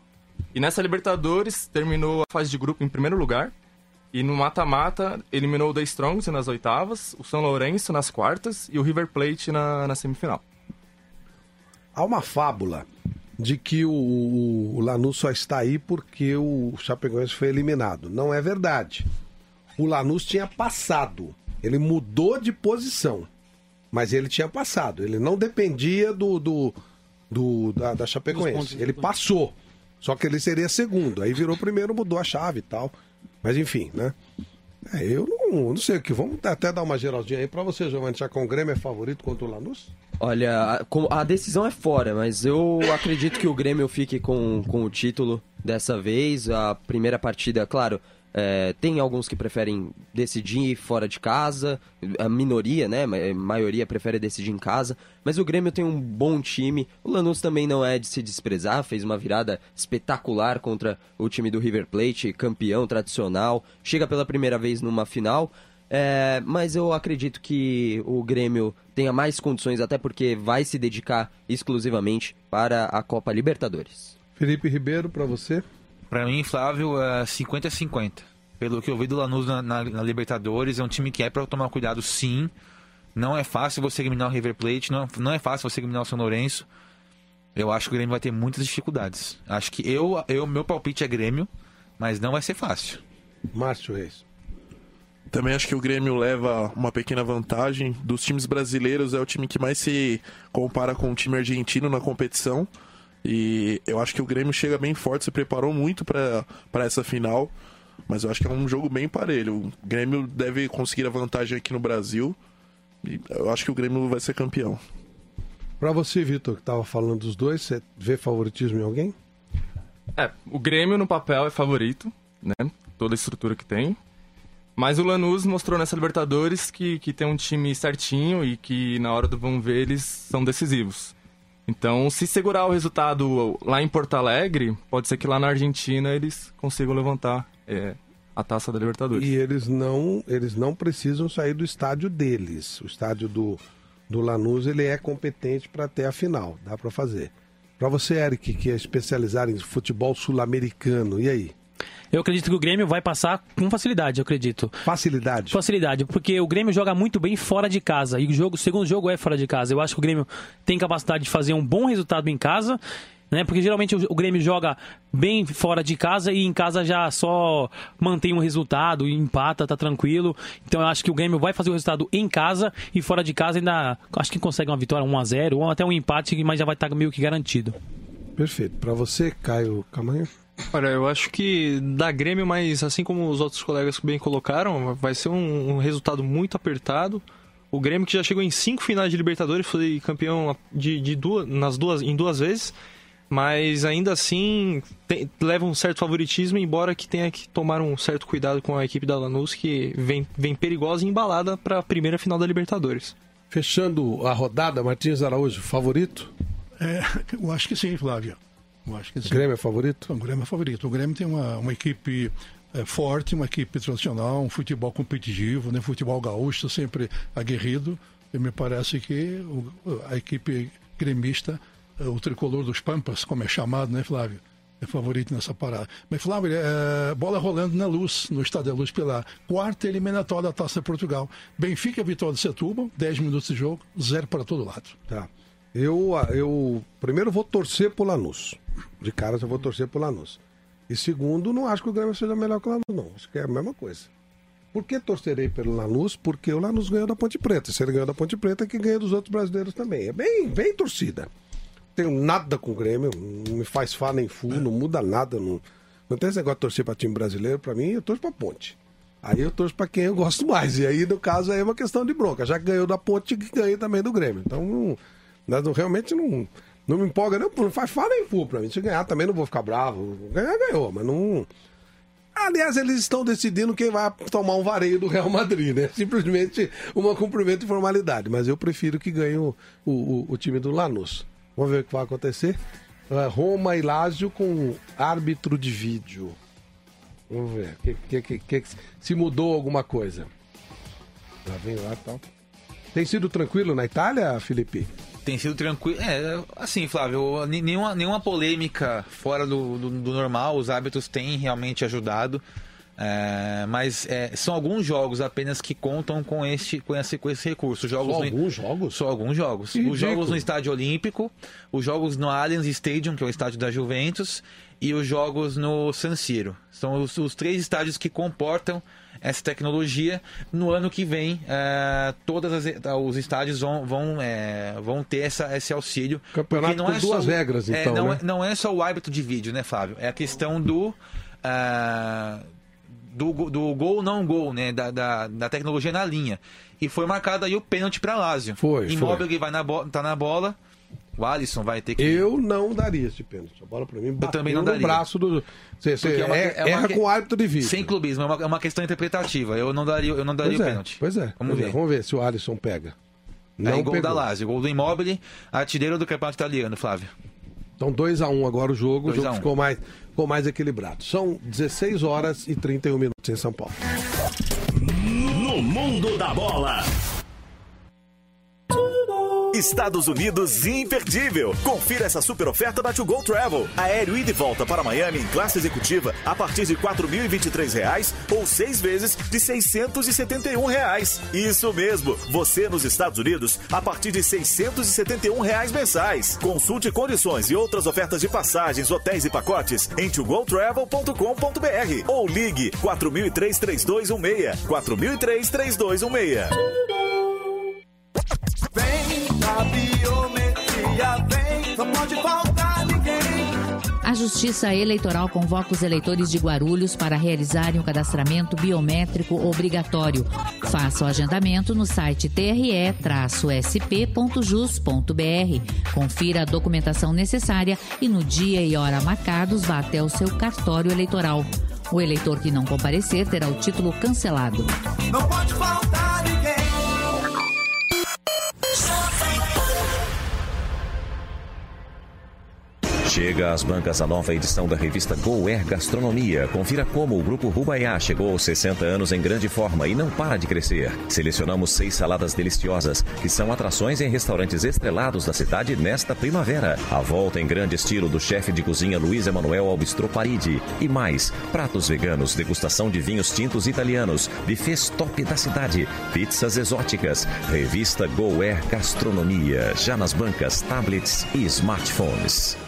E nessa Libertadores terminou a fase de grupo em primeiro lugar. E no mata-mata eliminou o The Strongs nas oitavas, o São Lourenço nas quartas e o River Plate na, na semifinal. Há uma fábula de que o, o, o Lanús só está aí porque o Chapecoense foi eliminado. Não é verdade. O Lanús tinha passado. Ele mudou de posição. Mas ele tinha passado. Ele não dependia do, do, do- da, da Chapecoense. Ele passou. Só que ele seria segundo. Aí virou primeiro, mudou a chave e tal. Mas enfim, né? É, eu não, não sei o que. Vamos até dar uma geraldinha aí pra você, Giovanni. Com o Grêmio é favorito contra o Lanús? Olha, a, a decisão é fora, mas eu acredito que o Grêmio fique com, com o título dessa vez. A primeira partida, claro, é, tem alguns que preferem decidir fora de casa, a minoria, né? A maioria prefere decidir em casa. Mas o Grêmio tem um bom time. O Lanús também não é de se desprezar, fez uma virada espetacular contra o time do River Plate, campeão tradicional. Chega pela primeira vez numa final. É, mas eu acredito que o Grêmio tenha mais condições, até porque vai se dedicar exclusivamente para a Copa Libertadores. Felipe Ribeiro, pra você? Pra mim, Flávio, é 50-50. Pelo que eu vi do Lanús na, na- na Libertadores, é um time que é pra tomar cuidado sim. Não é fácil você eliminar o River Plate, não, não é fácil você eliminar o São Lourenço. Eu acho que o Grêmio vai ter muitas dificuldades. Acho que eu, eu meu palpite é Grêmio, mas não vai ser fácil. Márcio Reis. Também acho que o Grêmio leva uma pequena vantagem. Dos times brasileiros, é o time que mais se compara com o time argentino na competição. E eu acho que o Grêmio chega bem forte, se preparou muito para essa final. Mas eu acho que é um jogo bem parelho. O Grêmio deve conseguir a vantagem aqui no Brasil. E eu acho que o Grêmio vai ser campeão. Pra você, Vitor, que tava falando dos dois, você vê favoritismo em alguém? É, o Grêmio no papel é favorito, né? Toda a estrutura que tem. Mas o Lanús mostrou nessa Libertadores que, que tem um time certinho e que na hora do vamos ver eles são decisivos. Então, se segurar o resultado lá em Porto Alegre, pode ser que lá na Argentina eles consigam levantar é, a taça da Libertadores. E eles não, eles não precisam sair do estádio deles. O estádio do, do Lanús ele é competente para ter a final, dá para fazer. Para você, Eric, que é especializado em futebol sul-americano, e aí? Eu acredito que o Grêmio vai passar com facilidade, eu acredito. Facilidade? Facilidade, porque o Grêmio joga muito bem fora de casa. E o, jogo, o segundo jogo é fora de casa. Eu acho que o Grêmio tem capacidade de fazer um bom resultado em casa. Né? Porque geralmente o, Grêmio joga bem fora de casa e em casa já só mantém um resultado, empata, tá tranquilo. Então eu acho que o Grêmio vai fazer o resultado em casa e fora de casa ainda acho que consegue uma vitória 1 a 0 ou até um empate, mas já vai estar meio que garantido. Perfeito. Para você, Caio Camanho? Olha, eu acho que dá Grêmio, mas assim como os outros colegas bem colocaram, vai ser um, um resultado muito apertado. O Grêmio que já chegou em cinco finais de Libertadores, foi campeão de, de duas, nas duas, em duas vezes, mas ainda assim tem, leva um certo favoritismo, embora que tenha que tomar um certo cuidado com a equipe da Lanús, que vem, vem perigosa e embalada para a primeira final da Libertadores. Fechando a rodada, Martins Araújo, favorito? É, eu acho que sim, Flávio. Eu acho que sim. O Grêmio é favorito? O Grêmio é favorito. O Grêmio tem uma, uma equipe é, forte, uma equipe tradicional, um futebol competitivo, né? futebol gaúcho sempre aguerrido. E me parece que o, a equipe gremista, é, o tricolor dos Pampas, como é chamado, né, Flávio? É favorito nessa parada. Mas, Flávio, é, bola rolando na luz, no Estádio da Luz, pela quarta eliminatória da Taça de Portugal. Benfica, vitória de Setúbal, 10 minutos de jogo, zero para todo lado. Tá. Eu, eu primeiro vou torcer pro Lanús. De cara eu vou torcer pro Lanús. E segundo, não acho que o Grêmio seja melhor que o Lanús, não. Acho que é a mesma coisa. Por que torcerei pelo Lanús? Porque o Lanús ganhou da Ponte Preta. Se ele ganhou da Ponte Preta, é que ganha dos outros brasileiros também. É bem, bem torcida. Tenho nada com o Grêmio, não me faz fá nem fu, não muda nada. Não, não tem esse negócio de torcer para time brasileiro. Para mim, eu torço pra Ponte. Aí eu torço para quem eu gosto mais. E aí, no caso, aí é uma questão de bronca. Já que ganhou da Ponte, que ganha também do Grêmio. Então, não, não, realmente não, não me empolga, não, não faz fala nem fu pra mim. Se ganhar também não vou ficar bravo. Ganhar, ganhou, mas não. Aliás, eles estão decidindo quem vai tomar um vareio do Real Madrid, né? Simplesmente um cumprimento de formalidade. Mas eu prefiro que ganhe o, o, o time do Lanús. Vamos ver o que vai acontecer. Uh, Roma e Lázio com árbitro de vídeo. Vamos ver. Que, que, que, se mudou alguma coisa. Já vem lá e tal. Tem sido tranquilo na Itália, Felipe? Tem sido tranquilo. É, assim, Flávio, nenhuma, nenhuma polêmica fora do, do, do normal. Os árbitros têm realmente ajudado. É, mas é, são alguns jogos apenas que contam com este, com esse, com esse recurso. Jogos Só no, alguns jogos? Só alguns jogos. Que os ridículo. jogos no Estádio Olímpico, os jogos no Allianz Stadium, que é o estádio da Juventus, e os jogos no San Siro. São os, os três estádios que comportam essa tecnologia. No ano que vem, é, todos os estádios vão, vão, é, vão ter essa, esse auxílio. Campeonato Porque com duas só, regras, é, então, não, né? é, não é só o árbitro de vídeo, né, Flávio? É a questão do. ah, do, do gol não gol, né? Da, da, da tecnologia na linha. E foi marcado aí o pênalti para Lázio. Foi, Imóvel vai na bo tá na bola. O Alisson vai ter que. Eu não daria esse pênalti. A bola pra mim bateu também não no daria. braço do. Você, você é uma- er- é uma erra que- com o árbitro de vídeo. Sem clubismo, é uma, é uma questão interpretativa. Eu não daria, eu não daria pois o é, pênalti. Pois é. Vamos pois é. ver. Vamos ver se o Alisson pega. Não Não gol pegou. da Lazio, gol do Immobile, artilheiro do campeonato italiano, Flávio. Então 2x1 agora o jogo. O 2 a jogo 1. ficou mais, ficou mais equilibrado. São 16 horas e 31 minutos em São Paulo. No mundo da bola. Estados Unidos imperdível. Confira essa super oferta da To Go Travel. Aéreo ida e volta para Miami em classe executiva a partir de 4.023 reais ou seis vezes de 671 reais. Isso mesmo, você nos Estados Unidos a partir de 671 reais mensais. Consulte condições e outras ofertas de passagens, hotéis e pacotes em togotravel.com.br ou ligue 4003 3216 4003 3216. Da biometria, vem, não pode faltar ninguém. A Justiça Eleitoral convoca os eleitores de Guarulhos para realizarem o cadastramento biométrico obrigatório. Faça o agendamento no site tre-sp.jus.br. Confira a documentação necessária e no dia e hora marcados vá até o seu cartório eleitoral. O eleitor que não comparecer terá o título cancelado. Não pode faltar Chega às bancas a nova edição da revista Go Air Gastronomia. Confira como o grupo Rubaiá chegou aos 60 anos em grande forma e não para de crescer. Selecionamos seis saladas deliciosas, que são atrações em restaurantes estrelados da cidade nesta primavera. A volta em grande estilo do chefe de cozinha Luiz Emanuel Albistro Paridi. E mais, pratos veganos, degustação de vinhos tintos italianos, buffets top da cidade, pizzas exóticas. Revista Go Air Gastronomia, já nas bancas, tablets e smartphones.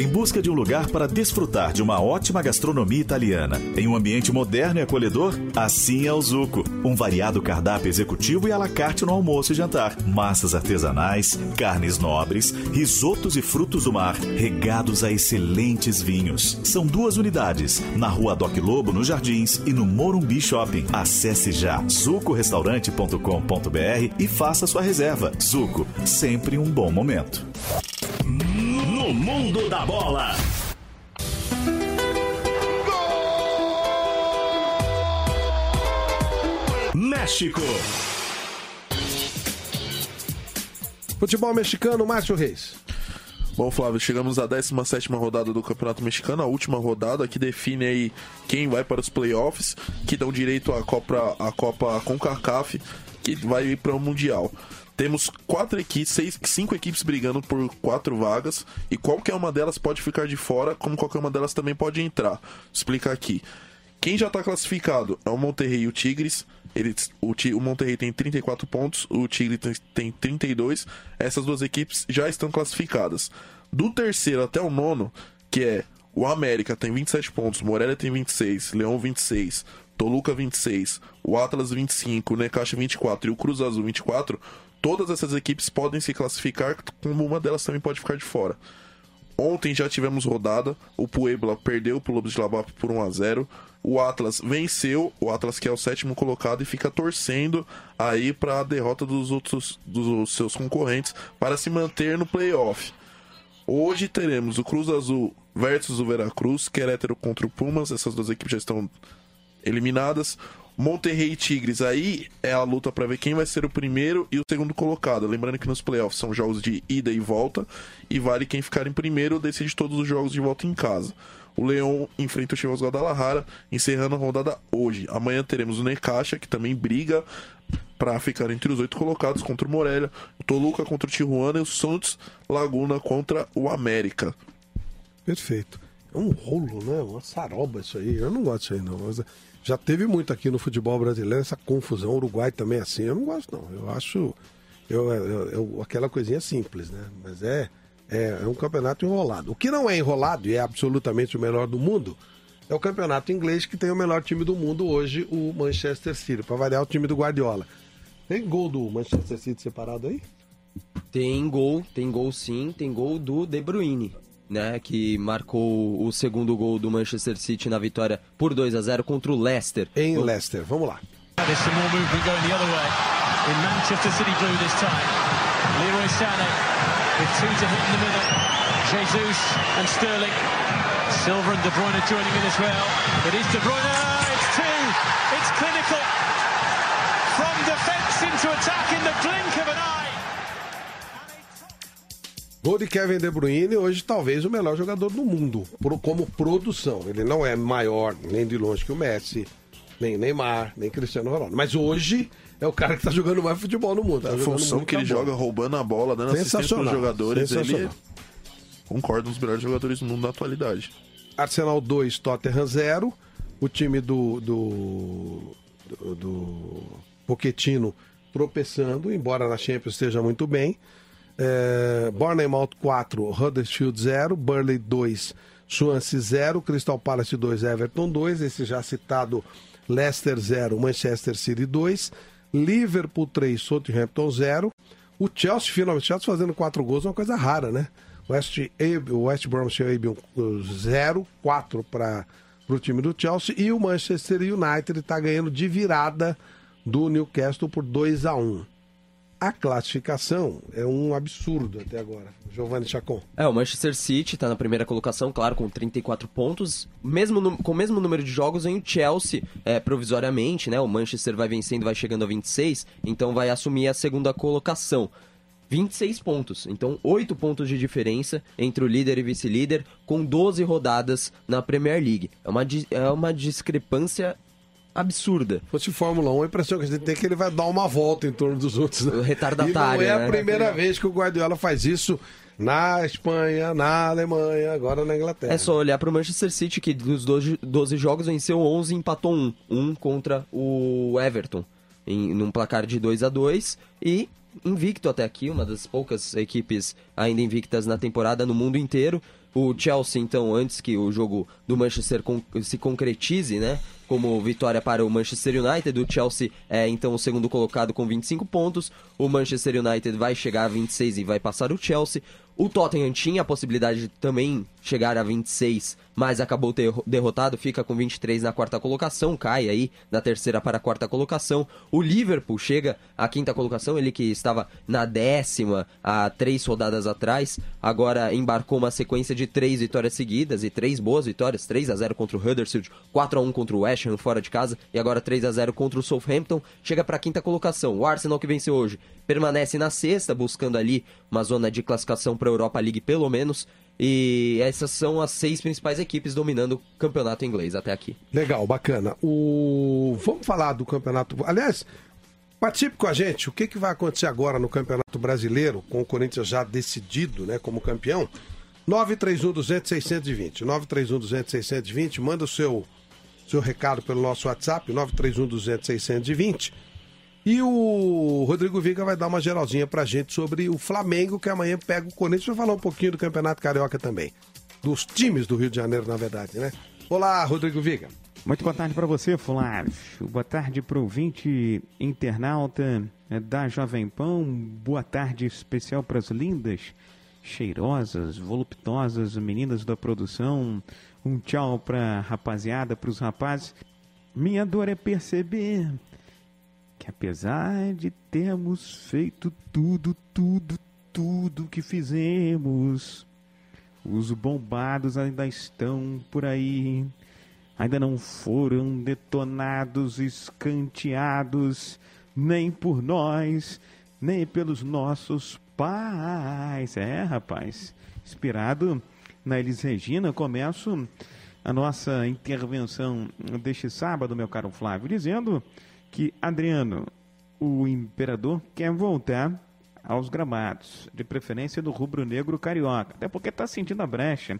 Em busca de um lugar para desfrutar de uma ótima gastronomia italiana, em um ambiente moderno e acolhedor? Assim é o Zuco. Um variado cardápio executivo e à la carte no almoço e jantar. Massas artesanais, carnes nobres, risotos e frutos do mar, regados a excelentes vinhos. São duas unidades, na rua Doc Lobo, nos Jardins, e no Morumbi Shopping. Acesse já zucorestaurante.com.br e faça sua reserva. Zuco, sempre um bom momento. No mundo da bola. México. Futebol mexicano, Márcio Reis. Bom, Flávio, chegamos à 17 rodada do Campeonato Mexicano, a última rodada que define aí quem vai para os playoffs, que dão direito à Copa, à Copa CONCACAF, que vai para o Mundial. Temos quatro equipes, seis, cinco equipes brigando por quatro vagas e qualquer uma delas pode ficar de fora, como qualquer uma delas também pode entrar. Vou explicar aqui. Quem já está classificado é o Monterrey e o Tigres. Eles, o, o Monterrey tem 34 pontos, o Tigre tem, tem 32. Essas duas equipes já estão classificadas. Do terceiro até o nono, que é o América tem 27 pontos, Morelia tem 26, Leão 26, Toluca 26, o Atlas 25, o Necaxa 24 e o Cruz Azul 24, todas essas equipes podem se classificar, como uma delas também pode ficar de fora. Ontem já tivemos rodada, o Puebla perdeu para o Lobos de Labap por 1 a 0 o Atlas venceu, o Atlas que é o sétimo colocado e fica torcendo aí para a derrota dos outros dos seus concorrentes para se manter no playoff. Hoje teremos o Cruz Azul versus o Veracruz, Querétaro contra o Pumas, essas duas equipes já estão eliminadas. Monterrey e Tigres, aí é a luta para ver quem vai ser o primeiro e o segundo colocado. Lembrando que nos playoffs são jogos de ida e volta, e vale quem ficar em primeiro decide todos os jogos de volta em casa. O Leão enfrenta o Chivas Guadalajara, encerrando a rodada hoje. Amanhã teremos o Necaxa, que também briga para ficar entre os oito colocados contra o Morelia, o Toluca contra o Tijuana e o Santos Laguna contra o América. Perfeito. É um rolo, né? Uma saroba isso aí. Eu não gosto disso aí, não. Mas já teve muito aqui no futebol brasileiro essa confusão. O Uruguai também é assim. Eu não gosto, não. Eu acho. Eu, eu, eu, aquela coisinha simples, né? Mas é, é, é um campeonato enrolado. O que não é enrolado e é absolutamente o melhor do mundo é o campeonato inglês que tem o melhor time do mundo hoje, o Manchester City. Para variar, o time do Guardiola. Tem gol do Manchester City separado aí? Tem gol, tem gol sim, tem gol do De Bruyne. Né, que marcou o segundo gol do Manchester City na vitória por 2 a 0 contra o Leicester. Em Leicester, vamos lá. There's some more movement going the other way. In Manchester City blue this time. Leroy Sané with two to hit in the middle. Jesus and Sterling. Silva and De Bruyne joining in as well. It is De Bruyne. It's two. It's clinical. From defence into attack in the blink of an eye. Gol de Kevin De Bruyne, hoje talvez o melhor jogador do mundo, como produção. Ele não é maior, nem de longe que o Messi, nem Neymar, nem Cristiano Ronaldo. Mas hoje é o cara que está jogando mais futebol no mundo. Tá a função que ele joga roubando a bola, dando assistência para os jogadores, ele concorda um dos melhores jogadores do mundo na atualidade. Arsenal 2, Tottenham 0. O time do, do, do, do Pochettino tropeçando, embora na Champions esteja muito bem. É, Bournemouth 4, Huddersfield 0, Burnley 2, Swansea 0, Crystal Palace 2, Everton 2, esse já citado Leicester 0, Manchester City 2, Liverpool 3, Southampton 0. O Chelsea, finalmente, Chelsea fazendo 4 gols é uma coisa rara, né? West, West Bromwich Albion 0, 4 para o time do Chelsea. E o Manchester United está ganhando de virada do Newcastle por 2 a 1 a classificação é um absurdo até agora. Giovanni Chacon. É, o Manchester City está na primeira colocação, claro, com 34 pontos. Mesmo com o mesmo número de jogos em o Chelsea, é, provisoriamente, né? O Manchester vai vencendo, vai chegando a 26, então vai assumir a segunda colocação. 26 pontos, então 8 pontos de diferença entre o líder e vice-líder, com 12 rodadas na Premier League. É uma, é uma discrepância absurda. Se fosse Fórmula 1, a impressão que a gente tem é que ele vai dar uma volta em torno dos outros. Né? Retardatário. E não é a né? primeira vez que o Guardiola faz isso na Espanha, na Alemanha, agora na Inglaterra. É só olhar para o Manchester City, que dos 12, 12 jogos venceu 11 e empatou um. Um contra o Everton, em, num placar de 2 a 2 E invicto até aqui, uma das poucas equipes ainda invictas na temporada no mundo inteiro. O Chelsea, então, antes que o jogo do Manchester se concretize, né? Como vitória para o Manchester United. O Chelsea é, então, o segundo colocado com 25 pontos. O Manchester United vai chegar a 26 e vai passar o Chelsea. O Tottenham tinha a possibilidade de também chegar a 26, mas acabou derrotado, fica com 23 na quarta colocação, cai aí da terceira para a quarta colocação. O Liverpool chega à quinta colocação, ele que estava na décima há três rodadas atrás, agora embarcou uma sequência de três vitórias seguidas e três boas vitórias, 3 a 0 contra o Huddersfield, 4 a 1 contra o West Ham fora de casa e agora 3 a 0 contra o Southampton, chega para a quinta colocação. O Arsenal que venceu hoje permanece na sexta, buscando ali uma zona de classificação para a Europa League pelo menos. E essas são as seis principais equipes dominando o campeonato inglês até aqui. Legal, bacana. O... Vamos falar do campeonato. Aliás, participe com a gente. O que, que vai acontecer agora no Campeonato Brasileiro, com o Corinthians já decidido né, como campeão? 931-200-620. 931-200-620. Manda o seu, seu recado pelo nosso WhatsApp, 931-200-620. E o Rodrigo Viga vai dar uma geralzinha pra gente sobre o Flamengo, que amanhã pega o Corinthians. Vai falar um pouquinho do Campeonato Carioca também. Dos times do Rio de Janeiro, na verdade, né? Olá, Rodrigo Viga. Muito boa tarde para você, Flávio. Boa tarde para o ouvinte internauta né, da Jovem Pão. Boa tarde especial para as lindas, cheirosas, voluptuosas meninas da produção. Um tchau para rapaziada, para os rapazes. Minha dor é perceber que apesar de termos feito tudo, tudo, tudo que fizemos, os bombados ainda estão por aí, ainda não foram detonados, escanteados, nem por nós, nem pelos nossos pais. É, rapaz, inspirado na Elis Regina, começo a nossa intervenção deste sábado, meu caro Flávio, dizendo que Adriano, o imperador, quer voltar aos gramados, de preferência do rubro-negro carioca, até porque está sentindo a brecha,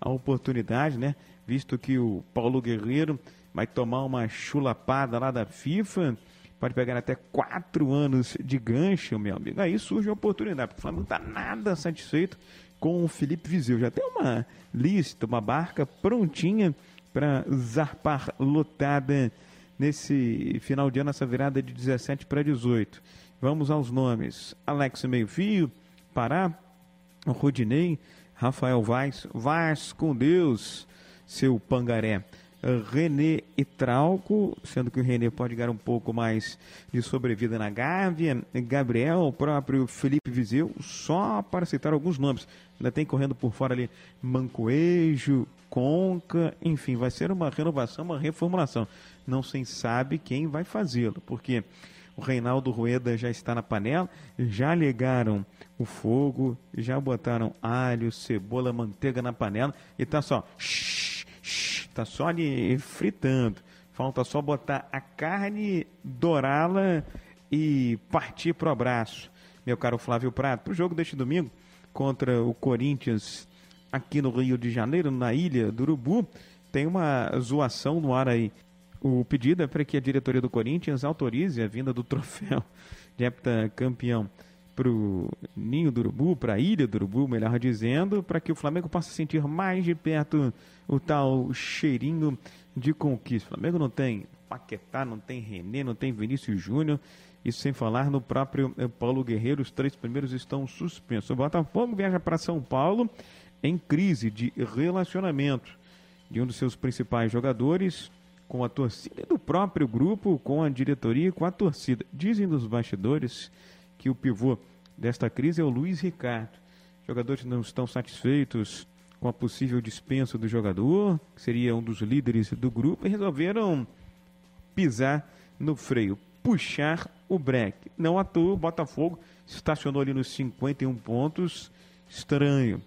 a oportunidade, né? Visto que o Paulo Guerreiro vai tomar uma chulapada lá da FIFA, pode pegar até quatro anos de gancho, meu amigo. Aí surge a oportunidade, porque o Flamengo está nada satisfeito com o Felipe Viseu. Já tem uma lista, uma barca prontinha para zarpar lotada nesse final de ano, essa virada de 17 para 18. Vamos aos nomes: Alex Meio-Fio, Pará, Rodinei, Rafael Vaz, Vaz com Deus, seu Pangaré. René e Trauco, sendo que o René pode ganhar um pouco mais de sobrevida na Gávea, Gabriel, o próprio Felipe Vizeu, só para citar alguns nomes. Ainda tem correndo por fora ali Mancoejo, Conca, enfim, vai ser uma renovação, uma reformulação. Não se sabe quem vai fazê-lo, porque o Reinaldo Rueda já está na panela, já ligaram o fogo, já botaram alho, cebola, manteiga na panela e tá só tá só ali fritando. Falta só botar a carne, dourá-la e partir pro abraço. Meu caro Flávio Prato, pro jogo deste domingo contra o Corinthians aqui no Rio de Janeiro, na ilha do Urubu, tem uma zoação no ar aí. O pedido é para que a diretoria do Corinthians autorize a vinda do troféu *laughs* de heptacampeão para o Ninho do Urubu, para a Ilha do Urubu, melhor dizendo, para que o Flamengo possa sentir mais de perto o tal cheirinho de conquista. O Flamengo não tem Paquetá, não tem René, não tem Vinícius Júnior, isso sem falar no próprio eh, Paulo Guerreiro, os três primeiros estão suspensos. O Botafogo viaja para São Paulo em crise de relacionamento de um dos seus principais jogadores com a torcida do próprio grupo, com a diretoria com a torcida. Dizem nos bastidores que o pivô desta crise é o Luiz Ricardo. Jogadores não estão satisfeitos com a possível dispensa do jogador, que seria um dos líderes do grupo, e resolveram pisar no freio, puxar o breque. Não à toa, o Botafogo estacionou ali nos 51 pontos. Estranho,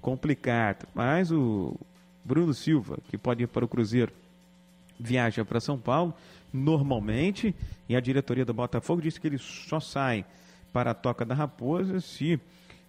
complicado. Mas o Bruno Silva, que pode ir para o Cruzeiro, viaja para São Paulo normalmente e a diretoria do Botafogo disse que ele só sai para a Toca da Raposa se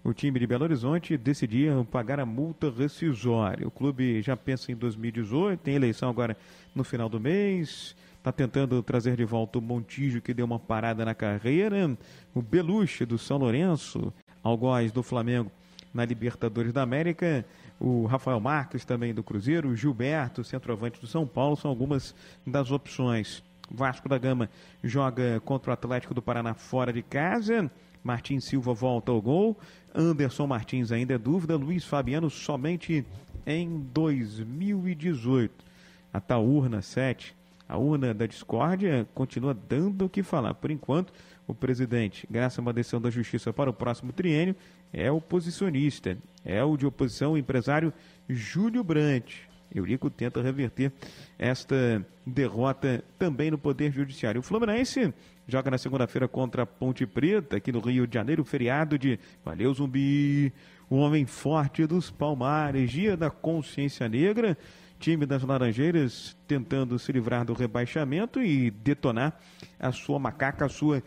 o time de Belo Horizonte decidir pagar a multa rescisória. O clube já pensa em 2018, tem eleição agora no final do mês, está tentando trazer de volta o Montijo, que deu uma parada na carreira, o Beluche do São Lourenço, algoz do Flamengo na Libertadores da América, o Rafael Marques também do Cruzeiro, o Gilberto, centroavante do São Paulo, são algumas das opções. Vasco da Gama joga contra o Atlético do Paraná fora de casa. Martins Silva volta ao gol. Anderson Martins ainda é dúvida. Luiz Fabiano somente em 2018. A tal urna 7, a urna da discórdia, continua dando o que falar. Por enquanto, o presidente, graças a uma decisão da Justiça para o próximo triênio, é oposicionista. É o de oposição o empresário Júlio Brandt. Eurico tenta reverter esta derrota também no Poder Judiciário. O Fluminense joga na segunda-feira contra a Ponte Preta, aqui no Rio de Janeiro, feriado de Valeu Zumbi, o homem forte dos Palmares, dia da consciência negra time das Laranjeiras tentando se livrar do rebaixamento e detonar a sua macaca, a sua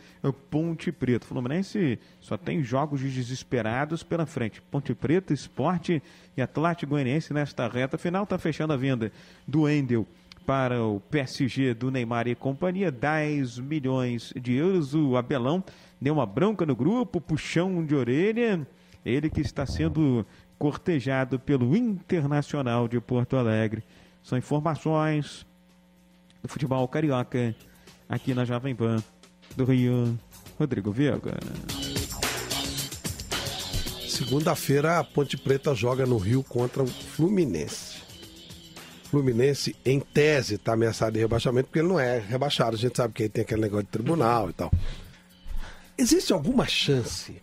Ponte Preta. O Fluminense só tem jogos desesperados pela frente. Ponte Preta, Esporte e Atlético Goianiense nesta reta final. Está fechando a venda do Endel para o PSG do Neymar e companhia, 10 milhões de euros. O Abelão deu uma bronca no grupo, puxão de orelha. Ele que está sendo cortejado pelo Internacional de Porto Alegre. São informações do futebol carioca aqui na Jovem Pan do Rio, Rodrigo Veiga. Segunda-feira a Ponte Preta joga no Rio contra o Fluminense. Fluminense, em tese, está ameaçado de rebaixamento, porque ele não é rebaixado. A gente sabe que aí tem aquele negócio de tribunal e tal. Existe alguma chance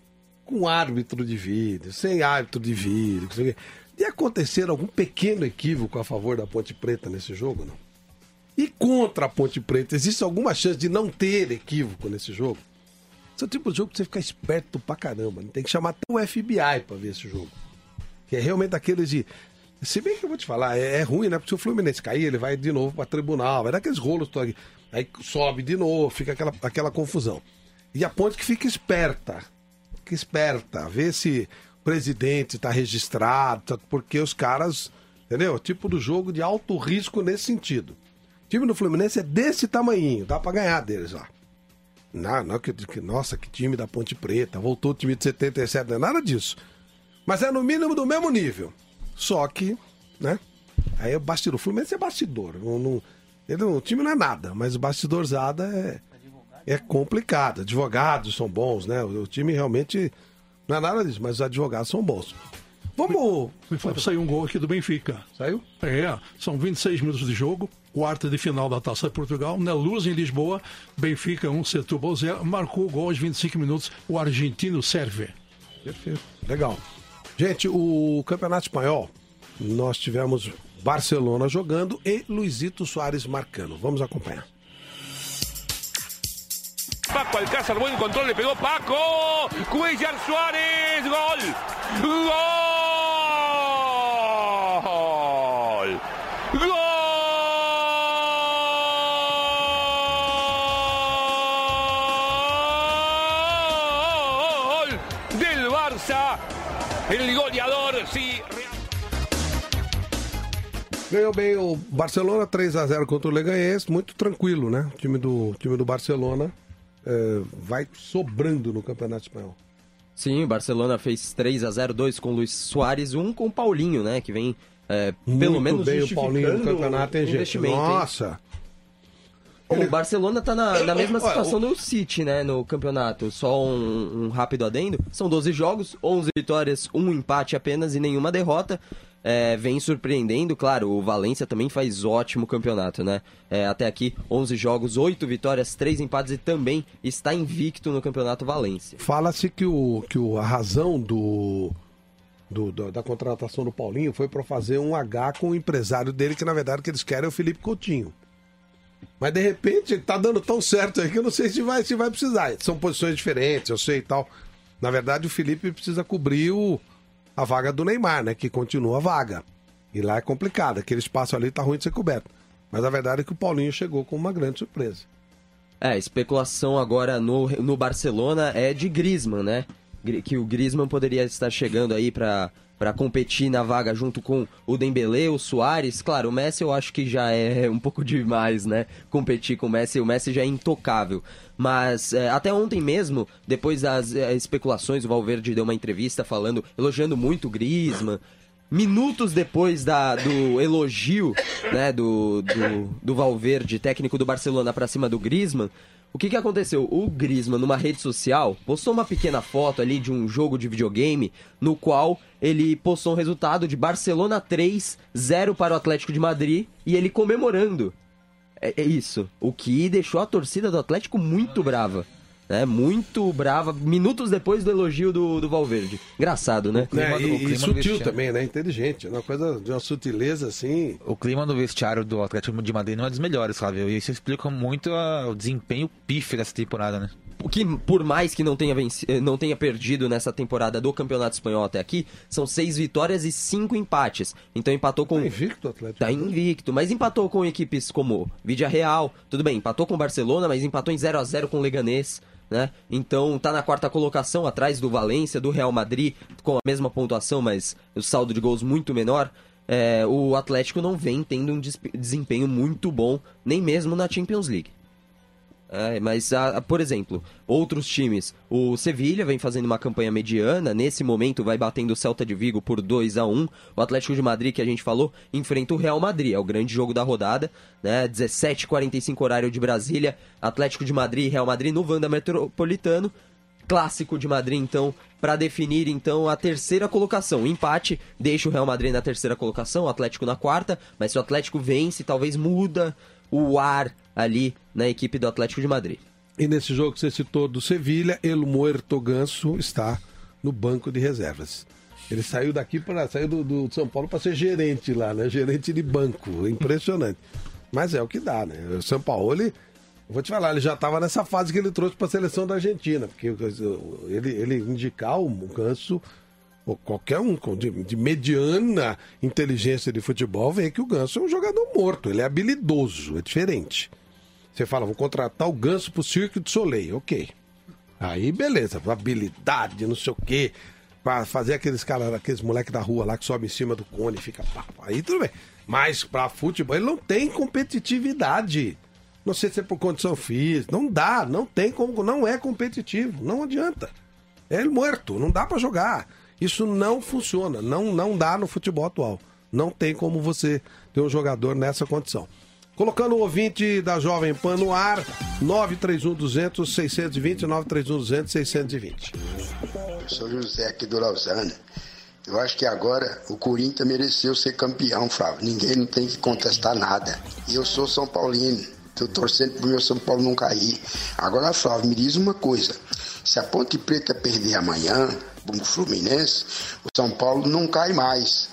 com árbitro de vídeo, sem árbitro de vídeo, de acontecer algum pequeno equívoco a favor da Ponte Preta nesse jogo, não? E contra a Ponte Preta, existe alguma chance de não ter equívoco nesse jogo? Esse é o tipo de jogo que você fica esperto pra caramba. Né? Tem que chamar até o FBI pra ver esse jogo. Que é realmente aqueles de. Se bem que eu vou te falar, é, é ruim, né? Porque se o Fluminense cair, ele vai de novo pra tribunal, vai dar aqueles rolos aqui. Aí sobe de novo, fica aquela, aquela confusão. E a ponte que fica esperta fica esperta, vê se o presidente está registrado, tá, porque os caras, entendeu? Tipo do jogo de alto risco nesse sentido. O time do Fluminense é desse tamanhinho, dá para ganhar deles lá. Não, não que, que, nossa, que time da Ponte Preta, voltou o time de 77, não é nada disso. Mas é no mínimo do mesmo nível. Só que, né? Aí o bastidor, o Fluminense é bastidor. Não, não, ele, o time não é nada, mas o bastidorzada é, é complicado. Advogados são bons, né? O, time realmente não é nada disso, mas os advogados são bons. Vamos. Saiu um gol aqui do Benfica. Saiu? É, são 26 minutos de jogo, quarta de final da Taça de Portugal, na Luz em Lisboa, Benfica 1, Setúbal 0, marcou o gol aos 25 minutos, o argentino serve. Perfeito, legal. Gente, o Campeonato Espanhol, nós tivemos Barcelona jogando e Luizito Soares marcando. Vamos acompanhar. Paco Alcázar, buen control, le pegó Paco. Cuellar Suárez, gol. Gol. Gol. Del Barça. El goleador, sí. Ganhou bem o Barcelona 3 a 0 contra o Leganés, muito tranquilo, né? O time do, time do Barcelona é, vai sobrando no Campeonato Espanhol. Sim, o Barcelona fez 3 a 0 2 com o Luiz Soares, um com o Paulinho, né? Que vem é, pelo Muito menos bem o Paulinho no campeonato, hein, gente? investimento. Nossa! O Barcelona tá na, na mesma situação do City, né, no campeonato. Só um, um rápido adendo. São 12 jogos, 11 vitórias, um empate apenas e nenhuma derrota. É, vem surpreendendo, claro, o Valência também faz ótimo campeonato, né? É, até aqui, 11 jogos, 8 vitórias, 3 empates e também está invicto no campeonato Valência. Fala-se que, o, que o, a razão do, do- do- da contratação do Paulinho foi para fazer um H com o empresário dele, que na verdade o que eles querem é o Felipe Coutinho. Mas de repente tá dando tão certo aí que eu não sei se vai, se vai precisar. São posições diferentes, eu sei e tal. Na verdade, o Felipe precisa cobrir o, a vaga do Neymar, né? Que continua vaga. E lá é complicado, aquele espaço ali tá ruim de ser coberto. Mas a verdade é que o Paulinho chegou com uma grande surpresa. É, especulação agora no, no Barcelona é de Griezmann, né? Que o Griezmann poderia estar chegando aí para para competir na vaga junto com o Dembélé, o Soares. Claro, o Messi eu acho que já é *laughs* um pouco demais, né? Competir com o Messi, o Messi já é intocável. Mas é, até ontem mesmo, depois das é, especulações, o Valverde deu uma entrevista falando, elogiando muito o Griezmann. Minutos depois da, do elogio né, do, do, do Valverde, técnico do Barcelona, pra cima do Griezmann, o que, que aconteceu? O Griezmann, numa rede social, postou uma pequena foto ali de um jogo de videogame, no qual ele postou um resultado de Barcelona 3, 0 para o Atlético de Madrid, e ele comemorando. É, é isso. O que deixou a torcida do Atlético muito brava. Né? Muito brava, minutos depois do elogio do, do Valverde. Engraçado, né? É, e, e sutil também, né? Inteligente. Uma coisa de uma sutileza assim. O clima do vestiário do Atlético de Madrid não é dos melhores, Flávio. E isso explica muito a- o desempenho pífio dessa temporada, né? O que, por mais que não tenha, venci- eh, não tenha perdido nessa temporada do Campeonato Espanhol até aqui, são seis vitórias e cinco empates. Então empatou com. Tá invicto o Atlético. Tá invicto, mas empatou com equipes como Vidia Real, tudo bem, empatou com o Barcelona, mas empatou em 0 a 0 com o Leganês. Né? Então tá na quarta colocação, atrás do Valência, do Real Madrid, com a mesma pontuação, mas o saldo de gols muito menor. É, o Atlético não vem tendo um des- desempenho muito bom, nem mesmo na Champions League. É, mas, a- a- por exemplo, outros times, o Sevilha vem fazendo uma campanha mediana, nesse momento vai batendo o Celta de Vigo por 2 a 1 O Atlético de Madrid, que a gente falou, enfrenta o Real Madrid, é o grande jogo da rodada, né? 17h45 horário de Brasília, Atlético de Madrid e Real Madrid no Wanda Metropolitano. Clássico de Madrid, então, para definir então a terceira colocação. Empate deixa o Real Madrid na terceira colocação, o Atlético na quarta, mas se o Atlético vence, talvez muda o ar ali na equipe do Atlético de Madrid. E nesse jogo que você citou do Sevilha, El Muerto Ganso está no banco de reservas. Ele saiu daqui para saiu do, do São Paulo para ser gerente lá, né? Gerente de banco, impressionante. Mas é o que dá, né? O São Paulo, ele, vou te falar, ele já estava nessa fase que ele trouxe para a seleção da Argentina, porque ele, ele indicar o Ganso ou qualquer um de, de mediana inteligência de futebol vê que o Ganso é um jogador morto, ele é habilidoso, é diferente. Você fala, vou contratar o Ganso pro Cirque du Soleil, ok. Aí beleza, habilidade, não sei o quê, pra fazer aqueles caras, aqueles moleques da rua lá que sobe em cima do cone e fica aí tudo bem. Mas pra futebol, ele não tem competitividade. Não sei se é por condição física, não dá, não tem como, não é competitivo, não adianta. É morto, não dá pra jogar. Isso não funciona, não, não dá no futebol atual. Não tem como você ter um jogador nessa condição. Colocando o ouvinte da Jovem Pan no ar, 931 200 620, 931 200 620. Eu sou José aqui do Lausanne. Eu acho que agora o Corinthians mereceu ser campeão, Flávio. Ninguém não tem que contestar nada. Eu sou São Paulino. Tô torcendo pro meu São Paulo não cair. Agora, Flávio, me diz uma coisa. Se a Ponte Preta perder amanhã pro Fluminense, o São Paulo não cai mais.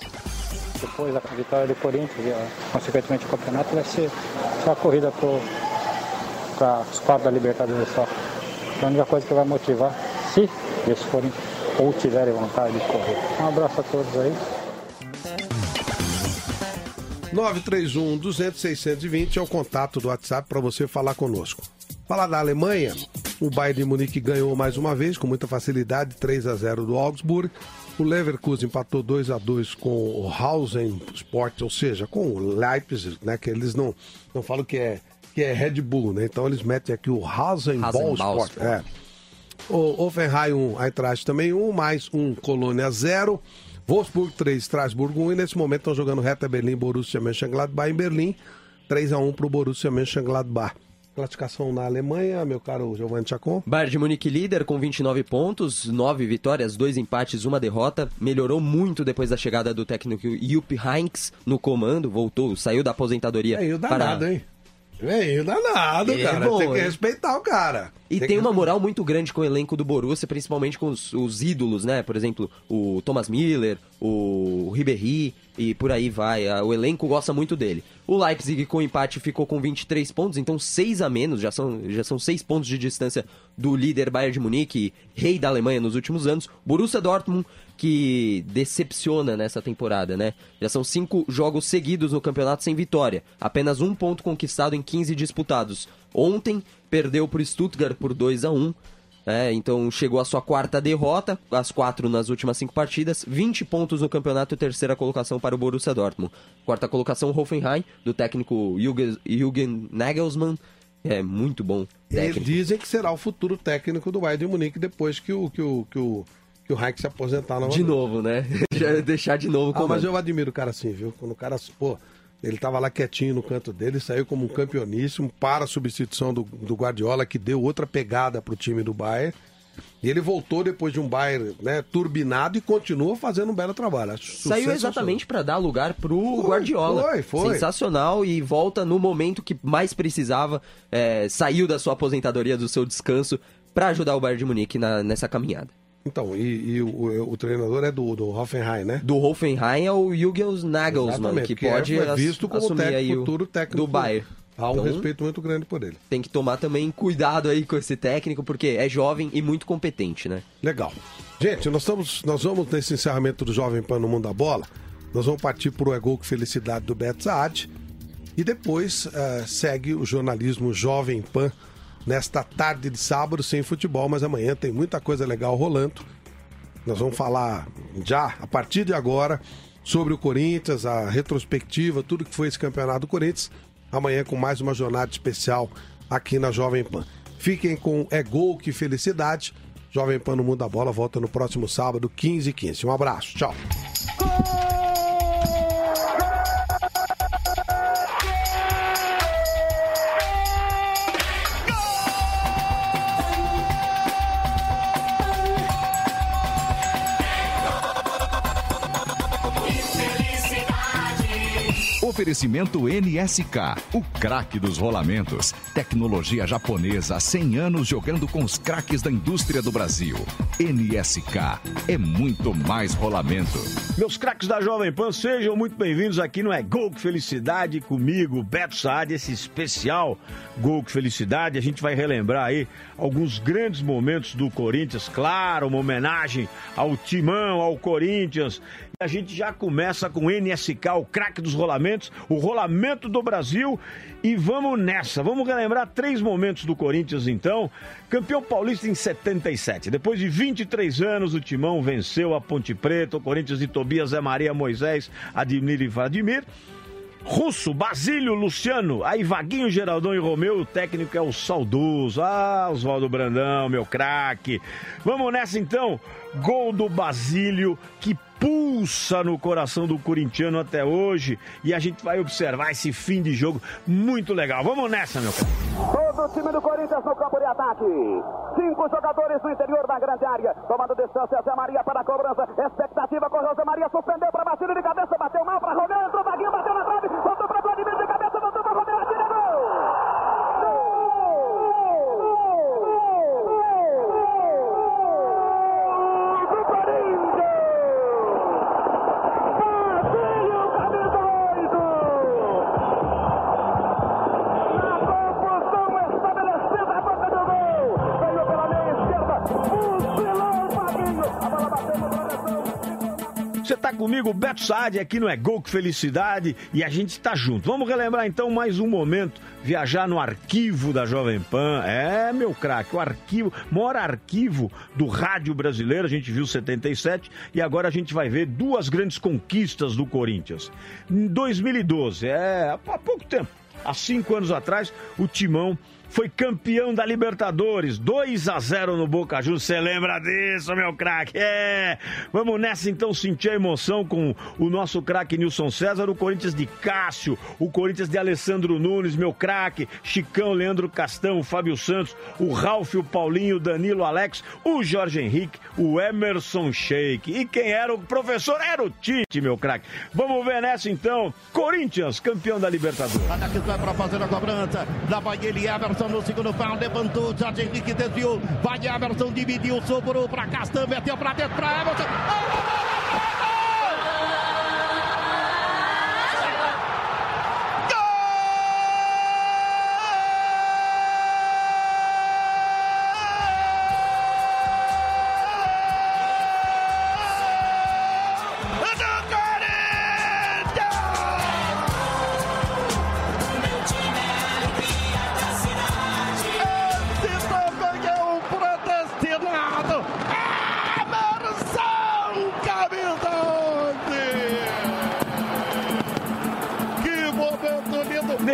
Depois da vitória do Corinthians e, consequentemente o campeonato vai ser só a corrida para os quatro da Libertadores só. É a única coisa que vai motivar, se eles forem ou tiverem vontade de correr. Um abraço a todos aí. 931 200 620 é o contato do WhatsApp para você falar conosco. Falar da Alemanha, o Bayern de Munique ganhou mais uma vez com muita facilidade, 3 a 0 do Augsburg. O Leverkusen empatou 2 a 2 com o Hausen Sport, ou seja, com o Leipzig, né, que eles não não falam que é que é Red Bull, né? Então eles metem aqui o Hausen Ball Sport, é. O Offenheim 1, Eintracht também 1, mais 1, Colônia 0. Wolfsburg 3, Strasbourg 1. E nesse momento estão jogando Reta Berlim, Borussia Mönchengladbach em Berlim. 3 a 1 para o Borussia Mönchengladbach. Classificação na Alemanha, meu caro Giovanni Chacon. Bayern de Munique líder com 29 pontos, 9 vitórias, 2 empates, uma derrota. Melhorou muito depois da chegada do técnico Jupp Heynckes no comando, voltou, saiu da aposentadoria. É, o danado, para... hein? É, danado, É cara. bom, Tem que respeitar o cara. E Tem tem, uma moral muito grande com o elenco do Borussia, principalmente com os, os ídolos, né? Por exemplo, o Thomas Miller, o Ribéry e por aí vai. O elenco gosta muito dele. O Leipzig com empate ficou com 23 pontos, então 6 a menos, já são, já são 6 pontos de distância do líder Bayern de Munique, rei da Alemanha nos últimos anos. Borussia Dortmund, que decepciona nessa temporada, né? Já são 5 jogos seguidos no campeonato sem vitória, apenas um ponto conquistado em 15 disputados. Ontem perdeu para o Stuttgart por 2 a 1 é, então chegou a sua quarta derrota, as quatro nas últimas cinco partidas, 20 pontos no campeonato e terceira colocação para o Borussia Dortmund. Quarta colocação, Hoffenheim, do técnico Jürgen, Jürgen Nagelsmann, é muito bom Eles técnico. dizem que será o futuro técnico do Bayern de Munique depois que o, que o, que o, que o Reich se aposentar novamente. De novo, né? *laughs* Já deixar de novo Ah, como mas eu admiro o cara assim, viu? Quando o cara, pô, ele tava lá quietinho no canto dele, saiu como um campeoníssimo para a substituição do, do Guardiola, que deu outra pegada pro time do Bayern. E ele voltou depois de um Bayern né, turbinado e continua fazendo um belo trabalho. Acho Saiu exatamente para dar lugar pro Guardiola. foi, foi. Sensacional e volta no momento que mais precisava. é, saiu da sua aposentadoria, do seu descanso, para ajudar o Bayern de Munique na- nessa caminhada. Então, e, e o, o- treinador é do, do Hoffenheim, né? Do Hoffenheim é o Jürgen Nagelsmann, que que é- pode ass- visto como assumir técnico, aí o futuro técnico do Bayern. Há um Então, respeito muito grande por ele. Tem que tomar também cuidado aí com esse técnico, porque é jovem e muito competente, né? Legal. Gente, nós, estamos, nós vamos nesse encerramento do Jovem Pan no Mundo da Bola. Nós vamos partir para o É Gol com Felicidade do Beto Saad. E depois eh, segue o jornalismo Jovem Pan nesta tarde de sábado sem futebol, mas amanhã tem muita coisa legal rolando. Nós vamos falar já, a partir de agora, sobre o Corinthians, a retrospectiva, tudo que foi esse campeonato do Corinthians. Amanhã com mais uma jornada especial aqui na Jovem Pan. Fiquem com É Gol, que felicidade. Jovem Pan no Mundo da Bola volta no próximo sábado, 15 h 15 Um abraço, tchau. Oferecimento NSK, o craque dos rolamentos. Tecnologia japonesa há 100 anos jogando com os craques da indústria do Brasil. NSK é muito mais rolamento. Meus craques da Jovem Pan, sejam muito bem-vindos aqui no É Gol que Felicidade comigo, Beto Saad, esse especial Gol que Felicidade. A gente vai relembrar aí alguns grandes momentos do Corinthians, claro, uma homenagem ao Timão, ao Corinthians. A gente já começa com o NSK, o craque dos rolamentos, o rolamento do Brasil. E vamos nessa, vamos relembrar três momentos do Corinthians então. Campeão paulista em 77. Depois de 23 anos, o Timão venceu a Ponte Preta, o Corinthians de Tobias, Zé Maria, Moisés, Admir e Vladimir. Russo, Basílio, Luciano, aí Vaguinho, Geraldão e Romeu, o técnico é o saudoso. Ah, Oswaldo Brandão, meu craque. Vamos nessa então. Gol do Basílio, que pulsa no coração do corintiano até hoje. E a gente vai observar esse fim de jogo muito legal. Vamos nessa, meu craque. Todo o time do Corinthians no campo de ataque. Cinco jogadores no interior da grande área. Tomando distância, Zé Maria para a cobrança. Expectativa com José Maria. Suspendeu para Basílio de cabeça. Bateu mal para Romeu. Entrou Vaguinho, bateu Você tá comigo, Beto Saad, aqui no É Gol que Felicidade e a gente tá junto. Vamos relembrar então mais um momento, viajar no arquivo da Jovem Pan. É, meu craque, o arquivo, maior arquivo do rádio brasileiro, a gente viu 77 e agora a gente vai ver duas grandes conquistas do Corinthians. Em 2012, é, há pouco tempo, há cinco anos atrás, o Timão foi campeão da Libertadores, 2 a 0 no Boca Juniors. Você lembra disso, meu craque? É! Vamos nessa então sentir a emoção com o nosso craque Nilson César, o Corinthians de Cássio, o Corinthians de Alessandro Nunes, meu craque, Chicão, Leandro Castão, Fábio Santos, o Ralf, o Paulinho, o Danilo Alex, o Jorge Henrique, o Emerson Sheik. E quem era o professor? Era o Tite, meu craque. Vamos ver nessa então. Corinthians, campeão da Libertadores. Vai para fazer a cobrança. Lá vai ele, Everton Emerson no segundo pau, levantou, Jorge Henrique desviou, vai Emerson, dividiu, sobrou para Castan, meteu para dentro para Emerson.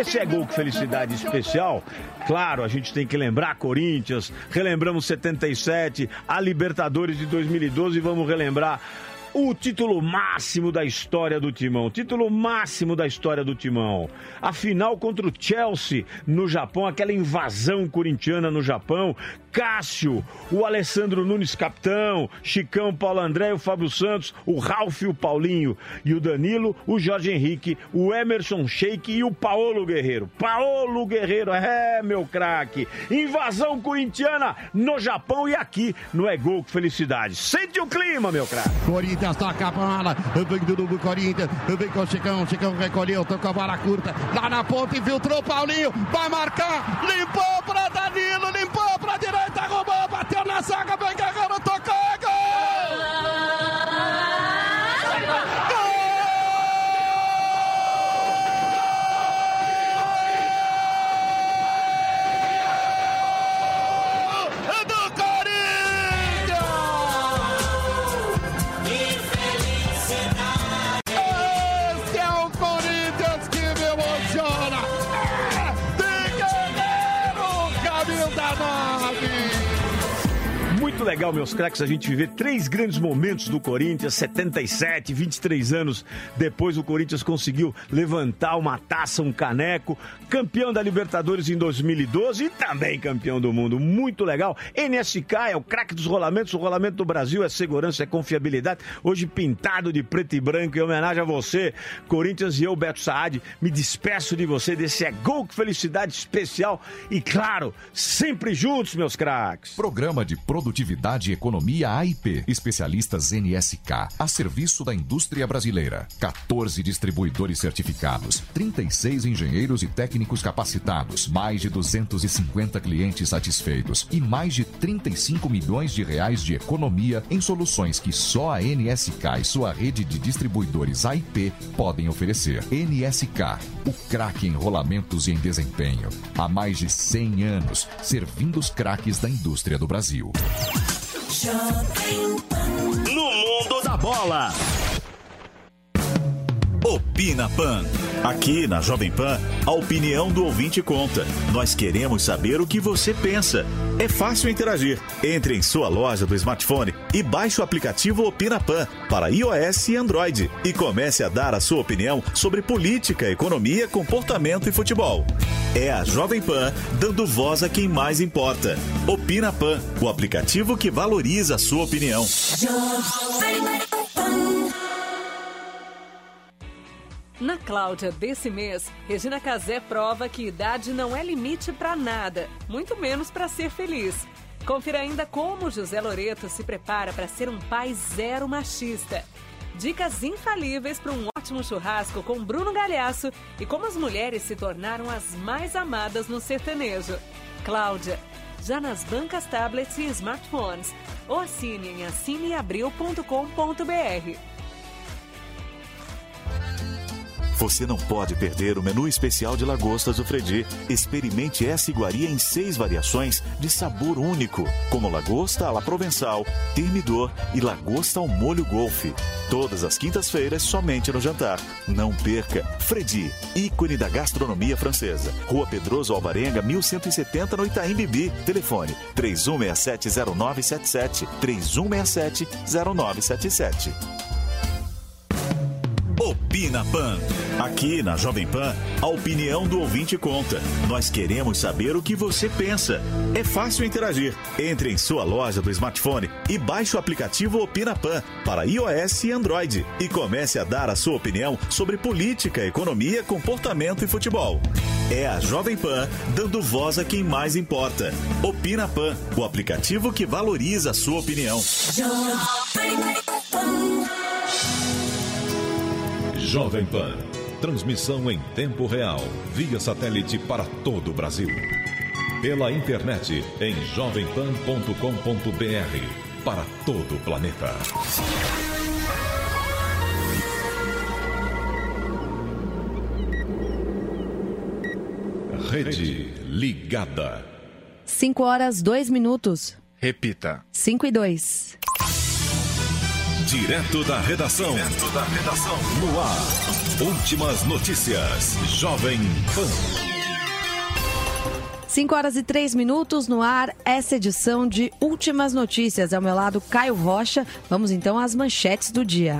Nesse é gol felicidade especial, claro, a gente tem que lembrar Corinthians, relembramos 77, a Libertadores de 2012 e vamos relembrar o título máximo da história do Timão. Título máximo da história do Timão. A final contra o Chelsea no Japão, aquela invasão corintiana no Japão. Cássio, o Alessandro Nunes capitão, Chicão, Paulo André, o Fábio Santos, o Ralf, o Paulinho e o Danilo, o Jorge Henrique, o Emerson Sheik e o Paolo Guerreiro. Paolo Guerreiro, é meu craque. Invasão corintiana no Japão e aqui no É Gol Felicidade. Sente o clima, meu craque. Toca a bola, vem do Corinthians, vem com o Chicão, Chicão recolheu, tocou a bola curta, lá na ponta, infiltrou Paulinho, vai marcar, limpou para Danilo, limpou para direita, roubou, bateu na zaga, vem Guerreiro, tocou, é gol! Legal, meus craques, a gente viver três grandes momentos do Corinthians, 77, 23 anos depois o Corinthians conseguiu levantar uma taça, um caneco, campeão da Libertadores em 2012 e também campeão do mundo. Muito legal. NSK é o craque dos rolamentos, o rolamento do Brasil é segurança, é confiabilidade. Hoje pintado de preto e branco em homenagem a você, Corinthians e eu, Beto Saad, me despeço de você desse é gol que felicidade especial e claro, sempre juntos, meus craques. Programa de Produtividade e Economia AIP. Especialistas NSK. A serviço da indústria brasileira. 14 distribuidores certificados. 36 engenheiros e técnicos capacitados. Mais de 250 clientes satisfeitos. E mais de 35 milhões de reais de economia em soluções que só a NSK e sua rede de distribuidores AIP podem oferecer. NSK. O craque em rolamentos e em desempenho. Há mais de 100 anos, servindo os craques da indústria do Brasil. No mundo da bola. Opina Pan. Aqui na Jovem Pan, a opinião do ouvinte conta. Nós queremos saber o que você pensa. É fácil interagir. Entre em sua loja do smartphone e baixe o aplicativo Opina Pan para iOS e Android e comece a dar a sua opinião sobre política, economia, comportamento e futebol. É a Jovem Pan dando voz a quem mais importa. Opina Pan, o aplicativo que valoriza a sua opinião. Na Cláudia desse mês, Regina Casé prova que idade não é limite para nada, muito menos para ser feliz. Confira ainda como José Loreto se prepara para ser um pai zero machista. Dicas infalíveis para um ótimo churrasco com Bruno Galhaço e como as mulheres se tornaram as mais amadas no sertanejo. Cláudia, já nas bancas, tablets e smartphones. Ou assine em assineabril.com.br. Você não pode perder o menu especial de lagostas do Fredi. Experimente essa iguaria em seis variações de sabor único, como lagosta à la provençal, termidor e lagosta ao molho golfe. Todas as quintas-feiras, somente no jantar. Não perca! Fredi, ícone da gastronomia francesa. Rua Pedroso Alvarenga, 1170, no Itaim Bibi. Telefone 31670977. 31670977. Opina Pan. Aqui na Jovem Pan, a opinião do ouvinte conta. Nós queremos saber o que você pensa. É fácil interagir. Entre em sua loja do smartphone e baixe o aplicativo Opina Pan para iOS e Android e comece a dar a sua opinião sobre política, economia, comportamento e futebol. É a Jovem Pan dando voz a quem mais importa. Opina Pan, o aplicativo que valoriza a sua opinião. Jovem Pan. Transmissão em tempo real, via satélite para todo o Brasil. Pela internet em jovempan.com.br. Para todo o planeta. Rede Ligada. 5 horas, 2 minutos. Repita. 5 e 2. Direto da redação. Direto da redação. No ar. Últimas notícias. Jovem Pan. 5 horas e 3 minutos no ar, essa edição de Últimas Notícias. Ao meu lado, Caio Rocha. Vamos então às manchetes do dia.